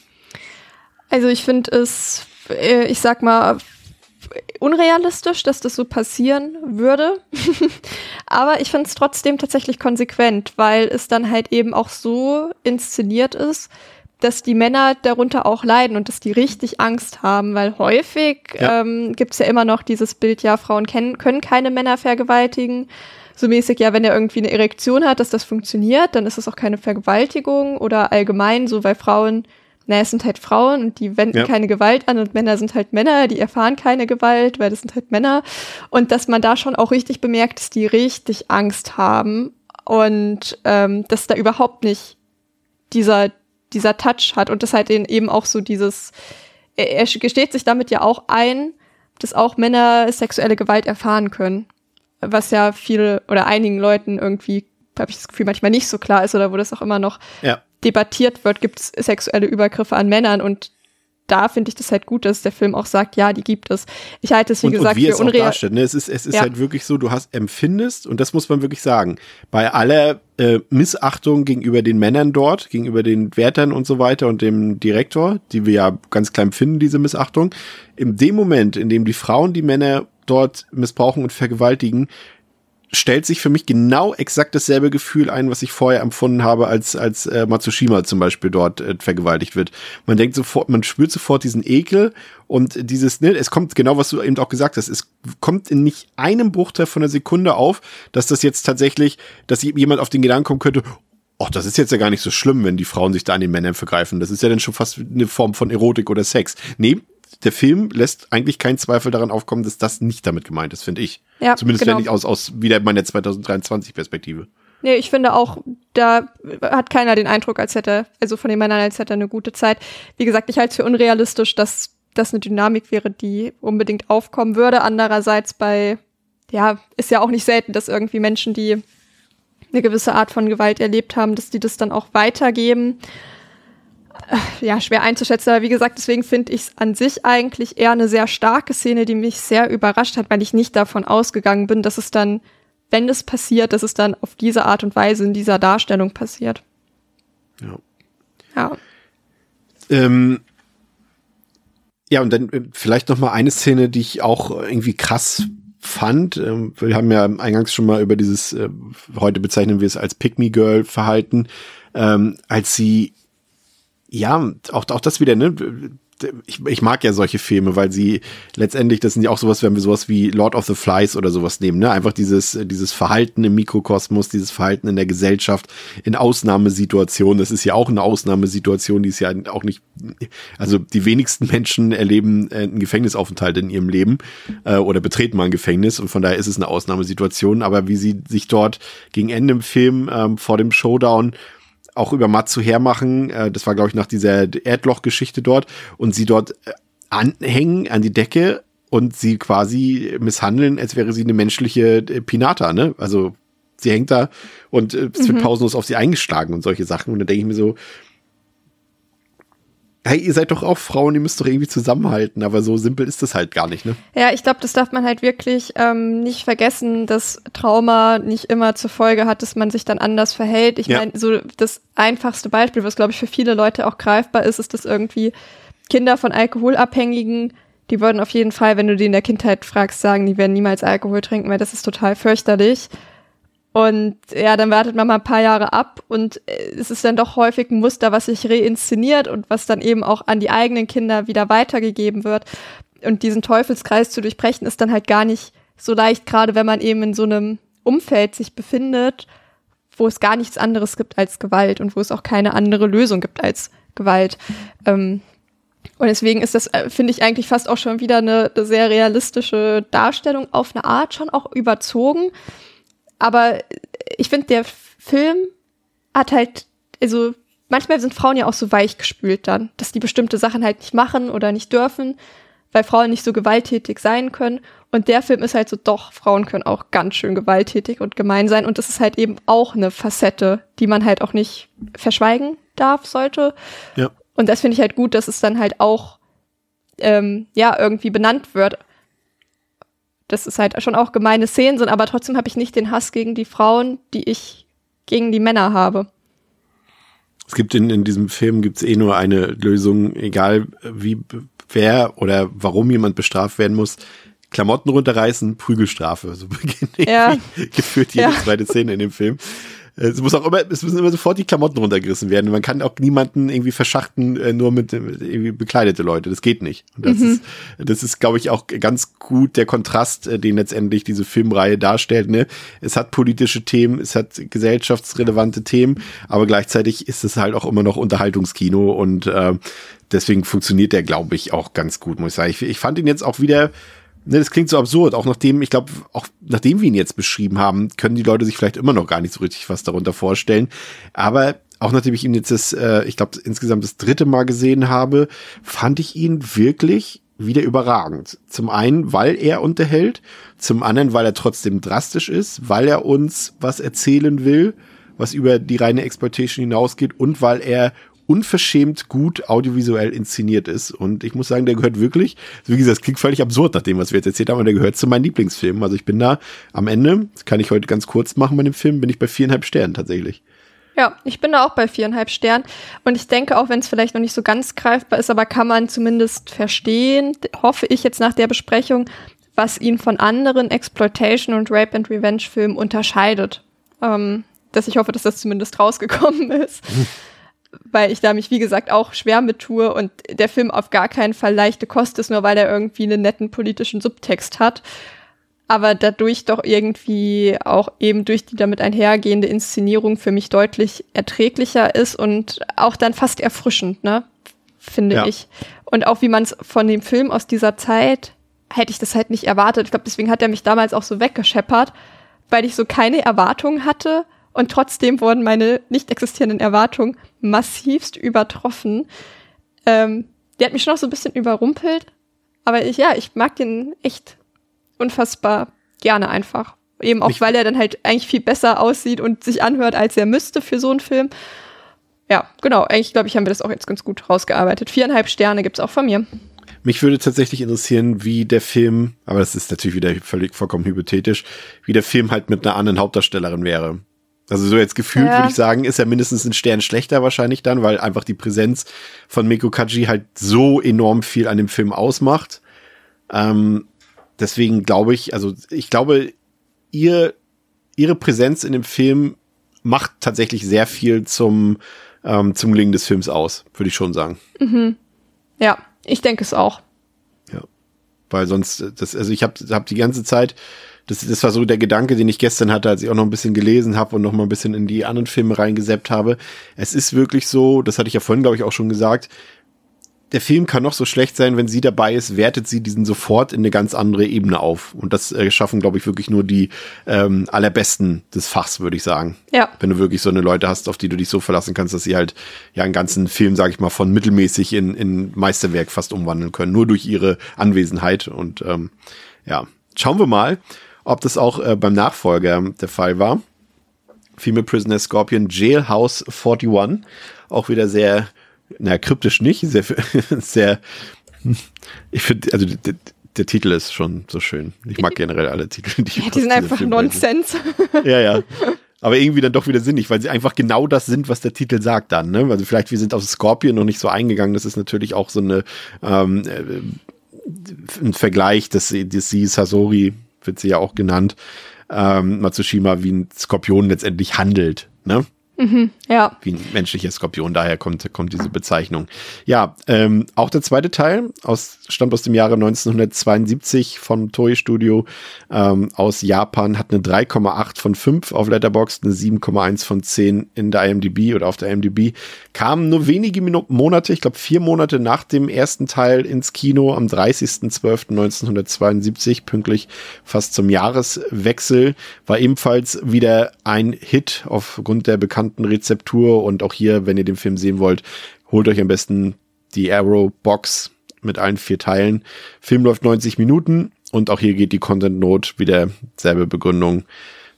Also ich finde es, äh, ich sag mal, unrealistisch, dass das so passieren würde. <laughs> Aber ich finde es trotzdem tatsächlich konsequent, weil es dann halt eben auch so inszeniert ist, dass die Männer darunter auch leiden und dass die richtig Angst haben, weil häufig ja. ähm, gibt es ja immer noch dieses Bild, ja, Frauen kennen, können keine Männer vergewaltigen so mäßig, ja, wenn er irgendwie eine Erektion hat, dass das funktioniert, dann ist es auch keine Vergewaltigung oder allgemein so, weil Frauen, naja, es sind halt Frauen und die wenden ja. keine Gewalt an und Männer sind halt Männer, die erfahren keine Gewalt, weil das sind halt Männer. Und dass man da schon auch richtig bemerkt, dass die richtig Angst haben und ähm, dass da überhaupt nicht dieser, dieser Touch hat und das halt eben auch so dieses, er, er gesteht sich damit ja auch ein, dass auch Männer sexuelle Gewalt erfahren können was ja viele oder einigen Leuten irgendwie, habe ich das Gefühl, manchmal nicht so klar ist oder wo das auch immer noch ja. debattiert wird, gibt es sexuelle Übergriffe an Männern und da finde ich das halt gut, dass der Film auch sagt, ja, die gibt es. Ich halte es, wie und, gesagt, und wie für unreal. Ne? Es ist, es ist ja. halt wirklich so, du hast empfindest, und das muss man wirklich sagen, bei aller äh, Missachtung gegenüber den Männern dort, gegenüber den Wärtern und so weiter und dem Direktor, die wir ja ganz klein finden, diese Missachtung, in dem Moment, in dem die Frauen die Männer dort missbrauchen und vergewaltigen, stellt sich für mich genau exakt dasselbe Gefühl ein, was ich vorher empfunden habe, als als äh, Matsushima zum Beispiel dort äh, vergewaltigt wird. Man denkt sofort, man spürt sofort diesen Ekel und dieses, ne, es kommt genau, was du eben auch gesagt hast, es kommt in nicht einem Bruchteil von einer Sekunde auf, dass das jetzt tatsächlich, dass jemand auf den Gedanken kommen könnte, ach, das ist jetzt ja gar nicht so schlimm, wenn die Frauen sich da an den Männern vergreifen. Das ist ja dann schon fast eine Form von Erotik oder Sex. Nee, der Film lässt eigentlich keinen Zweifel daran aufkommen, dass das nicht damit gemeint ist, finde ich. Ja, Zumindest genau. wenn ich aus, aus wieder meiner 2023 Perspektive. Nee, ich finde auch, da hat keiner den Eindruck, als hätte, also von den Männern, als hätte er eine gute Zeit. Wie gesagt, ich halte es für unrealistisch, dass das eine Dynamik wäre, die unbedingt aufkommen würde. Andererseits bei, ja, ist ja auch nicht selten, dass irgendwie Menschen, die eine gewisse Art von Gewalt erlebt haben, dass die das dann auch weitergeben ja, schwer einzuschätzen, aber wie gesagt, deswegen finde ich es an sich eigentlich eher eine sehr starke Szene, die mich sehr überrascht hat, weil ich nicht davon ausgegangen bin, dass es dann, wenn es passiert, dass es dann auf diese Art und Weise in dieser Darstellung passiert. Ja. Ja. Ähm, ja, und dann äh, vielleicht noch mal eine Szene, die ich auch irgendwie krass fand. Ähm, wir haben ja eingangs schon mal über dieses, äh, heute bezeichnen wir es als Pick-Me-Girl Verhalten, ähm, als sie ja, auch, auch das wieder, ne? Ich, ich mag ja solche Filme, weil sie letztendlich, das sind ja auch sowas, wenn wir sowas wie Lord of the Flies oder sowas nehmen, ne? Einfach dieses, dieses Verhalten im Mikrokosmos, dieses Verhalten in der Gesellschaft, in Ausnahmesituationen. Das ist ja auch eine Ausnahmesituation, die ist ja auch nicht, also die wenigsten Menschen erleben äh, einen Gefängnisaufenthalt in ihrem Leben äh, oder betreten mal ein Gefängnis und von daher ist es eine Ausnahmesituation. Aber wie sie sich dort gegen Ende im Film ähm, vor dem Showdown auch über Matsu hermachen. Äh, das war, glaube ich, nach dieser Erdloch-Geschichte dort. Und sie dort äh, anhängen an die Decke und sie quasi misshandeln, als wäre sie eine menschliche äh, Pinata, ne? Also sie hängt da und äh, es wird mhm. pausenlos auf sie eingeschlagen und solche Sachen. Und dann denke ich mir so, hey, ihr seid doch auch Frauen, ihr müsst doch irgendwie zusammenhalten, aber so simpel ist das halt gar nicht, ne? Ja, ich glaube, das darf man halt wirklich ähm, nicht vergessen, dass Trauma nicht immer zur Folge hat, dass man sich dann anders verhält. Ich ja. meine, so das einfachste Beispiel, was glaube ich für viele Leute auch greifbar ist, ist, dass irgendwie Kinder von Alkoholabhängigen, die würden auf jeden Fall, wenn du die in der Kindheit fragst, sagen, die werden niemals Alkohol trinken, weil das ist total fürchterlich. Und ja, dann wartet man mal ein paar Jahre ab und äh, es ist dann doch häufig ein Muster, was sich reinszeniert und was dann eben auch an die eigenen Kinder wieder weitergegeben wird. Und diesen Teufelskreis zu durchbrechen ist dann halt gar nicht so leicht, gerade wenn man eben in so einem Umfeld sich befindet, wo es gar nichts anderes gibt als Gewalt und wo es auch keine andere Lösung gibt als Gewalt. Ähm, und deswegen ist das, äh, finde ich, eigentlich fast auch schon wieder eine, eine, sehr realistische Darstellung auf eine Art, schon auch überzogen. Aber ich finde, der Film hat halt, also manchmal sind Frauen ja auch so weich gespült dann, dass die bestimmte Sachen halt nicht machen oder nicht dürfen, weil Frauen nicht so gewalttätig sein können. Und der Film ist halt so, doch, Frauen können auch ganz schön gewalttätig und gemein sein. Und das ist halt eben auch eine Facette, die man halt auch nicht verschweigen darf, sollte. Ja. Und das finde ich halt gut, dass es dann halt auch, ähm, ja, irgendwie benannt wird. Dass es halt schon auch gemeine Szenen sind, aber trotzdem habe ich nicht den Hass gegen die Frauen, die ich gegen die Männer habe. Es gibt in, in diesem Film gibt's eh nur eine Lösung, egal wie wer oder warum jemand bestraft werden muss. Klamotten runterreißen, Prügelstrafe. So <laughs> beginnt ja. <laughs> geführt jede ja. zweite Szene in dem Film. Es muss auch immer, es müssen immer sofort die Klamotten runtergerissen werden. Man kann auch niemanden irgendwie verschachten, äh, nur mit, mit irgendwie bekleidete Leute. Das geht nicht. Und das mhm. ist, das ist, glaube ich, auch ganz gut der Kontrast, äh, den letztendlich diese Filmreihe darstellt. Ne? Es hat politische Themen, es hat gesellschaftsrelevante Themen, aber gleichzeitig ist es halt auch immer noch Unterhaltungskino und äh, deswegen funktioniert der, glaube ich, auch ganz gut, muss ich sagen. Ich, ich fand ihn jetzt auch wieder Ne, das klingt so absurd. Auch nachdem, ich glaube, auch nachdem wir ihn jetzt beschrieben haben, können die Leute sich vielleicht immer noch gar nicht so richtig was darunter vorstellen. Aber auch nachdem ich ihn jetzt das, äh, ich glaube, insgesamt das dritte Mal gesehen habe, fand ich ihn wirklich wieder überragend. Zum einen, weil er unterhält, zum anderen, weil er trotzdem drastisch ist, weil er uns was erzählen will, was über die reine Exploitation hinausgeht und weil er unverschämt gut audiovisuell inszeniert ist. Und ich muss sagen, der gehört wirklich, wie gesagt, das klingt völlig absurd nach dem, was wir jetzt erzählt haben, aber der gehört zu meinen Lieblingsfilmen. Also ich bin da am Ende, das kann ich heute ganz kurz machen bei dem Film, bin ich bei viereinhalb Sternen tatsächlich. Ja, ich bin da auch bei viereinhalb Sternen. Und ich denke, auch wenn es vielleicht noch nicht so ganz greifbar ist, aber kann man zumindest verstehen, hoffe ich jetzt nach der Besprechung, was ihn von anderen Exploitation und Rape and Revenge Filmen unterscheidet. Ähm, dass ich hoffe, dass das zumindest rausgekommen ist. <laughs> weil ich da mich, wie gesagt, auch schwer mit tue und der Film auf gar keinen Fall leichte Kost ist, nur weil er irgendwie einen netten politischen Subtext hat. Aber dadurch doch irgendwie auch eben durch die damit einhergehende Inszenierung für mich deutlich erträglicher ist und auch dann fast erfrischend, ne? Finde ja. ich. Und auch wie man es von dem Film aus dieser Zeit hätte ich das halt nicht erwartet. Ich glaube, deswegen hat er mich damals auch so weggescheppert, weil ich so keine Erwartungen hatte und trotzdem wurden meine nicht existierenden Erwartungen massivst übertroffen. Ähm, der hat mich schon noch so ein bisschen überrumpelt. Aber ich, ja, ich mag den echt unfassbar gerne einfach. Eben auch, mich weil er dann halt eigentlich viel besser aussieht und sich anhört, als er müsste für so einen Film. Ja, genau. Eigentlich, glaube ich, haben wir das auch jetzt ganz gut rausgearbeitet. Viereinhalb Sterne gibt's auch von mir. Mich würde tatsächlich interessieren, wie der Film, aber das ist natürlich wieder völlig vollkommen hypothetisch, wie der Film halt mit einer anderen Hauptdarstellerin wäre. Also so jetzt gefühlt ja. würde ich sagen, ist er mindestens ein Stern schlechter wahrscheinlich dann, weil einfach die Präsenz von Miko Kaji halt so enorm viel an dem Film ausmacht. Ähm, deswegen glaube ich, also ich glaube, ihr, ihre Präsenz in dem Film macht tatsächlich sehr viel zum, ähm, zum Gelingen des Films aus, würde ich schon sagen. Mhm. Ja, ich denke es auch. Weil sonst, das, also ich habe hab die ganze Zeit das, das war so der Gedanke, den ich gestern hatte, als ich auch noch ein bisschen gelesen habe und noch mal ein bisschen in die anderen Filme reingeseppt habe. Es ist wirklich so, das hatte ich ja vorhin, glaube ich, auch schon gesagt, der Film kann noch so schlecht sein, wenn sie dabei ist, wertet sie diesen sofort in eine ganz andere Ebene auf. Und das äh, schaffen, glaube ich, wirklich nur die ähm, allerbesten des Fachs, würde ich sagen. Ja. Wenn du wirklich so eine Leute hast, auf die du dich so verlassen kannst, dass sie halt ja einen ganzen Film, sage ich mal, von mittelmäßig in, in Meisterwerk fast umwandeln können, nur durch ihre Anwesenheit. Und ähm, ja, schauen wir mal, ob das auch äh, beim Nachfolger der Fall war. Female Prisoner Scorpion Jailhouse 41. Auch wieder sehr, na, kryptisch nicht, sehr, <laughs> sehr, ich finde, also der, der, Titel ist schon so schön. Ich mag generell alle Titel. Die, ja, die sind einfach Nonsens. <laughs> Ja, ja. Aber irgendwie dann doch wieder sinnig, weil sie einfach genau das sind, was der Titel sagt dann. Ne? Also vielleicht, wir sind auf Scorpion noch nicht so eingegangen. Das ist natürlich auch so eine ähm, äh, ein Vergleich, dass, dass sie Sasori wird sie ja auch genannt. ähm, Matsushima wie ein Skorpion letztendlich handelt. Ne? Ja. wie ein menschlicher Skorpion, daher kommt, kommt diese Bezeichnung. Ja, ähm, auch der zweite Teil aus, stammt aus dem Jahre 1972 vom Toei Studio ähm, aus Japan, hat eine 3,8 von 5 auf Letterboxd, eine 7,1 von 10 in der IMDb oder auf der IMDb, kam nur wenige Minu Monate, ich glaube vier Monate nach dem ersten Teil ins Kino am 30.12.1972, pünktlich fast zum Jahreswechsel, war ebenfalls wieder ein Hit aufgrund der bekannten Rezeptur und auch hier, wenn ihr den Film sehen wollt, holt euch am besten die Arrow Box mit allen vier Teilen. Film läuft 90 Minuten und auch hier geht die Content Note wieder selbe Begründung.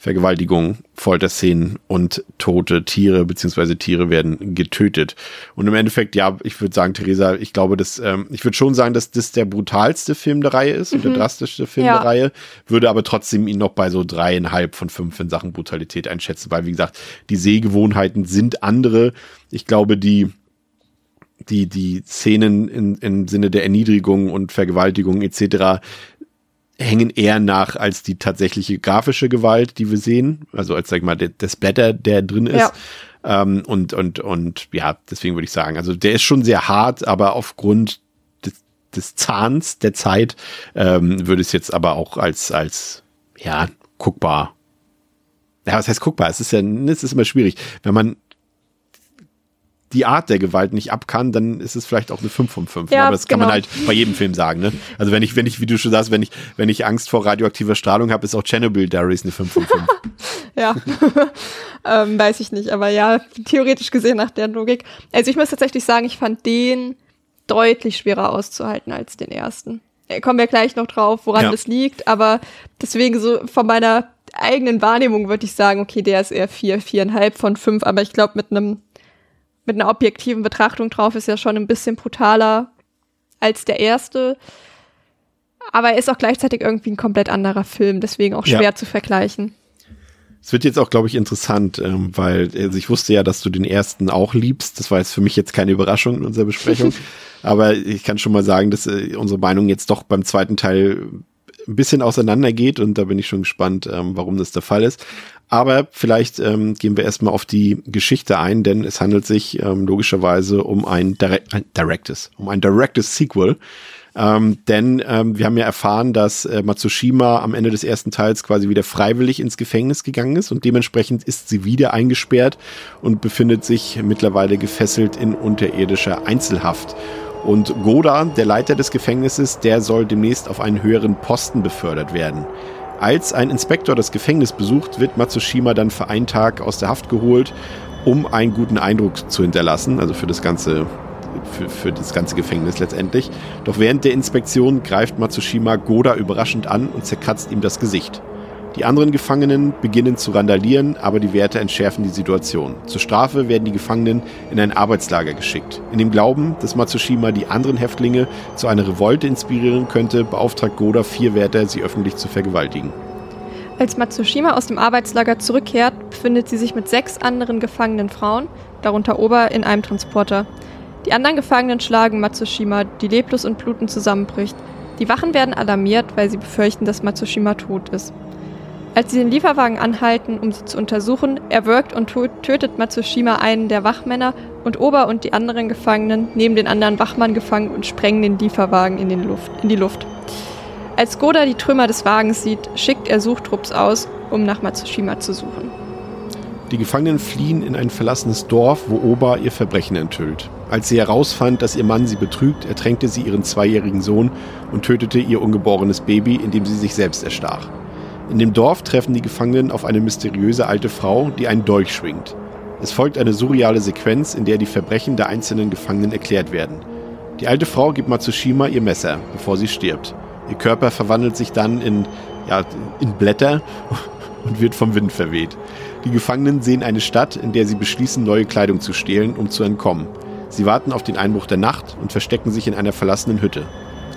Vergewaltigung, Folterszenen und tote Tiere, beziehungsweise Tiere werden getötet. Und im Endeffekt, ja, ich würde sagen, Theresa, ich glaube, dass, ähm, ich würde schon sagen, dass das der brutalste Film der Reihe ist und der drastischste Film Ja. der Reihe, würde aber trotzdem ihn noch bei so dreieinhalb von fünf in Sachen Brutalität einschätzen, weil, wie gesagt, die Sehgewohnheiten sind andere. Ich glaube, die, die, die Szenen in, im Sinne der Erniedrigung und Vergewaltigung etc. hängen eher nach als die tatsächliche grafische Gewalt, die wir sehen. Also als, sag ich mal, der, der Splatter, der drin ist. Ja. Ähm, und, und, und ja, deswegen würde ich sagen, also der ist schon sehr hart, aber aufgrund des, des Zahns der Zeit ähm, würde es jetzt aber auch als, als, ja, guckbar. Ja, was heißt guckbar? Es ist ja, es ist immer schwierig. Wenn man die Art der Gewalt nicht ab kann, dann ist es vielleicht auch eine 5 von 5. Ja, Aber das kann man genau. halt bei jedem Film sagen. Ne? Also wenn ich, wenn ich, wie du schon sagst, wenn ich, wenn ich Angst vor radioaktiver Strahlung habe, ist auch Chernobyl Diaries eine 5 von 5. <laughs> Ja, <laughs> ähm, weiß ich nicht, aber ja, theoretisch gesehen nach der Logik. Also ich muss tatsächlich sagen, ich fand den deutlich schwerer auszuhalten als den ersten. Äh, Kommen wir gleich noch drauf, woran Ja. das liegt, aber deswegen so von meiner eigenen Wahrnehmung würde ich sagen, okay, der ist eher vier, viereinhalb von fünf, aber ich glaube mit einem mit einer objektiven Betrachtung drauf ist ja schon ein bisschen brutaler als der erste. Aber er ist auch gleichzeitig irgendwie ein komplett anderer Film, deswegen auch Ja. schwer zu vergleichen. Es wird jetzt auch, glaube ich, interessant, ähm, weil also ich wusste ja, dass du den ersten auch liebst. Das war jetzt für mich jetzt keine Überraschung in unserer Besprechung. <laughs> Aber ich kann schon mal sagen, dass äh, unsere Meinung jetzt doch beim zweiten Teil ein bisschen auseinandergeht und da bin ich schon gespannt, ähm, warum das der Fall ist. Aber vielleicht ähm, gehen wir erstmal auf die Geschichte ein, denn es handelt sich ähm, logischerweise um ein, Direct, ein Directus, um ein Directus Sequel. Ähm, denn ähm, wir haben ja erfahren, dass äh, Matsushima am Ende des ersten Teils quasi wieder freiwillig ins Gefängnis gegangen ist und dementsprechend ist sie wieder eingesperrt und befindet sich mittlerweile gefesselt in unterirdischer Einzelhaft. Und Goda, der Leiter des Gefängnisses, der soll demnächst auf einen höheren Posten befördert werden. Als ein Inspektor das Gefängnis besucht, wird Matsushima dann für einen Tag aus der Haft geholt, um einen guten Eindruck zu hinterlassen, also für das ganze für, für das ganze Gefängnis letztendlich. Doch während der Inspektion greift Matsushima Goda überraschend an und zerkratzt ihm das Gesicht. Die anderen Gefangenen beginnen zu randalieren, aber die Wärter entschärfen die Situation. Zur Strafe werden die Gefangenen in ein Arbeitslager geschickt. In dem Glauben, dass Matsushima die anderen Häftlinge zu einer Revolte inspirieren könnte, beauftragt Goda vier Wärter, sie öffentlich zu vergewaltigen. Als Matsushima aus dem Arbeitslager zurückkehrt, befindet sie sich mit sechs anderen gefangenen Frauen, darunter Ober, in einem Transporter. Die anderen Gefangenen schlagen Matsushima, die leblos und blutend zusammenbricht. Die Wachen werden alarmiert, weil sie befürchten, dass Matsushima tot ist. Als sie den Lieferwagen anhalten, um sie zu untersuchen, erwürgt und tö- tötet Matsushima einen der Wachmänner und Ober und die anderen Gefangenen nehmen den anderen Wachmann gefangen und sprengen den Lieferwagen in, den Luft, in die Luft. Als Goda die Trümmer des Wagens sieht, schickt er Suchtrupps aus, um nach Matsushima zu suchen. Die Gefangenen fliehen in ein verlassenes Dorf, wo Oba ihr Verbrechen enthüllt. Als sie herausfand, dass ihr Mann sie betrügt, ertränkte sie ihren zweijährigen Sohn und tötete ihr ungeborenes Baby, indem sie sich selbst erstach. In dem Dorf treffen die Gefangenen auf eine mysteriöse alte Frau, die einen Dolch schwingt. Es folgt eine surreale Sequenz, in der die Verbrechen der einzelnen Gefangenen erklärt werden. Die alte Frau gibt Matsushima ihr Messer, bevor sie stirbt. Ihr Körper verwandelt sich dann in, ja, in Blätter <laughs> und wird vom Wind verweht. Die Gefangenen sehen eine Stadt, in der sie beschließen, neue Kleidung zu stehlen, um zu entkommen. Sie warten auf den Einbruch der Nacht und verstecken sich in einer verlassenen Hütte.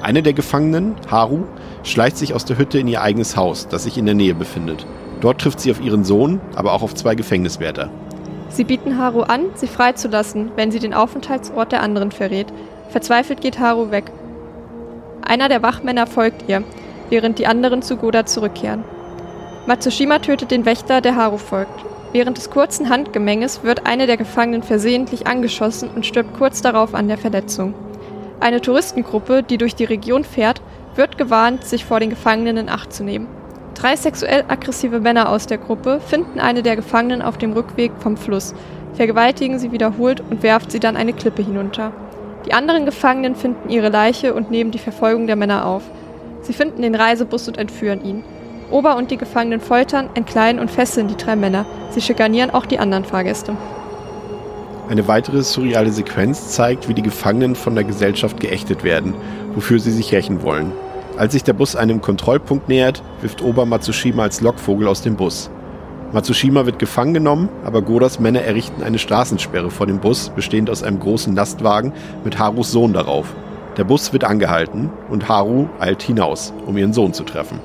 Eine der Gefangenen, Haru, schleicht sich aus der Hütte in ihr eigenes Haus, das sich in der Nähe befindet. Dort trifft sie auf ihren Sohn, aber auch auf zwei Gefängniswärter. Sie bieten Haru an, sie freizulassen, wenn sie den Aufenthaltsort der anderen verrät. Verzweifelt geht Haru weg. Einer der Wachmänner folgt ihr, während die anderen zu Goda zurückkehren. Matsushima tötet den Wächter, der Haru folgt. Während des kurzen Handgemenges wird eine der Gefangenen versehentlich angeschossen und stirbt kurz darauf an der Verletzung. Eine Touristengruppe, die durch die Region fährt, wird gewarnt, sich vor den Gefangenen in Acht zu nehmen. Drei sexuell aggressive Männer aus der Gruppe finden eine der Gefangenen auf dem Rückweg vom Fluss, vergewaltigen sie wiederholt und werfen sie dann eine Klippe hinunter. Die anderen Gefangenen finden ihre Leiche und nehmen die Verfolgung der Männer auf. Sie finden den Reisebus und entführen ihn. Ober und die Gefangenen foltern, entkleiden und fesseln die drei Männer. Sie schikanieren auch die anderen Fahrgäste. Eine weitere surreale Sequenz zeigt, wie die Gefangenen von der Gesellschaft geächtet werden, wofür sie sich rächen wollen. Als sich der Bus einem Kontrollpunkt nähert, wirft Ober Matsushima als Lockvogel aus dem Bus. Matsushima wird gefangen genommen, aber Godas Männer errichten eine Straßensperre vor dem Bus, bestehend aus einem großen Lastwagen mit Harus Sohn darauf. Der Bus wird angehalten und Haru eilt hinaus, um ihren Sohn zu treffen.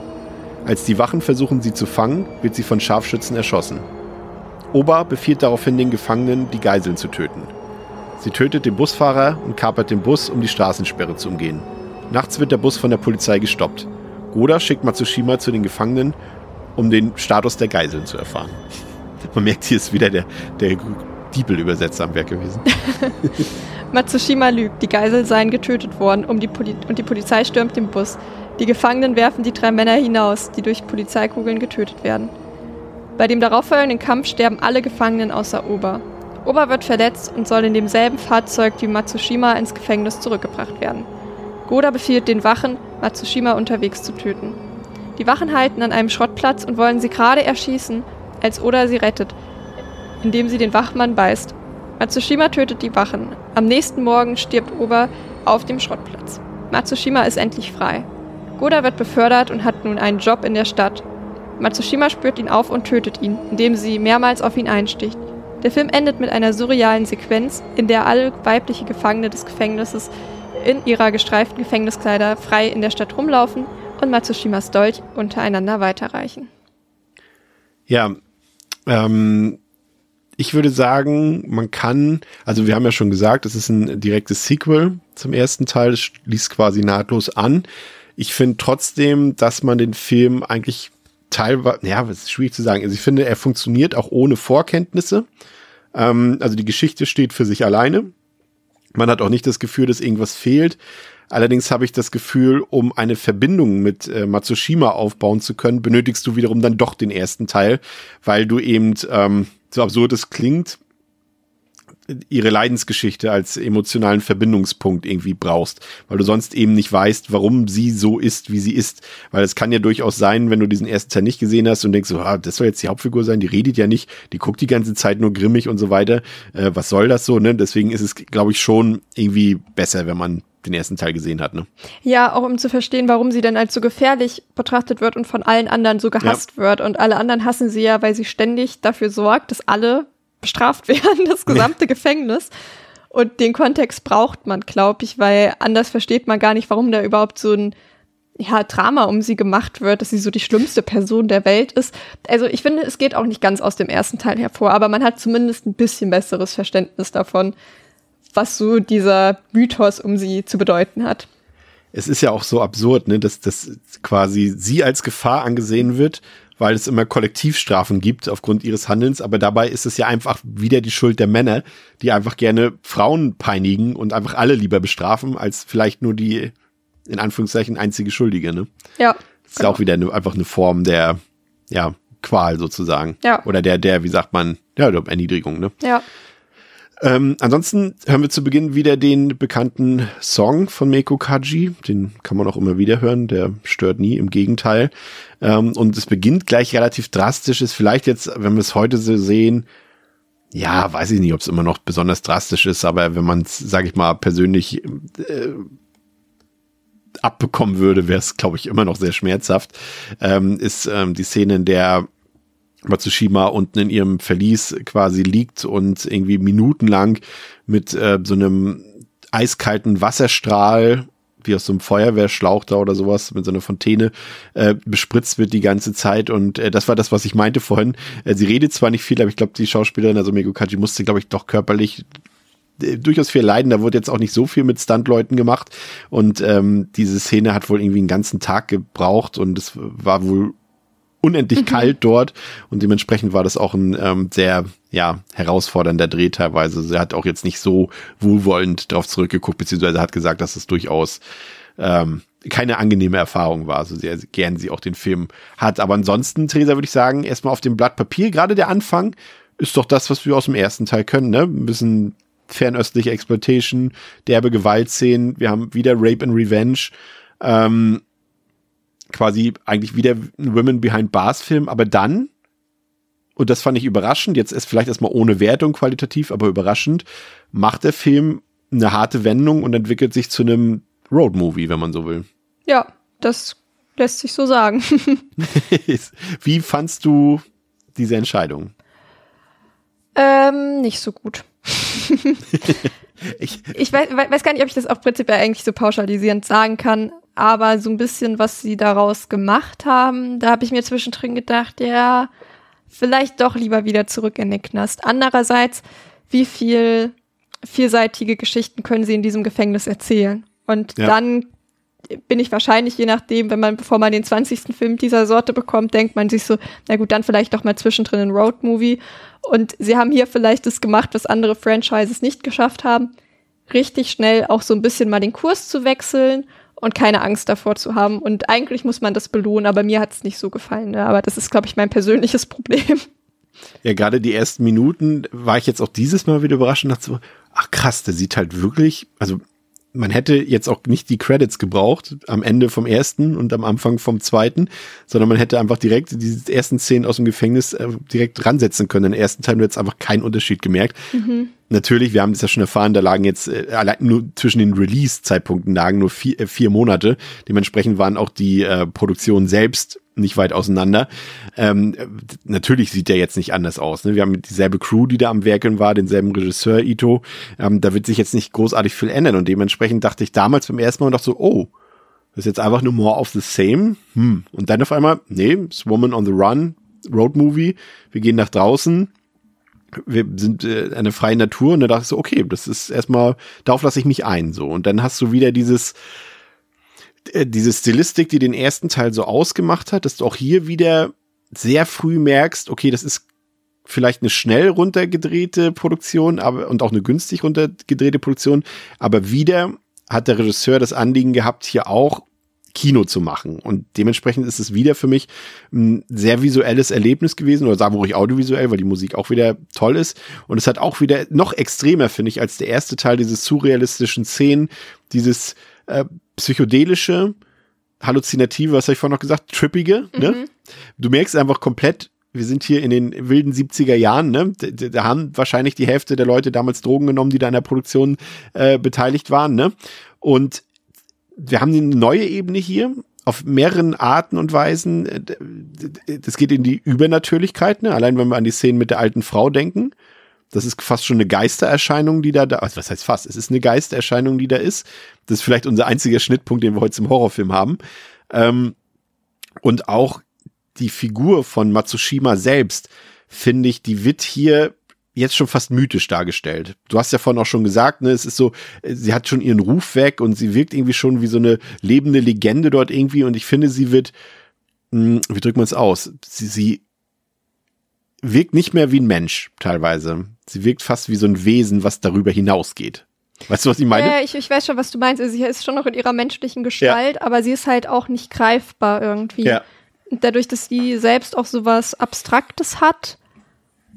Als die Wachen versuchen, sie zu fangen, wird sie von Scharfschützen erschossen. Oba befiehlt daraufhin den Gefangenen, die Geiseln zu töten. Sie tötet den Busfahrer und kapert den Bus, um die Straßensperre zu umgehen. Nachts wird der Bus von der Polizei gestoppt. Goda schickt Matsushima zu den Gefangenen, um den Status der Geiseln zu erfahren. <laughs> Man merkt, hier ist wieder der, der Diebel-Übersetzer am Werk gewesen. <laughs> Matsushima lügt, die Geiseln seien getötet worden um die und die Polizei stürmt den Bus. Die Gefangenen werfen die drei Männer hinaus, die durch Polizeikugeln getötet werden. Bei dem darauffolgenden Kampf sterben alle Gefangenen außer Oba. Oba wird verletzt und soll in demselben Fahrzeug wie Matsushima ins Gefängnis zurückgebracht werden. Goda befiehlt den Wachen, Matsushima unterwegs zu töten. Die Wachen halten an einem Schrottplatz und wollen sie gerade erschießen, als Oda sie rettet, indem sie den Wachmann beißt. Matsushima tötet die Wachen. Am nächsten Morgen stirbt Oba auf dem Schrottplatz. Matsushima ist endlich frei. Goda wird befördert und hat nun einen Job in der Stadt. Matsushima spürt ihn auf und tötet ihn, indem sie mehrmals auf ihn einsticht. Der Film endet mit einer surrealen Sequenz, in der alle weibliche Gefangene des Gefängnisses in ihrer gestreiften Gefängniskleider frei in der Stadt rumlaufen und Matsushimas Dolch untereinander weiterreichen. Ja, ähm, ich würde sagen, man kann, also wir haben ja schon gesagt, es ist ein direktes Sequel zum ersten Teil, es schließt quasi nahtlos an. Ich finde trotzdem, dass man den Film eigentlich teilweise, ja, ist schwierig zu sagen. Also ich finde, er funktioniert auch ohne Vorkenntnisse. Ähm, also die Geschichte steht für sich alleine. Man hat auch nicht das Gefühl, dass irgendwas fehlt. Allerdings habe ich das Gefühl, um eine Verbindung mit äh, Matsushima aufbauen zu können, benötigst du wiederum dann doch den ersten Teil, weil du eben, ähm, so absurd es klingt, ihre Leidensgeschichte als emotionalen Verbindungspunkt irgendwie brauchst, weil du sonst eben nicht weißt, warum sie so ist, wie sie ist. Weil es kann ja durchaus sein, wenn du diesen ersten Teil nicht gesehen hast und denkst so, ah, das soll jetzt die Hauptfigur sein, die redet ja nicht, die guckt die ganze Zeit nur grimmig und so weiter. Äh, was soll das so, ne? Deswegen ist es, glaube ich, schon irgendwie besser, wenn man den ersten Teil gesehen hat, ne? Ja, auch um zu verstehen, warum sie denn als so gefährlich betrachtet wird und von allen anderen so gehasst ja. wird. Und alle anderen hassen sie ja, weil sie ständig dafür sorgt, dass alle bestraft <laughs> werden, das gesamte nee. Gefängnis. Und den Kontext braucht man, glaube ich, weil anders versteht man gar nicht, warum da überhaupt so ein ja, Drama um sie gemacht wird, dass sie so die schlimmste Person der Welt ist. Also ich finde, es geht auch nicht ganz aus dem ersten Teil hervor, aber man hat zumindest ein bisschen besseres Verständnis davon, was so dieser Mythos um sie zu bedeuten hat. Es ist ja auch so absurd, ne, dass, dass quasi sie als Gefahr angesehen wird weil es immer Kollektivstrafen gibt aufgrund ihres Handelns, aber dabei ist es ja einfach wieder die Schuld der Männer, die einfach gerne Frauen peinigen und einfach alle lieber bestrafen, als vielleicht nur die, in Anführungszeichen, einzige Schuldige, ne? Ja. Das ist genau. auch wieder eine, einfach eine Form der, ja, Qual sozusagen. Ja. Oder der, der, wie sagt man, ja, der Erniedrigung, ne? Ja. Ähm, ansonsten hören wir zu Beginn wieder den bekannten Song von Meiko Kaji. Den kann man auch immer wieder hören. Der stört nie, im Gegenteil. Ähm, und es beginnt gleich relativ drastisch. Ist vielleicht jetzt, wenn wir es heute so sehen, ja, weiß ich nicht, ob es immer noch besonders drastisch ist, aber wenn man es, sage ich mal, persönlich äh, abbekommen würde, wäre es, glaube ich, immer noch sehr schmerzhaft. Ähm, ist ähm, die Szene, in der Matsushima unten in ihrem Verlies quasi liegt und irgendwie minutenlang mit äh, so einem eiskalten Wasserstrahl wie aus so einem Feuerwehrschlauch da oder sowas mit so einer Fontäne äh, bespritzt wird die ganze Zeit und äh, das war das, was ich meinte vorhin. Äh, sie redet zwar nicht viel, aber ich glaube, die Schauspielerin, also Megukaji, musste, glaube ich, doch körperlich äh, durchaus viel leiden. Da wurde jetzt auch nicht so viel mit Stuntleuten gemacht und ähm, diese Szene hat wohl irgendwie einen ganzen Tag gebraucht und es war wohl unendlich kalt dort und dementsprechend war das auch ein ähm, sehr ja herausfordernder Dreh teilweise. Sie hat auch jetzt nicht so wohlwollend darauf zurückgeguckt, beziehungsweise hat gesagt, dass es durchaus ähm, keine angenehme Erfahrung war, so sehr gern sie auch den Film hat. Aber ansonsten, Theresa, würde ich sagen, erstmal auf dem Blatt Papier, gerade der Anfang ist doch das, was wir aus dem ersten Teil können, ne? Ein bisschen fernöstliche Exploitation, derbe Gewaltszenen, wir haben wieder Rape and Revenge, ähm, quasi eigentlich wieder ein Women Behind Bars Film, aber dann, und das fand ich überraschend, jetzt ist vielleicht erstmal ohne Wertung qualitativ, aber überraschend, macht der Film eine harte Wendung und entwickelt sich zu einem Road Movie, wenn man so will. Ja, das lässt sich so sagen. <laughs> <laughs> Wie fandst du diese Entscheidung? Ähm, nicht so gut. <laughs> ich ich weiß, weiß gar nicht, ob ich das auch prinzipiell eigentlich so pauschalisierend sagen kann, aber so ein bisschen, was sie daraus gemacht haben, da habe ich mir zwischendrin gedacht, ja, vielleicht doch lieber wieder zurück in den Knast. Andererseits, wie viel vielseitige Geschichten können sie in diesem Gefängnis erzählen? Und ja. dann bin ich wahrscheinlich, je nachdem, wenn man, bevor man den 20. Film dieser Sorte bekommt, denkt man sich so, na gut, dann vielleicht doch mal zwischendrin ein Road-Movie. Und sie haben hier vielleicht das gemacht, was andere Franchises nicht geschafft haben, richtig schnell auch so ein bisschen mal den Kurs zu wechseln und keine Angst davor zu haben. Und eigentlich muss man das belohnen, aber mir hat es nicht so gefallen. Ne? Aber das ist, glaube ich, mein persönliches <laughs> Problem. Ja, gerade die ersten Minuten war ich jetzt auch dieses Mal wieder überrascht und dachte so, ach krass, der sieht halt wirklich, also man hätte jetzt auch nicht die Credits gebraucht am Ende vom ersten und am Anfang vom zweiten, sondern man hätte einfach direkt diese ersten Szenen aus dem Gefängnis äh, direkt ransetzen können. Den ersten Teil wird es einfach keinen Unterschied gemerkt. Mhm. Natürlich, wir haben das ja schon erfahren, da lagen jetzt äh, allein nur zwischen den Release-Zeitpunkten lagen nur vier, äh, vier Monate. Dementsprechend waren auch die äh, Produktionen selbst nicht weit auseinander. Ähm, natürlich sieht der jetzt nicht anders aus. Ne? Wir haben dieselbe Crew, die da am Werkeln war, denselben Regisseur Ito. Ähm, da wird sich jetzt nicht großartig viel ändern. Und dementsprechend dachte ich damals beim ersten Mal und dachte so, oh, das ist jetzt einfach nur more of the same. Hm. Und dann auf einmal, nee, it's Woman on the Run, Road Movie. Wir gehen nach draußen. Wir sind äh, eine freie Natur und da dachte ich so, okay, das ist erstmal, darauf lasse ich mich ein, so. Und dann hast du wieder dieses, diese Stilistik, die den ersten Teil so ausgemacht hat, dass du auch hier wieder sehr früh merkst, okay, das ist vielleicht eine schnell runtergedrehte Produktion, aber und auch eine günstig runtergedrehte Produktion, aber wieder hat der Regisseur das Anliegen gehabt, hier auch Kino zu machen. Und dementsprechend ist es wieder für mich ein sehr visuelles Erlebnis gewesen, oder sagen wir ruhig audiovisuell, weil die Musik auch wieder toll ist. Und es hat auch wieder noch extremer, finde ich, als der erste Teil, diese surrealistischen Szenen, dieses äh, psychedelische, halluzinative, was habe ich vorhin noch gesagt, trippige. Ne? Mhm. Ne? Du merkst einfach komplett, wir sind hier in den wilden 70er Jahren, ne? Da, da, haben wahrscheinlich die Hälfte der Leute damals Drogen genommen, die da in der Produktion äh, beteiligt waren, ne? Und wir haben eine neue Ebene hier auf mehreren Arten und Weisen. Das geht in die Übernatürlichkeit, ne? Allein wenn wir an die Szenen mit der alten Frau denken. Das ist fast schon eine Geistererscheinung, die da da, also was heißt fast? Es ist eine Geistererscheinung, die da ist. Das ist vielleicht unser einziger Schnittpunkt, den wir heute im Horrorfilm haben. Ähm, und auch die Figur von Matsushima selbst, finde ich, die wird hier jetzt schon fast mythisch dargestellt. Du hast ja vorhin auch schon gesagt, ne, es ist so, sie hat schon ihren Ruf weg und sie wirkt irgendwie schon wie so eine lebende Legende dort irgendwie und ich finde, sie wird, mh, hm, wie drückt man es aus? Sie, sie wirkt nicht mehr wie ein Mensch teilweise. Sie wirkt fast wie so ein Wesen, was darüber hinausgeht. Weißt du, was ich meine? Ja, ich, ich weiß schon, was du meinst. Also sie ist schon noch in ihrer menschlichen Gestalt, ja. aber sie ist halt auch nicht greifbar irgendwie. Ja. Dadurch, dass sie selbst auch sowas Abstraktes hat,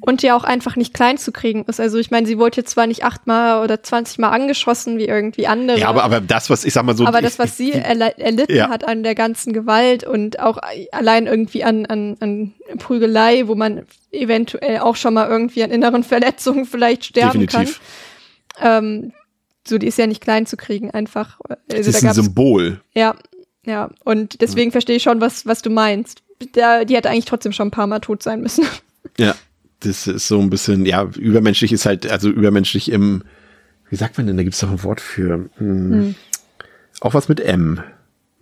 und ja auch einfach nicht klein zu kriegen ist. Also ich meine, sie wurde jetzt zwar nicht achtmal oder zwanzigmal angeschossen wie irgendwie andere. Ja, aber, aber das, was ich sag mal so. Aber das, was sie erlitten ja. hat an der ganzen Gewalt und auch allein irgendwie an, an, an Prügelei, wo man eventuell auch schon mal irgendwie an inneren Verletzungen vielleicht sterben Definitiv. kann. Ähm, so, die ist ja nicht klein zu kriegen, einfach. Also, das ist ein Symbol. Ja, ja. Und deswegen verstehe ich schon, was, was du meinst. Der, die hätte eigentlich trotzdem schon ein paar Mal tot sein müssen. Ja das ist so ein bisschen, ja, übermenschlich ist halt, also übermenschlich im, wie sagt man denn, da gibt es doch ein Wort für. Hm, hm. Auch was mit M.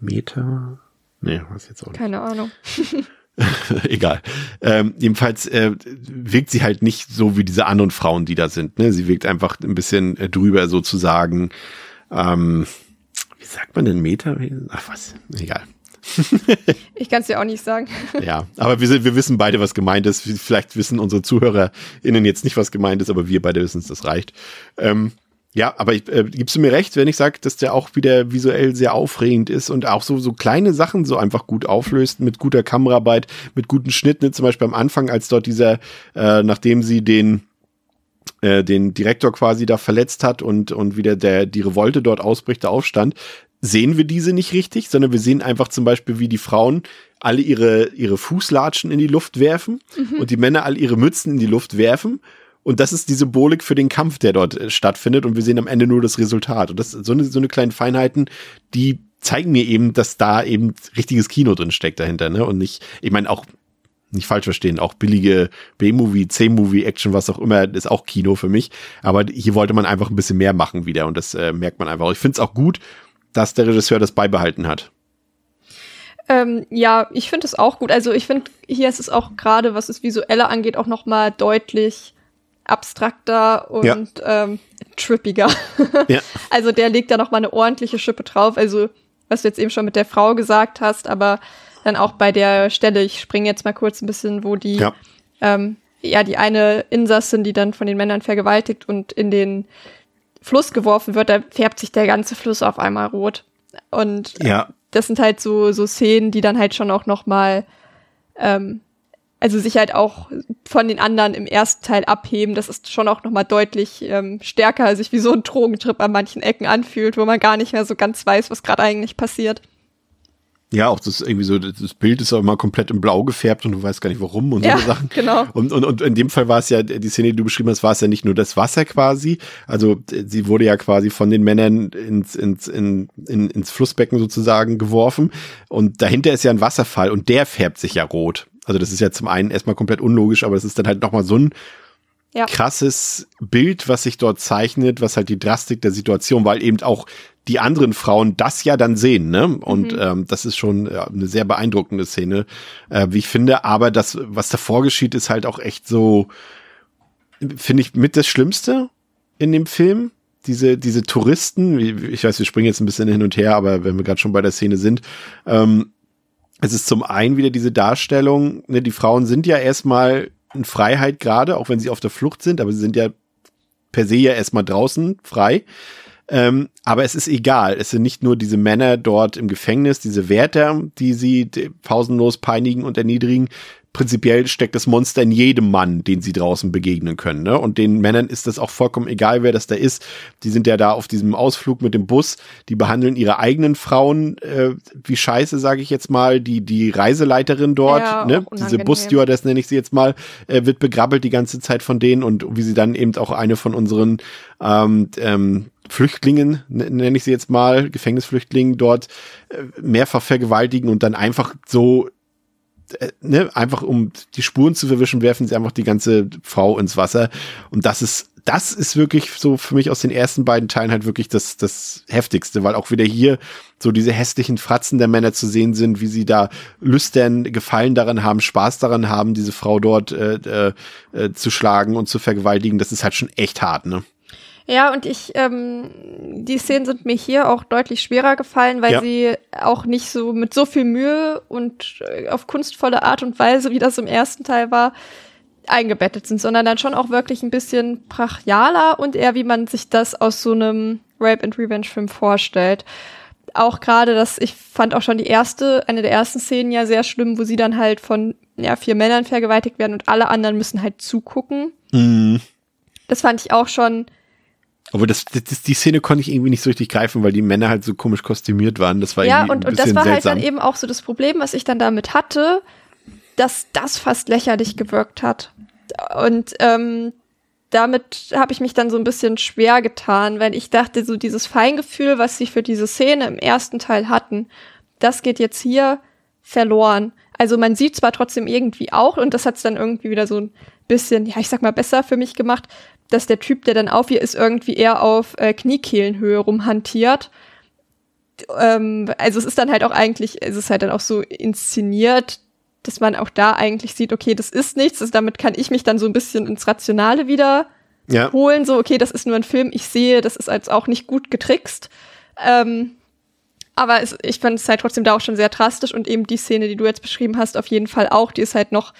Meter? Nee, was jetzt auch nicht. Keine Ahnung. <laughs> Egal. Ähm, jedenfalls äh, wirkt sie halt nicht so wie diese anderen Frauen, die da sind. Ne? Sie wirkt einfach ein bisschen äh, drüber sozusagen. Ähm, wie sagt man denn Meter? Ach was, egal. <laughs> ich kann es dir auch nicht sagen. <laughs> ja, aber wir, wir wissen beide, was gemeint ist. Vielleicht wissen unsere ZuhörerInnen jetzt nicht, was gemeint ist, aber wir beide wissen es, das reicht. Ähm, ja, aber ich, äh, gibst du mir recht, wenn ich sage, dass der auch wieder visuell sehr aufregend ist und auch so, so kleine Sachen so einfach gut auflöst mit guter Kameraarbeit, mit guten Schnitten. Zum Beispiel am Anfang, als dort dieser, äh, nachdem sie den äh, den Direktor quasi da verletzt hat und, und wieder der, die Revolte dort ausbricht, der Aufstand, sehen wir diese nicht richtig, sondern wir sehen einfach zum Beispiel, wie die Frauen alle ihre, ihre Fußlatschen in die Luft werfen mhm. und die Männer all ihre Mützen in die Luft werfen und das ist die Symbolik für den Kampf, der dort äh, stattfindet. Und wir sehen am Ende nur das Resultat. Und das so eine, so eine kleinen Feinheiten, die zeigen mir eben, dass da eben richtiges Kino drin steckt dahinter, ne? Und nicht, ich meine, auch nicht falsch verstehen, auch billige B-Movie, C-Movie, Action, was auch immer, ist auch Kino für mich. Aber hier wollte man einfach ein bisschen mehr machen wieder und das äh, merkt man einfach. Ich finde es auch gut, dass der Regisseur das beibehalten hat. Ähm, ja, ich finde es auch gut. Also ich finde, hier ist es auch gerade, was das Visuelle angeht, auch noch mal deutlich abstrakter und ja. ähm, trippiger. <laughs> ja. Also der legt da noch mal eine ordentliche Schippe drauf. Also was du jetzt eben schon mit der Frau gesagt hast, aber dann auch bei der Stelle, ich springe jetzt mal kurz ein bisschen, wo die ja, ähm, ja die eine Insassin, die dann von den Männern vergewaltigt und in den Fluss geworfen wird, da färbt sich der ganze Fluss auf einmal rot. Und ja. das sind halt so so Szenen, die dann halt schon auch noch mal ähm, also sich halt auch von den anderen im ersten Teil abheben. Das ist schon auch nochmal deutlich ähm, stärker, sich wie so ein Drogentrip an manchen Ecken anfühlt, wo man gar nicht mehr so ganz weiß, was gerade eigentlich passiert. Ja, auch das irgendwie so, das Bild ist auch immer komplett in Blau gefärbt und du weißt gar nicht warum und ja, so Sachen. Genau. Und, und, und in dem Fall war es ja, die Szene, die du beschrieben hast, war es ja nicht nur das Wasser quasi. Also sie wurde ja quasi von den Männern ins, ins, in, in, ins Flussbecken sozusagen geworfen. Und dahinter ist ja ein Wasserfall und der färbt sich ja rot. Also das ist ja zum einen erstmal komplett unlogisch, aber es ist dann halt nochmal so ein ja. krasses Bild, was sich dort zeichnet, was halt die Drastik der Situation, weil eben auch die anderen Frauen das ja dann sehen, ne? Und mhm. ähm, das ist schon ja, eine sehr beeindruckende Szene, äh, wie ich finde. Aber das, was davor geschieht, ist halt auch echt so, finde ich, mit das Schlimmste in dem Film. Diese, diese Touristen, ich weiß, wir springen jetzt ein bisschen hin und her, aber wenn wir gerade schon bei der Szene sind, ähm, es ist zum einen wieder diese Darstellung, ne, die Frauen sind ja erstmal in Freiheit gerade, auch wenn sie auf der Flucht sind, aber sie sind ja per se ja erstmal draußen frei. Ähm, aber es ist egal. Es sind nicht nur diese Männer dort im Gefängnis, diese Wärter, die sie pausenlos peinigen und erniedrigen, prinzipiell steckt das Monster in jedem Mann, den sie draußen begegnen können. Ne? Und den Männern ist das auch vollkommen egal, wer das da ist. Die sind ja da auf diesem Ausflug mit dem Bus. Die behandeln ihre eigenen Frauen äh, wie Scheiße, sage ich jetzt mal. Die die Reiseleiterin dort, ja, ne? diese Busstewardess nenne ich sie jetzt mal, äh, wird begrabbelt die ganze Zeit von denen und wie sie dann eben auch eine von unseren ähm, ähm, Flüchtlingen, nenne ich sie jetzt mal, Gefängnisflüchtlingen dort äh, mehrfach vergewaltigen und dann einfach so äh, ne, einfach um die Spuren zu verwischen, werfen sie einfach die ganze Frau ins Wasser. Und das ist, das ist wirklich so für mich aus den ersten beiden Teilen halt wirklich das, das heftigste, weil auch wieder hier so diese hässlichen Fratzen der Männer zu sehen sind, wie sie da lüstern, Gefallen daran haben, Spaß daran haben, diese Frau dort äh, äh, äh zu schlagen und zu vergewaltigen. Das ist halt schon echt hart, ne? Ja, und ich, ähm, die Szenen sind mir hier auch deutlich schwerer gefallen, weil ja. sie auch nicht so mit so viel Mühe und äh, auf kunstvolle Art und Weise, wie das im ersten Teil war, eingebettet sind, sondern dann schon auch wirklich ein bisschen brachialer und eher wie man sich das aus so einem Rape and Revenge Film vorstellt. Auch gerade das, ich fand auch schon die erste, eine der ersten Szenen ja sehr schlimm, wo sie dann halt von ja, vier Männern vergewaltigt werden und alle anderen müssen halt zugucken. Mhm. Das fand ich auch schon aber das, das, die Szene konnte ich irgendwie nicht so richtig greifen, weil die Männer halt so komisch kostümiert waren. Das war ja, irgendwie und, ein bisschen und das war seltsam. halt dann eben auch so das Problem, was ich dann damit hatte, dass das fast lächerlich gewirkt hat. Und ähm, damit habe ich mich dann so ein bisschen schwer getan, weil ich dachte, so dieses Feingefühl, was sie für diese Szene im ersten Teil hatten, das geht jetzt hier verloren. Also man sieht zwar trotzdem irgendwie auch, und das hat es dann irgendwie wieder so ein bisschen, ja, ich sag mal, besser für mich gemacht, dass der Typ, der dann auf ihr ist, irgendwie eher auf äh, Kniekehlenhöhe rumhantiert. Ähm, also es ist dann halt auch eigentlich, es ist halt dann auch so inszeniert, dass man auch da eigentlich sieht, okay, das ist nichts. Also damit kann ich mich dann so ein bisschen ins Rationale wieder ja. holen. So, okay, das ist nur ein Film, ich sehe, das ist als auch nicht gut getrickst. Ähm, aber es, ich fand es halt trotzdem da auch schon sehr drastisch und eben die Szene, die du jetzt beschrieben hast, auf jeden Fall auch, die ist halt noch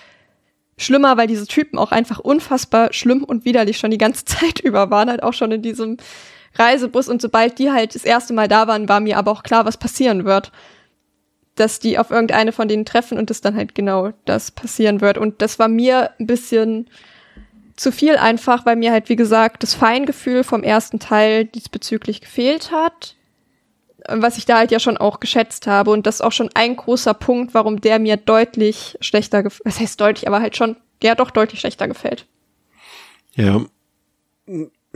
schlimmer, weil diese Typen auch einfach unfassbar schlimm und widerlich schon die ganze <laughs> Zeit über waren, halt auch schon in diesem Reisebus und sobald die halt das erste Mal da waren, war mir aber auch klar, was passieren wird. Dass die auf irgendeine von denen treffen und das dann halt genau das passieren wird. Und das war mir ein bisschen zu viel einfach, weil mir halt, wie gesagt, das Feingefühl vom ersten Teil diesbezüglich gefehlt hat. Was ich da halt ja schon auch geschätzt habe. Und das ist auch schon ein großer Punkt, warum der mir deutlich schlechter gefällt. Was heißt deutlich, aber halt schon, der doch deutlich schlechter gefällt. Ja.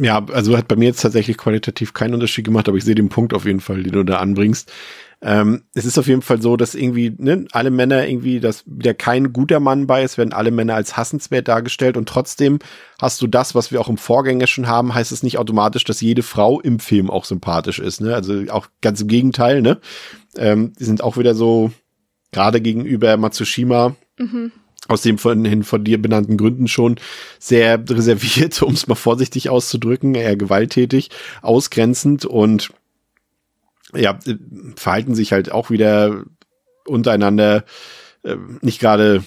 Ja, also hat bei mir jetzt tatsächlich qualitativ keinen Unterschied gemacht, aber ich sehe den Punkt auf jeden Fall, den du da anbringst. Ähm, es ist auf jeden Fall so, dass irgendwie ne, alle Männer irgendwie, dass wieder kein guter Mann bei ist, werden alle Männer als hassenswert dargestellt und trotzdem hast du das, was wir auch im Vorgänger schon haben, heißt es nicht automatisch, dass jede Frau im Film auch sympathisch ist. Ne? Also auch ganz im Gegenteil. Ne, ähm, die sind auch wieder so gerade gegenüber Matsushima. Mhm aus dem von, von dir benannten Gründen schon sehr reserviert, <laughs> um es mal vorsichtig auszudrücken, eher gewalttätig, ausgrenzend und ja, verhalten sich halt auch wieder untereinander äh, nicht gerade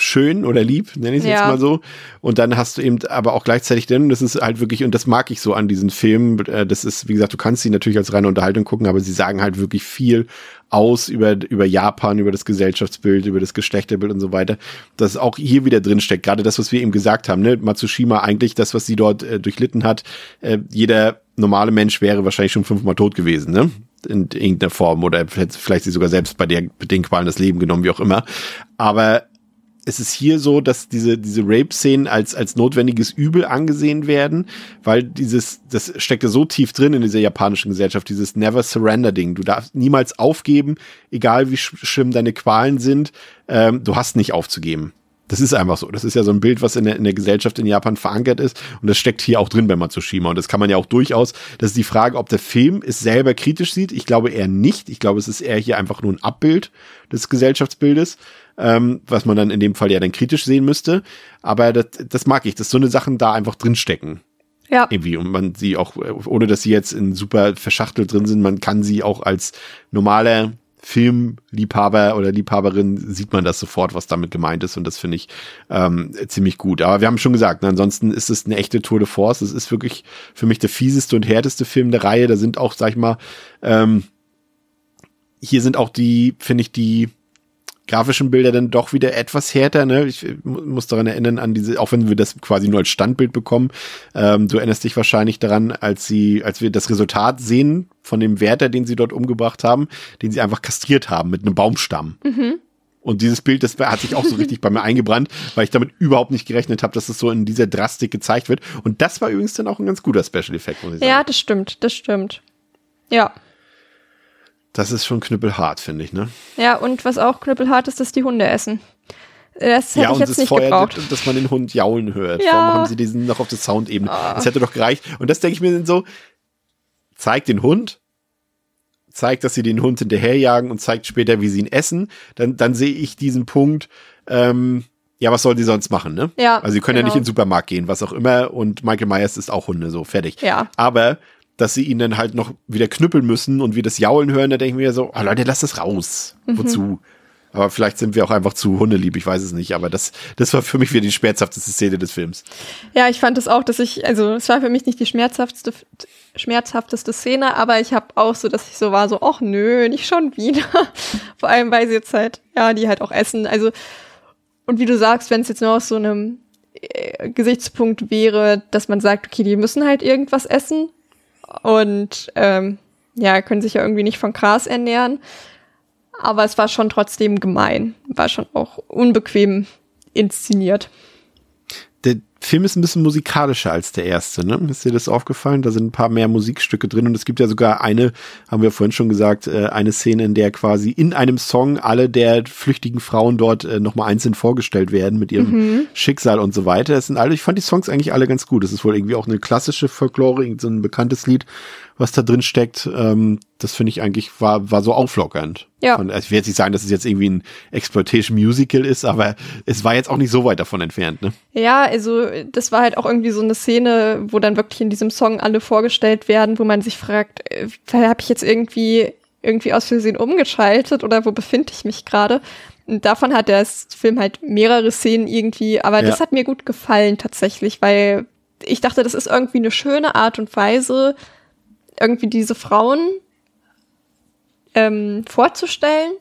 schön oder lieb, nenne ich es ja. jetzt mal so. Und dann hast du eben aber auch gleichzeitig, denn das ist halt wirklich, und das mag ich so an diesen Filmen, äh, das ist, wie gesagt, du kannst sie natürlich als reine Unterhaltung gucken, aber sie sagen halt wirklich viel aus über, über Japan, über das Gesellschaftsbild, über das Geschlechterbild und so weiter, das auch hier wieder drin steckt. Gerade das, was wir eben gesagt haben, ne? Matsushima eigentlich das, was sie dort äh, durchlitten hat, äh, jeder normale Mensch wäre wahrscheinlich schon fünfmal tot gewesen, ne? In irgendeiner Form oder vielleicht sie sogar selbst bei der, bei den Qualen das Leben genommen, wie auch immer. Aber es ist hier so, dass diese, diese Rape-Szenen als, als notwendiges Übel angesehen werden, weil dieses, das steckte so tief drin in dieser japanischen Gesellschaft, dieses Never Surrender-Ding. Du darfst niemals aufgeben, egal wie schlimm deine Qualen sind, ähm, du hast nicht aufzugeben. Das ist einfach so. Das ist ja so ein Bild, was in der, in der Gesellschaft in Japan verankert ist. Und das steckt hier auch drin bei Matsushima. Und das kann man ja auch durchaus. Das ist die Frage, ob der Film es selber kritisch sieht. Ich glaube eher nicht. Ich glaube, es ist eher hier einfach nur ein Abbild des Gesellschaftsbildes ähm, was man dann in dem Fall ja dann kritisch sehen müsste. Aber das, das mag ich, dass so eine Sachen da einfach drinstecken. Ja. Irgendwie. Und man sie auch, ohne dass sie jetzt in super verschachtelt drin sind, man kann sie auch als normaler Filmliebhaber oder Liebhaberin sieht man das sofort, was damit gemeint ist. Und das finde ich ähm, ziemlich gut. Aber wir haben schon gesagt, ne, ansonsten ist es eine echte Tour de Force. Es ist wirklich für mich der fieseste und härteste Film der Reihe. Da sind auch, sag ich mal, ähm, hier sind auch die, finde ich, die grafischen Bilder dann doch wieder etwas härter. Ne? Ich muss daran erinnern an diese, auch wenn wir das quasi nur als Standbild bekommen. Ähm, du erinnerst dich wahrscheinlich daran, als sie, als wir das Resultat sehen von dem Wärter, den sie dort umgebracht haben, den sie einfach kastriert haben mit einem Baumstamm. Mhm. Und dieses Bild, das hat sich auch so richtig bei mir eingebrannt, weil ich damit überhaupt nicht gerechnet habe, dass es so in dieser Drastik gezeigt wird. Und das war übrigens dann auch ein ganz guter Special Effekt, muss ich sagen. Ja, das stimmt, das stimmt. Ja. Das ist schon knüppelhart, finde ich, ne? Ja, und was auch knüppelhart ist, dass die Hunde essen. Das hätte ja, ich jetzt nicht Feuer, gebraucht. dass man den Hund jaulen hört. Ja. Warum haben sie diesen noch auf der Soundebene? Oh. Das hätte doch gereicht. Und das denke ich mir so, zeigt den Hund, zeigt, dass sie den Hund hinterherjagen und zeigt später, wie sie ihn essen. Dann, dann sehe ich diesen Punkt, ähm, ja, was sollen die sonst machen, ne? Ja. Also sie können genau. ja nicht in den Supermarkt gehen, was auch immer. Und Michael Myers ist auch Hunde, so fertig. Ja. Aber dass sie ihn dann halt noch wieder knüppeln müssen und wir das Jaulen hören, da denken wir so, oh Leute, lass das raus. Mhm. Wozu? Aber vielleicht sind wir auch einfach zu hundelieb, ich weiß es nicht. Aber das, das war für mich wieder die schmerzhafteste Szene des Films. Ja, ich fand es auch, dass ich, also es war für mich nicht die schmerzhafteste, schmerzhafteste Szene, aber ich habe auch so, dass ich so war, so, ach nö, nicht schon wieder. <laughs> Vor allem, weil sie jetzt halt, ja, die halt auch essen. Also, und wie du sagst, wenn es jetzt nur aus so einem äh, Gesichtspunkt wäre, dass man sagt, okay, die müssen halt irgendwas essen, und ähm, ja, können sich ja irgendwie nicht von Gras ernähren. Aber es war schon trotzdem gemein, war schon auch unbequem inszeniert. Der Film ist ein bisschen musikalischer als der erste, ne? Ist dir das aufgefallen? Da sind ein paar mehr Musikstücke drin und es gibt ja sogar eine, haben wir vorhin schon gesagt, äh, eine Szene, in der quasi in einem Song alle der flüchtigen Frauen dort äh, nochmal einzeln vorgestellt werden mit ihrem mhm. Schicksal und so weiter. Das sind alle, ich fand die Songs eigentlich alle ganz gut. Das ist wohl irgendwie auch eine klassische Folklore, so ein bekanntes Lied was da drin steckt, ähm, das finde ich eigentlich war, war so auflockernd. Ja. Und ich will jetzt nicht sagen, dass es jetzt irgendwie ein Exploitation Musical ist, aber es war jetzt auch nicht so weit davon entfernt, ne? Ja, also das war halt auch irgendwie so eine Szene, wo dann wirklich in diesem Song alle vorgestellt werden, wo man sich fragt, äh, habe ich jetzt irgendwie irgendwie aus Versehen umgeschaltet oder wo befinde ich mich gerade? Und davon hat der Film halt mehrere Szenen irgendwie, aber ja. das hat mir gut gefallen tatsächlich, weil ich dachte, das ist irgendwie eine schöne Art und Weise, irgendwie diese Frauen ähm, vorzustellen.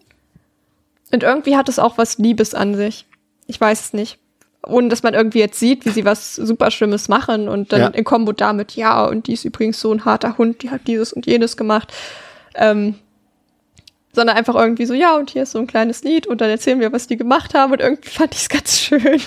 Und irgendwie hat es auch was Liebes an sich. Ich weiß es nicht. Ohne dass man irgendwie jetzt sieht, wie sie was super Schlimmes machen und dann ja. in Kombo damit, ja, und die ist übrigens so ein harter Hund, die hat dieses und jenes gemacht. Ähm, sondern einfach irgendwie so, ja, und hier ist so ein kleines Lied und dann erzählen wir, was die gemacht haben und irgendwie <laughs> fand ich es ganz schön.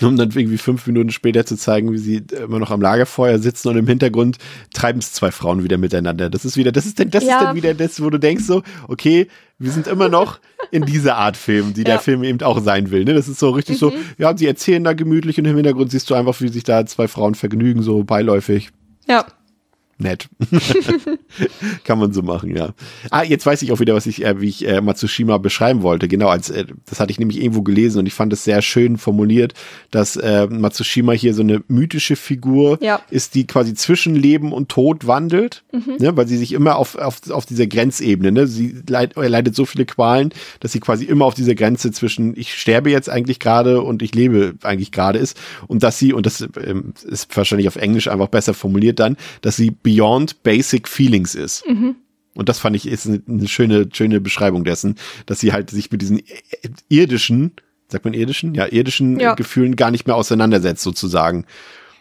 Um dann irgendwie fünf Minuten später zu zeigen, wie sie immer noch am Lagerfeuer sitzen und im Hintergrund treiben es zwei Frauen wieder miteinander. Das ist wieder, das ist denn, das ja. ist dann wieder das, wo du denkst so, okay, wir sind immer noch in dieser Art Film, die ja. der Film eben auch sein will. Ne? Das ist so richtig mhm. so, ja, sie erzählen da gemütlich und im Hintergrund siehst du einfach, wie sich da zwei Frauen vergnügen, so beiläufig. Ja nett. <laughs> Kann man so machen, ja. Ah, jetzt weiß ich auch wieder, was ich, äh, wie ich äh, Matsushima beschreiben wollte. Genau, als äh, das hatte ich nämlich irgendwo gelesen und ich fand es sehr schön formuliert, dass äh, Matsushima hier so eine mythische Figur ja. ist, die quasi zwischen Leben und Tod wandelt, mhm. ne, weil sie sich immer auf, auf, auf dieser Grenzebene, ne, sie leid, leidet so viele Qualen, dass sie quasi immer auf dieser Grenze zwischen ich sterbe jetzt eigentlich gerade und ich lebe eigentlich gerade ist und dass sie, und das ähm, ist wahrscheinlich auf Englisch einfach besser formuliert dann, dass sie beyond basic feelings ist. Mhm. Und das fand ich ist eine schöne, schöne Beschreibung dessen, dass sie halt sich mit diesen irdischen, sagt man irdischen? Ja, irdischen ja. Gefühlen gar nicht mehr auseinandersetzt, sozusagen.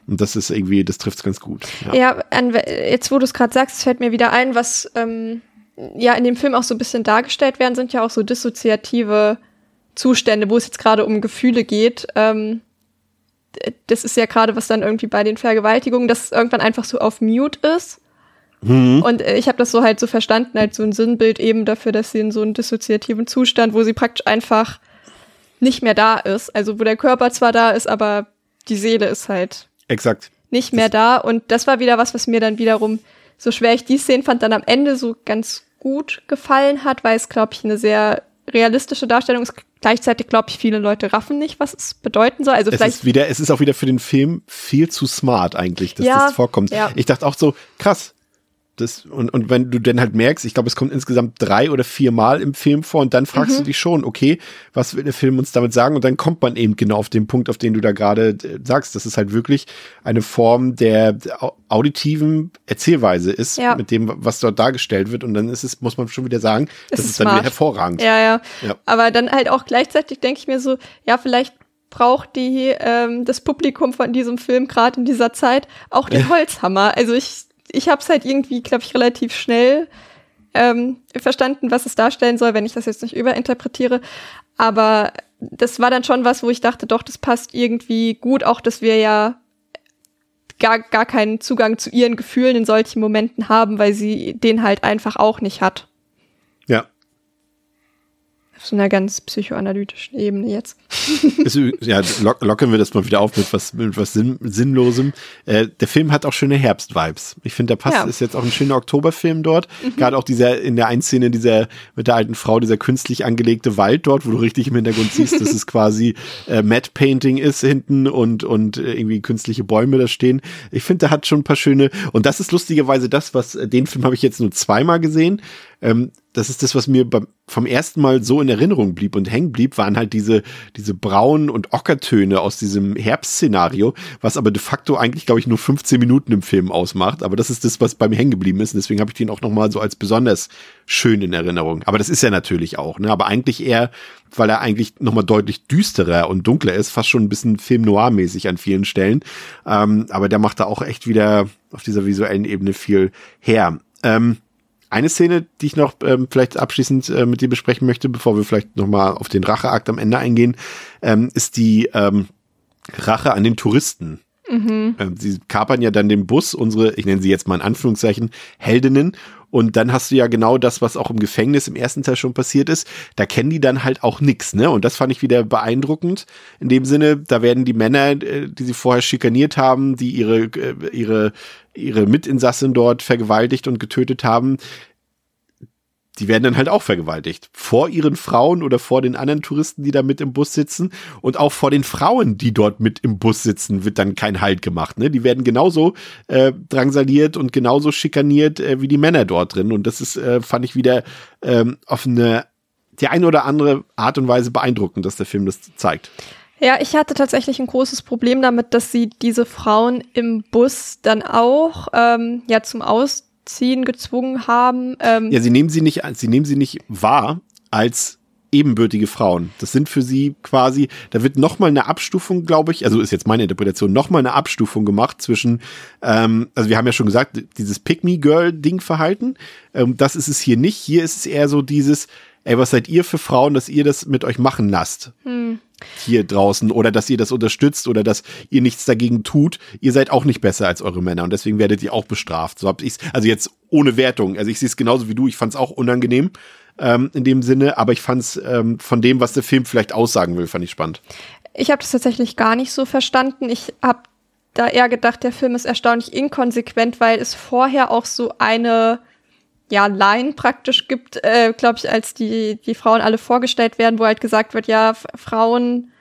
Und das ist irgendwie, das trifft es ganz gut. Ja, ja jetzt wo du es gerade sagst, fällt mir wieder ein, was ähm, ja in dem Film auch so ein bisschen dargestellt werden, sind ja auch so dissoziative Zustände, wo es jetzt gerade um Gefühle geht. Ähm, das ist ja gerade, was dann irgendwie bei den Vergewaltigungen, dass es irgendwann einfach so auf Mute ist. Mhm. Und äh, ich habe das so halt so verstanden, als so ein Sinnbild eben dafür, dass sie in so einem dissoziativen Zustand, wo sie praktisch einfach nicht mehr da ist. Also wo der Körper zwar da ist, aber die Seele ist halt Exakt. nicht mehr da. Und das war wieder was, was mir dann wiederum, so schwer ich die Szene fand, dann am Ende so ganz gut gefallen hat, weil es, glaube ich, eine sehr realistische Darstellung ist. Gleichzeitig glaube ich, viele Leute raffen nicht, was es bedeuten soll. Also es vielleicht ist wieder, es ist auch wieder für den Film viel zu smart eigentlich, dass ja, das vorkommt. Ja. Ich dachte auch so, krass, das, und, und wenn du dann halt merkst, ich glaube, es kommt insgesamt drei oder vier Mal im Film vor und dann fragst mhm. du dich schon, okay, was will der Film uns damit sagen? Und dann kommt man eben genau auf den Punkt, auf den du da gerade äh, sagst, dass es halt wirklich eine Form der auditiven Erzählweise ist, ja. mit dem, was dort dargestellt wird. Und dann ist es, muss man schon wieder sagen, das, ist, ist dann wieder hervorragend. Ja, ja, ja. Aber dann halt auch gleichzeitig denke ich mir so, ja, vielleicht braucht die ähm, das Publikum von diesem Film gerade in dieser Zeit auch den Holzhammer. Also ich ich habe es halt irgendwie, glaube ich, relativ schnell ähm, verstanden, was es darstellen soll, wenn ich das jetzt nicht überinterpretiere. Aber das war dann schon was, wo ich dachte, doch, das passt irgendwie gut, auch dass wir ja gar, gar keinen Zugang zu ihren Gefühlen in solchen Momenten haben, weil sie den halt einfach auch nicht hat. Auf so einer ganz psychoanalytischen Ebene jetzt. <laughs> Ist, ja, lock, locken wir das mal wieder auf mit was, mit was Sinn, Sinnlosem. Äh, der Film hat auch schöne Herbst-Vibes. Ich finde, der passt, ja. ist jetzt auch ein schöner Oktoberfilm dort. Mhm. Gerade auch dieser, in der einen Szene, dieser, mit der alten Frau, dieser künstlich angelegte Wald dort, wo du richtig im Hintergrund <laughs> siehst, dass es quasi äh, Matte Painting ist hinten und, und äh, irgendwie künstliche Bäume da stehen. Ich finde, der hat schon ein paar schöne, und das ist lustigerweise das, was, äh, den Film habe ich jetzt nur zweimal gesehen. Ähm, das ist das, was mir beim, vom ersten Mal so in Erinnerung blieb und hängen blieb, waren halt diese, diese braunen und Ockertöne aus diesem Herbstszenario, was aber de facto eigentlich, glaube ich, nur 15 Minuten im Film ausmacht. Aber das ist das, was bei mir hängen geblieben ist. Und deswegen habe ich den auch nochmal so als besonders schön in Erinnerung. Aber das ist er natürlich auch, ne? Aber eigentlich eher, weil er eigentlich nochmal deutlich düsterer und dunkler ist, fast schon ein bisschen Film Noir-mäßig an vielen Stellen. Ähm, aber der macht da auch echt wieder auf dieser visuellen Ebene viel her. Ähm, eine Szene, die ich noch ähm, vielleicht abschließend äh, mit dir besprechen möchte, bevor wir vielleicht nochmal auf den Racheakt am Ende eingehen, ähm, ist die ähm, Rache an den Touristen. Mhm. Ähm, sie kapern ja dann den Bus, unsere, ich nenne sie jetzt mal in Anführungszeichen, Heldinnen. Und dann hast du ja genau das, was auch im Gefängnis im ersten Teil schon passiert ist. Da kennen die dann halt auch nix, ne? Und das fand ich wieder beeindruckend. In dem Sinne, da werden die Männer, äh, die sie vorher schikaniert haben, die ihre, äh, ihre ihre Mitinsassin dort vergewaltigt und getötet haben, die werden dann halt auch vergewaltigt. Vor ihren Frauen oder vor den anderen Touristen, die da mit im Bus sitzen. Und auch vor den Frauen, die dort mit im Bus sitzen, wird dann kein Halt gemacht. Ne? Die werden genauso äh, drangsaliert und genauso schikaniert äh, wie die Männer dort drin. Und das ist, äh, fand ich wieder ähm, auf eine, die eine oder andere Art und Weise beeindruckend, dass der Film das zeigt. Ja, ich hatte tatsächlich ein großes Problem damit, dass sie diese Frauen im Bus dann auch ähm, ja zum Aus ziehen gezwungen haben. Ähm ja, sie nehmen sie nicht, sie nehmen sie nicht wahr als ebenbürtige Frauen. Das sind für sie quasi, da wird nochmal eine Abstufung, glaube ich, also ist jetzt meine Interpretation, nochmal eine Abstufung gemacht zwischen, ähm, also wir haben ja schon gesagt, dieses Pick-Me-Girl-Ding-Verhalten, ähm, das ist es hier nicht. Hier ist es eher so dieses, ey, was seid ihr für Frauen, dass ihr das mit euch machen lasst? Hm hier draußen oder dass ihr das unterstützt oder dass ihr nichts dagegen tut. Ihr seid auch nicht besser als eure Männer und deswegen werdet ihr auch bestraft. So hab ich's, also jetzt ohne Wertung. Also ich sehe es genauso wie du. Ich fand es auch unangenehm ähm, in dem Sinne, aber ich fand es ähm, von dem, was der Film vielleicht aussagen will, fand ich spannend. Ich habe das tatsächlich gar nicht so verstanden. Ich habe da eher gedacht, der Film ist erstaunlich inkonsequent, weil es vorher auch so eine ja, Line praktisch gibt, äh, glaube ich, als die, die Frauen alle vorgestellt werden, wo halt gesagt wird, ja, Frauen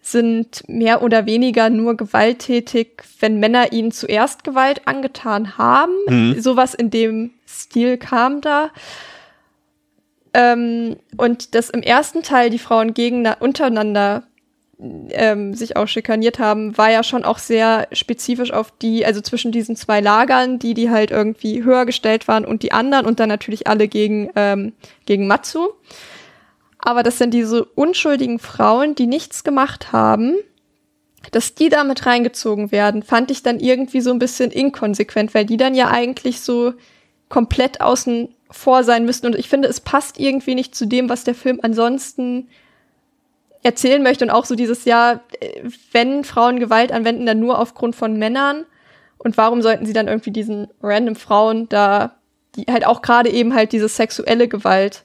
sind mehr oder weniger nur gewalttätig, wenn Männer ihnen zuerst Gewalt angetan haben. Mhm. Sowas in dem Stil kam da. Ähm, und dass im ersten Teil die Frauen gegen untereinander ähm, sich auch schikaniert haben, war ja schon auch sehr spezifisch auf die, also zwischen diesen zwei Lagern, die, die halt irgendwie höher gestellt waren und die anderen und dann natürlich alle gegen, ähm, gegen Matsu. Aber das sind diese unschuldigen Frauen, die nichts gemacht haben, dass die damit reingezogen werden, fand ich dann irgendwie so ein bisschen inkonsequent, weil die dann ja eigentlich so komplett außen vor sein müssten. Und ich finde, es passt irgendwie nicht zu dem, was der Film ansonsten erzählen möchte und auch so dieses Jahr, wenn Frauen Gewalt anwenden, dann nur aufgrund von Männern und warum sollten sie dann irgendwie diesen random Frauen da, die halt auch gerade eben halt diese sexuelle Gewalt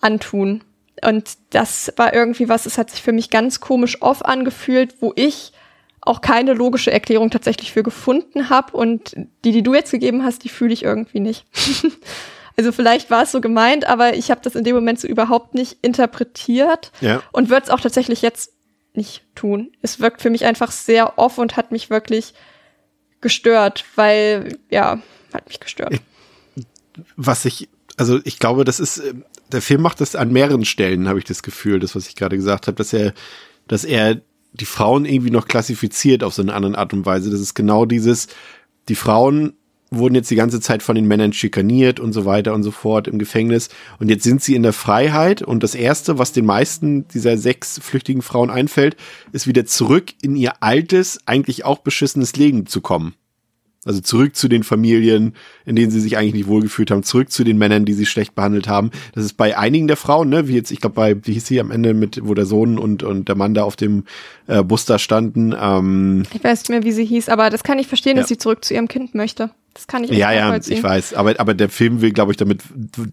antun. Und das war irgendwie was, es hat sich für mich ganz komisch off angefühlt, wo ich auch keine logische Erklärung tatsächlich für gefunden habe und die, die du jetzt gegeben hast, die fühle ich irgendwie nicht. <laughs> Also vielleicht war es so gemeint, aber ich habe das in dem Moment so überhaupt nicht interpretiert ja. und würde es auch tatsächlich jetzt nicht tun. Es wirkt für mich einfach sehr off und hat mich wirklich gestört, weil, ja, hat mich gestört. Was ich, also ich glaube, das ist, äh, der Film macht das an mehreren Stellen, habe ich das Gefühl, das, was ich gerade gesagt habe, dass er, dass er die Frauen irgendwie noch klassifiziert auf so eine andere Art und Weise. Das ist genau dieses, die Frauen wurden jetzt die ganze Zeit von den Männern schikaniert und so weiter und so fort im Gefängnis. Und jetzt sind sie in der Freiheit. Und das Erste, was den meisten dieser sechs flüchtigen Frauen einfällt, ist wieder zurück in ihr altes, eigentlich auch beschissenes Leben zu kommen. Also zurück zu den Familien, in denen sie sich eigentlich nicht wohlgefühlt haben, zurück zu den Männern, die sie schlecht behandelt haben. Das ist bei einigen der Frauen, ne, wie jetzt, ich glaube, bei, wie hieß sie am Ende mit, wo der Sohn und, und der Mann da auf dem äh, Bus da standen. Ähm, ich weiß nicht mehr, wie sie hieß, aber das kann ich verstehen, ja. dass sie zurück zu ihrem Kind möchte. Das kann ich Ja, ja, ich weiß. Aber, aber der Film will, glaube ich, damit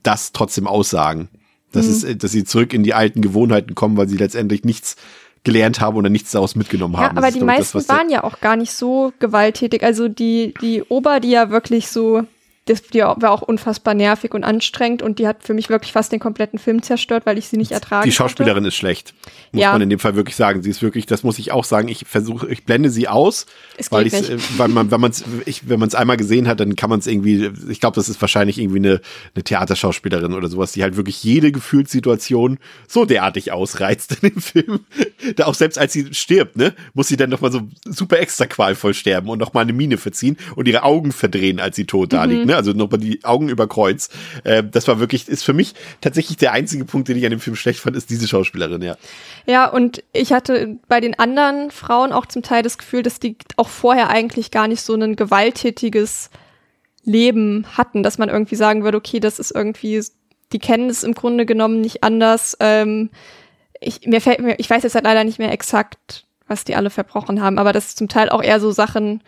das trotzdem aussagen. Das mhm. ist, dass sie zurück in die alten Gewohnheiten kommen, weil sie letztendlich nichts gelernt haben oder nichts daraus mitgenommen haben. Ja, aber die meisten das, waren ja auch gar nicht so gewalttätig. Also die, die Ober, die ja wirklich so das, die war auch unfassbar nervig und anstrengend und die hat für mich wirklich fast den kompletten Film zerstört, weil ich sie nicht ertrage. Die Schauspielerin hatte. ist schlecht. Muss ja. man in dem Fall wirklich sagen. Sie ist wirklich, das muss ich auch sagen, ich versuche, ich blende sie aus, es weil ich äh, weil man, wenn man es, wenn man es einmal gesehen hat, dann kann man es irgendwie, ich glaube, das ist wahrscheinlich irgendwie eine, eine Theaterschauspielerin oder sowas, die halt wirklich jede Gefühlssituation so derartig ausreizt in dem Film. da auch selbst als sie stirbt, ne, muss sie dann nochmal so super extra qualvoll sterben und nochmal eine Mine verziehen und ihre Augen verdrehen, als sie tot da liegt, mhm. ne? Also nochmal die Augen über Kreuz. Äh, das war wirklich, ist für mich tatsächlich der einzige Punkt, den ich an dem Film schlecht fand, ist diese Schauspielerin, ja. Ja, und ich hatte bei den anderen Frauen auch zum Teil das Gefühl, dass die auch vorher eigentlich gar nicht so ein gewalttätiges Leben hatten, dass man irgendwie sagen würde, okay, das ist irgendwie, die kennen es im Grunde genommen nicht anders. Ähm, ich, mir fällt mir, ich weiß jetzt halt leider nicht mehr exakt, was die alle verbrochen haben, aber das ist zum Teil auch eher so Sachen,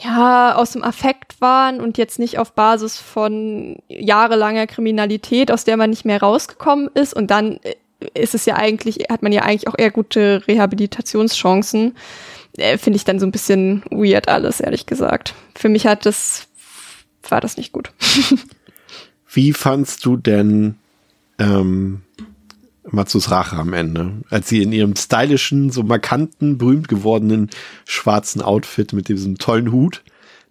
ja, aus dem Affekt waren und jetzt nicht auf Basis von jahrelanger Kriminalität, aus der man nicht mehr rausgekommen ist. Und dann äh, ist es ja eigentlich, hat man ja eigentlich auch eher gute Rehabilitationschancen. Äh, Finde ich dann so ein bisschen weird alles, ehrlich gesagt. Für mich hat das, war das nicht gut. <laughs> Wie fandst du denn ähm, Matsus Rache am Ende, als sie in ihrem stylischen, so markanten, berühmt gewordenen schwarzen Outfit mit diesem tollen Hut,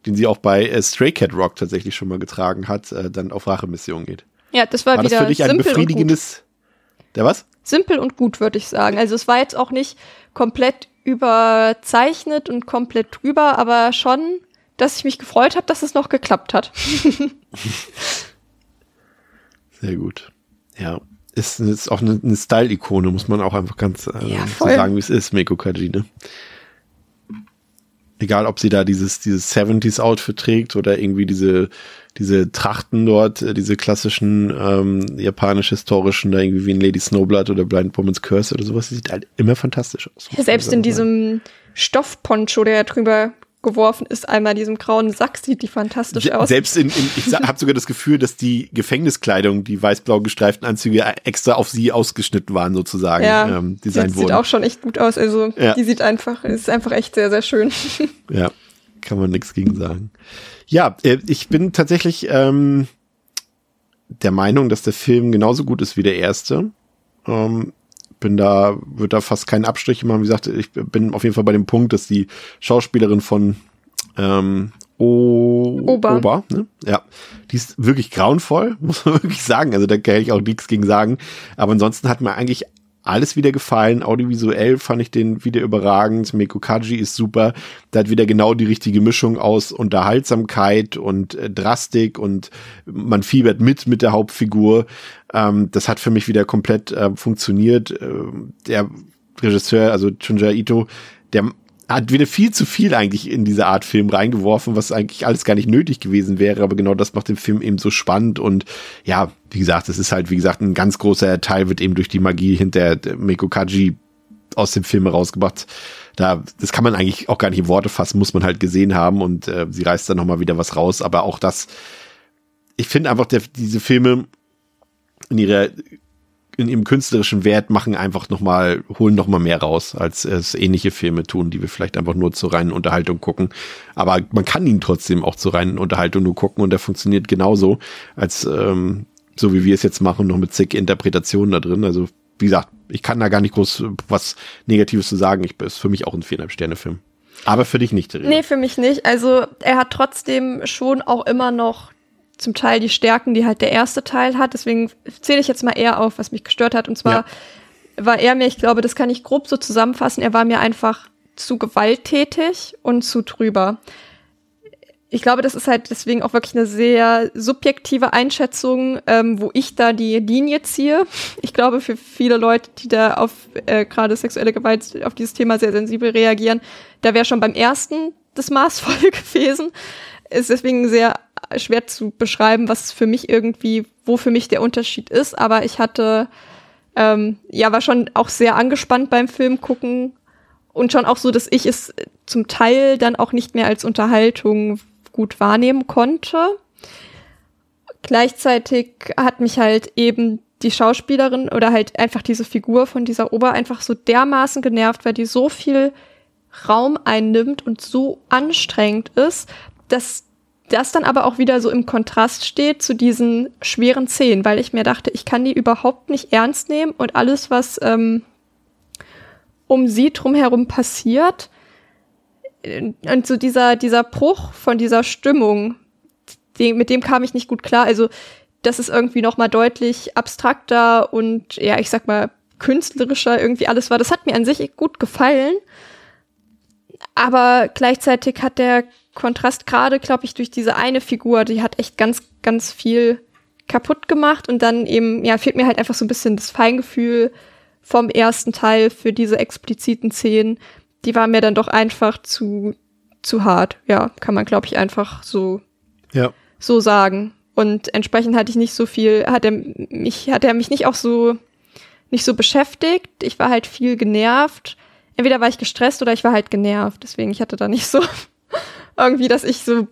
den sie auch bei äh, Stray Cat Rock tatsächlich schon mal getragen hat, äh, dann auf Rachemission geht. Ja, das war, War das wieder für dich ein befriedigendes, der was? Simpel und gut, würde ich sagen. Also es war jetzt auch nicht komplett überzeichnet und komplett drüber, aber schon, dass ich mich gefreut habe, dass es noch geklappt hat. <laughs> Sehr gut. Ja. Ist, ist auch eine, eine Style-Ikone, muss man auch einfach ganz äh, Ja, so sagen, wie es ist, Meiko Kaji, ne? Egal, ob sie da dieses, dieses 70s-Outfit trägt oder irgendwie diese, diese Trachten dort, äh, diese klassischen ähm, japanisch-historischen, da irgendwie wie in Lady Snowblood oder Blind Woman's Curse oder sowas, die sieht halt immer fantastisch aus. man Selbst in sagen. diesem Stoffponcho, der drüber geworfen ist, einmal diesem grauen Sack, sieht die fantastisch Se- aus. Selbst in, in ich habe sogar das Gefühl, dass die Gefängniskleidung, die weiß-blau gestreiften Anzüge extra auf sie ausgeschnitten waren, sozusagen, ja, ähm, die sieht wurden. auch schon echt gut aus. Also Ja. die sieht einfach, ist einfach echt sehr, sehr schön. <laughs> Ja, kann man nichts gegen sagen. Ja, äh, ich bin tatsächlich ähm, der Meinung, dass der Film genauso gut ist wie der erste. Ähm, bin da, würde da fast keinen Abstrich machen. Wie gesagt, ich bin auf jeden Fall bei dem Punkt, dass die Schauspielerin von ähm, o Ober. Ober ne? Ja, die ist wirklich grauenvoll, <laughs> muss man wirklich sagen. Also da kann ich auch nichts gegen sagen. Aber ansonsten hat mir eigentlich alles wieder gefallen. Audiovisuell fand ich den wieder überragend. Meiko Kaji ist super. Da hat wieder genau die richtige Mischung aus Unterhaltsamkeit und äh, Drastik und man fiebert mit mit der Hauptfigur. Ähm, das hat für mich wieder komplett äh, funktioniert. Ähm, der Regisseur, also Chunja Ito, der hat wieder viel zu viel eigentlich in diese Art Film reingeworfen, was eigentlich alles gar nicht nötig gewesen wäre, aber genau das macht den Film eben so spannend und ja, wie gesagt, es ist halt, wie gesagt, ein ganz großer Teil wird eben durch die Magie hinter der Meiko Kaji aus dem Film herausgebracht. Da, das kann man eigentlich auch gar nicht in Worte fassen, muss man halt gesehen haben und äh, sie reißt dann nochmal wieder was raus, aber auch das, ich finde einfach, der, diese Filme in ihrer in ihrem künstlerischen Wert machen einfach noch mal holen noch mal mehr raus, als es ähnliche Filme tun, die wir vielleicht einfach nur zur reinen Unterhaltung gucken. Aber man kann ihn trotzdem auch zur reinen Unterhaltung nur gucken und der funktioniert genauso, als ähm, so wie wir es jetzt machen, noch mit zig Interpretationen da drin. Also wie gesagt, ich kann da gar nicht groß was Negatives zu sagen. Ich ist für mich auch ein viereinhalb Sterne Film. Aber für dich nicht. Theresa. Nee, für mich nicht. Also er hat trotzdem schon auch immer noch zum Teil die Stärken, die halt der erste Teil hat. Deswegen zähle ich jetzt mal eher auf, was mich gestört hat. Und zwar war er mir, ich glaube, das kann ich grob so zusammenfassen, er war mir einfach zu gewalttätig und zu drüber. Ich glaube, das ist halt deswegen auch wirklich eine sehr subjektive Einschätzung, ähm, wo ich da die Linie ziehe. Ich glaube, für viele Leute, die da auf äh, gerade sexuelle Gewalt auf dieses Thema sehr sensibel reagieren, da wäre schon beim ersten das maßvoll <laughs> gewesen. Ist deswegen sehr schwer zu beschreiben, was für mich irgendwie, wo für mich der Unterschied ist. Aber ich hatte, ähm, ja, war schon auch sehr angespannt beim Film gucken und schon auch so, dass ich es zum Teil dann auch nicht mehr als Unterhaltung gut wahrnehmen konnte. Gleichzeitig hat mich halt eben die Schauspielerin oder halt einfach diese Figur von dieser Ober einfach so dermaßen genervt, weil die so viel Raum einnimmt und so anstrengend ist, dass das dann aber auch wieder so im Kontrast steht zu diesen schweren Szenen, weil ich mir dachte, ich kann die überhaupt nicht ernst nehmen und alles, was ähm, um sie drumherum passiert, äh, und so dieser, dieser Bruch von dieser Stimmung, den, mit dem kam ich nicht gut klar. Also, das ist irgendwie noch mal deutlich abstrakter und, ja, ich sag mal, künstlerischer irgendwie alles war. Das hat mir an sich gut gefallen. Aber gleichzeitig hat der Kontrast gerade, glaube ich, durch diese eine Figur, die hat echt ganz, ganz viel kaputt gemacht. Und dann eben, ja, fehlt mir halt einfach so ein bisschen das Feingefühl vom ersten Teil für diese expliziten Szenen. Die war mir dann doch einfach zu, zu hart. Ja, kann man, glaube ich, einfach so, Ja. so sagen. Und entsprechend hatte ich nicht so viel, hat er mich, hat er mich nicht auch so, nicht so beschäftigt. Ich war halt viel genervt. Entweder war ich gestresst oder ich war halt genervt. Deswegen, ich hatte da nicht so irgendwie, dass ich so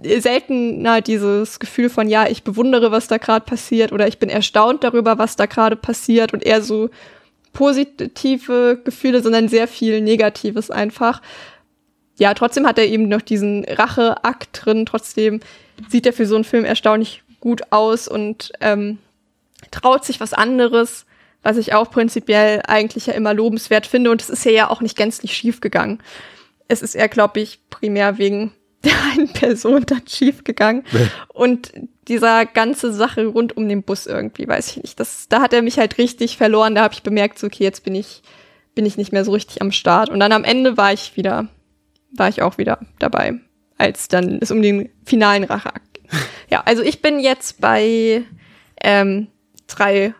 seltener dieses Gefühl von, ja, ich bewundere, was da gerade passiert oder ich bin erstaunt darüber, was da gerade passiert und eher so positive Gefühle, sondern sehr viel Negatives einfach. Ja, trotzdem hat er eben noch diesen Racheakt drin. Trotzdem sieht er für so einen Film erstaunlich gut aus und ähm, traut sich was anderes, was ich auch prinzipiell eigentlich ja immer lobenswert finde. Und es ist ja ja auch nicht gänzlich schief gegangen. Es ist eher, glaube ich, primär wegen <laughs> der einen Person dann schief gegangen. und dieser ganze Sache rund um den Bus irgendwie, weiß ich nicht. Das, da hat er mich halt richtig verloren. Da habe ich bemerkt, so, okay, jetzt bin ich, bin ich nicht mehr so richtig am Start. Und dann am Ende war ich wieder, war ich auch wieder dabei, als dann es um den finalen Racheakt ging. <laughs> ja, also ich bin jetzt bei ähm, drei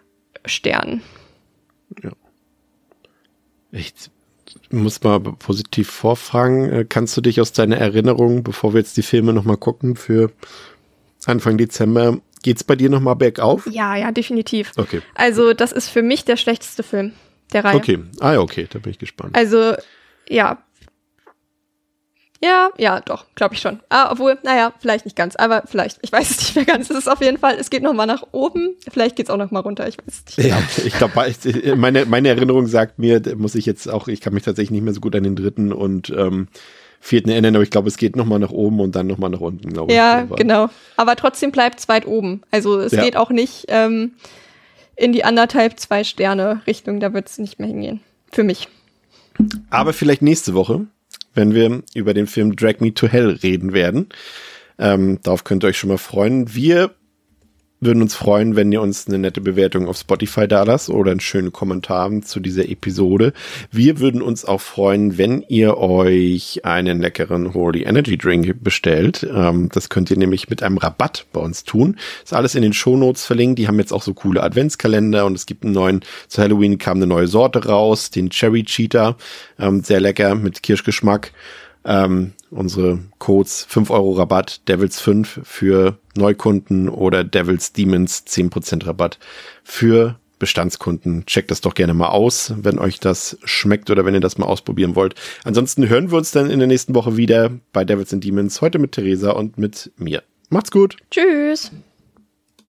Sternen. Ja. Ich muss mal positiv vorfragen. Äh, kannst du dich aus deiner Erinnerung, bevor wir jetzt die Filme nochmal gucken, für Anfang Dezember, geht's bei dir nochmal bergauf? Ja, ja, definitiv. Okay. Also, das ist für mich der schlechteste Film der Reihe. Okay. Ah ja, okay, da bin ich gespannt. Also, ja. Ja, ja, doch, glaube ich schon. Ah, obwohl, naja, vielleicht nicht ganz, aber vielleicht, ich weiß es nicht mehr ganz. Es ist auf jeden Fall, es geht noch mal nach oben, vielleicht geht's auch noch mal runter, ich weiß es nicht. Ja, ich glaube, meine, meine Erinnerung sagt mir, muss ich jetzt auch, ich kann mich tatsächlich nicht mehr so gut an den dritten und ähm, vierten erinnern, aber ich glaube, es geht noch mal nach oben und dann noch mal nach unten, glaube ich. Ja, genau. Aber trotzdem bleibt es weit oben. Also es Ja. geht auch nicht ähm, in die anderthalb, zwei Sterne Richtung, da wird es nicht mehr hingehen. Für mich. Aber vielleicht nächste Woche, wenn wir über den Film Drag Me to Hell reden werden. Ähm, darauf könnt ihr euch schon mal freuen. Wir würden uns freuen, wenn ihr uns eine nette Bewertung auf Spotify da lasst oder einen schönen Kommentar zu dieser Episode. Wir würden uns auch freuen, wenn ihr euch einen leckeren Holy Energy Drink bestellt. Ähm, das könnt ihr nämlich mit einem Rabatt bei uns tun. Ist alles in den Shownotes verlinkt. Die haben jetzt auch so coole Adventskalender und es gibt einen neuen, zu Halloween kam eine neue Sorte raus, den Cherry Cheetah. Ähm, sehr lecker mit Kirschgeschmack. Ähm, unsere Codes 5 Euro Rabatt, Devils 5 für Neukunden oder Devils Demons 10% Rabatt für Bestandskunden. Checkt das doch gerne mal aus, wenn euch das schmeckt oder wenn ihr das mal ausprobieren wollt. Ansonsten hören wir uns dann in der nächsten Woche wieder bei Devils and Demons. Heute mit Theresa und mit mir. Macht's gut. Tschüss.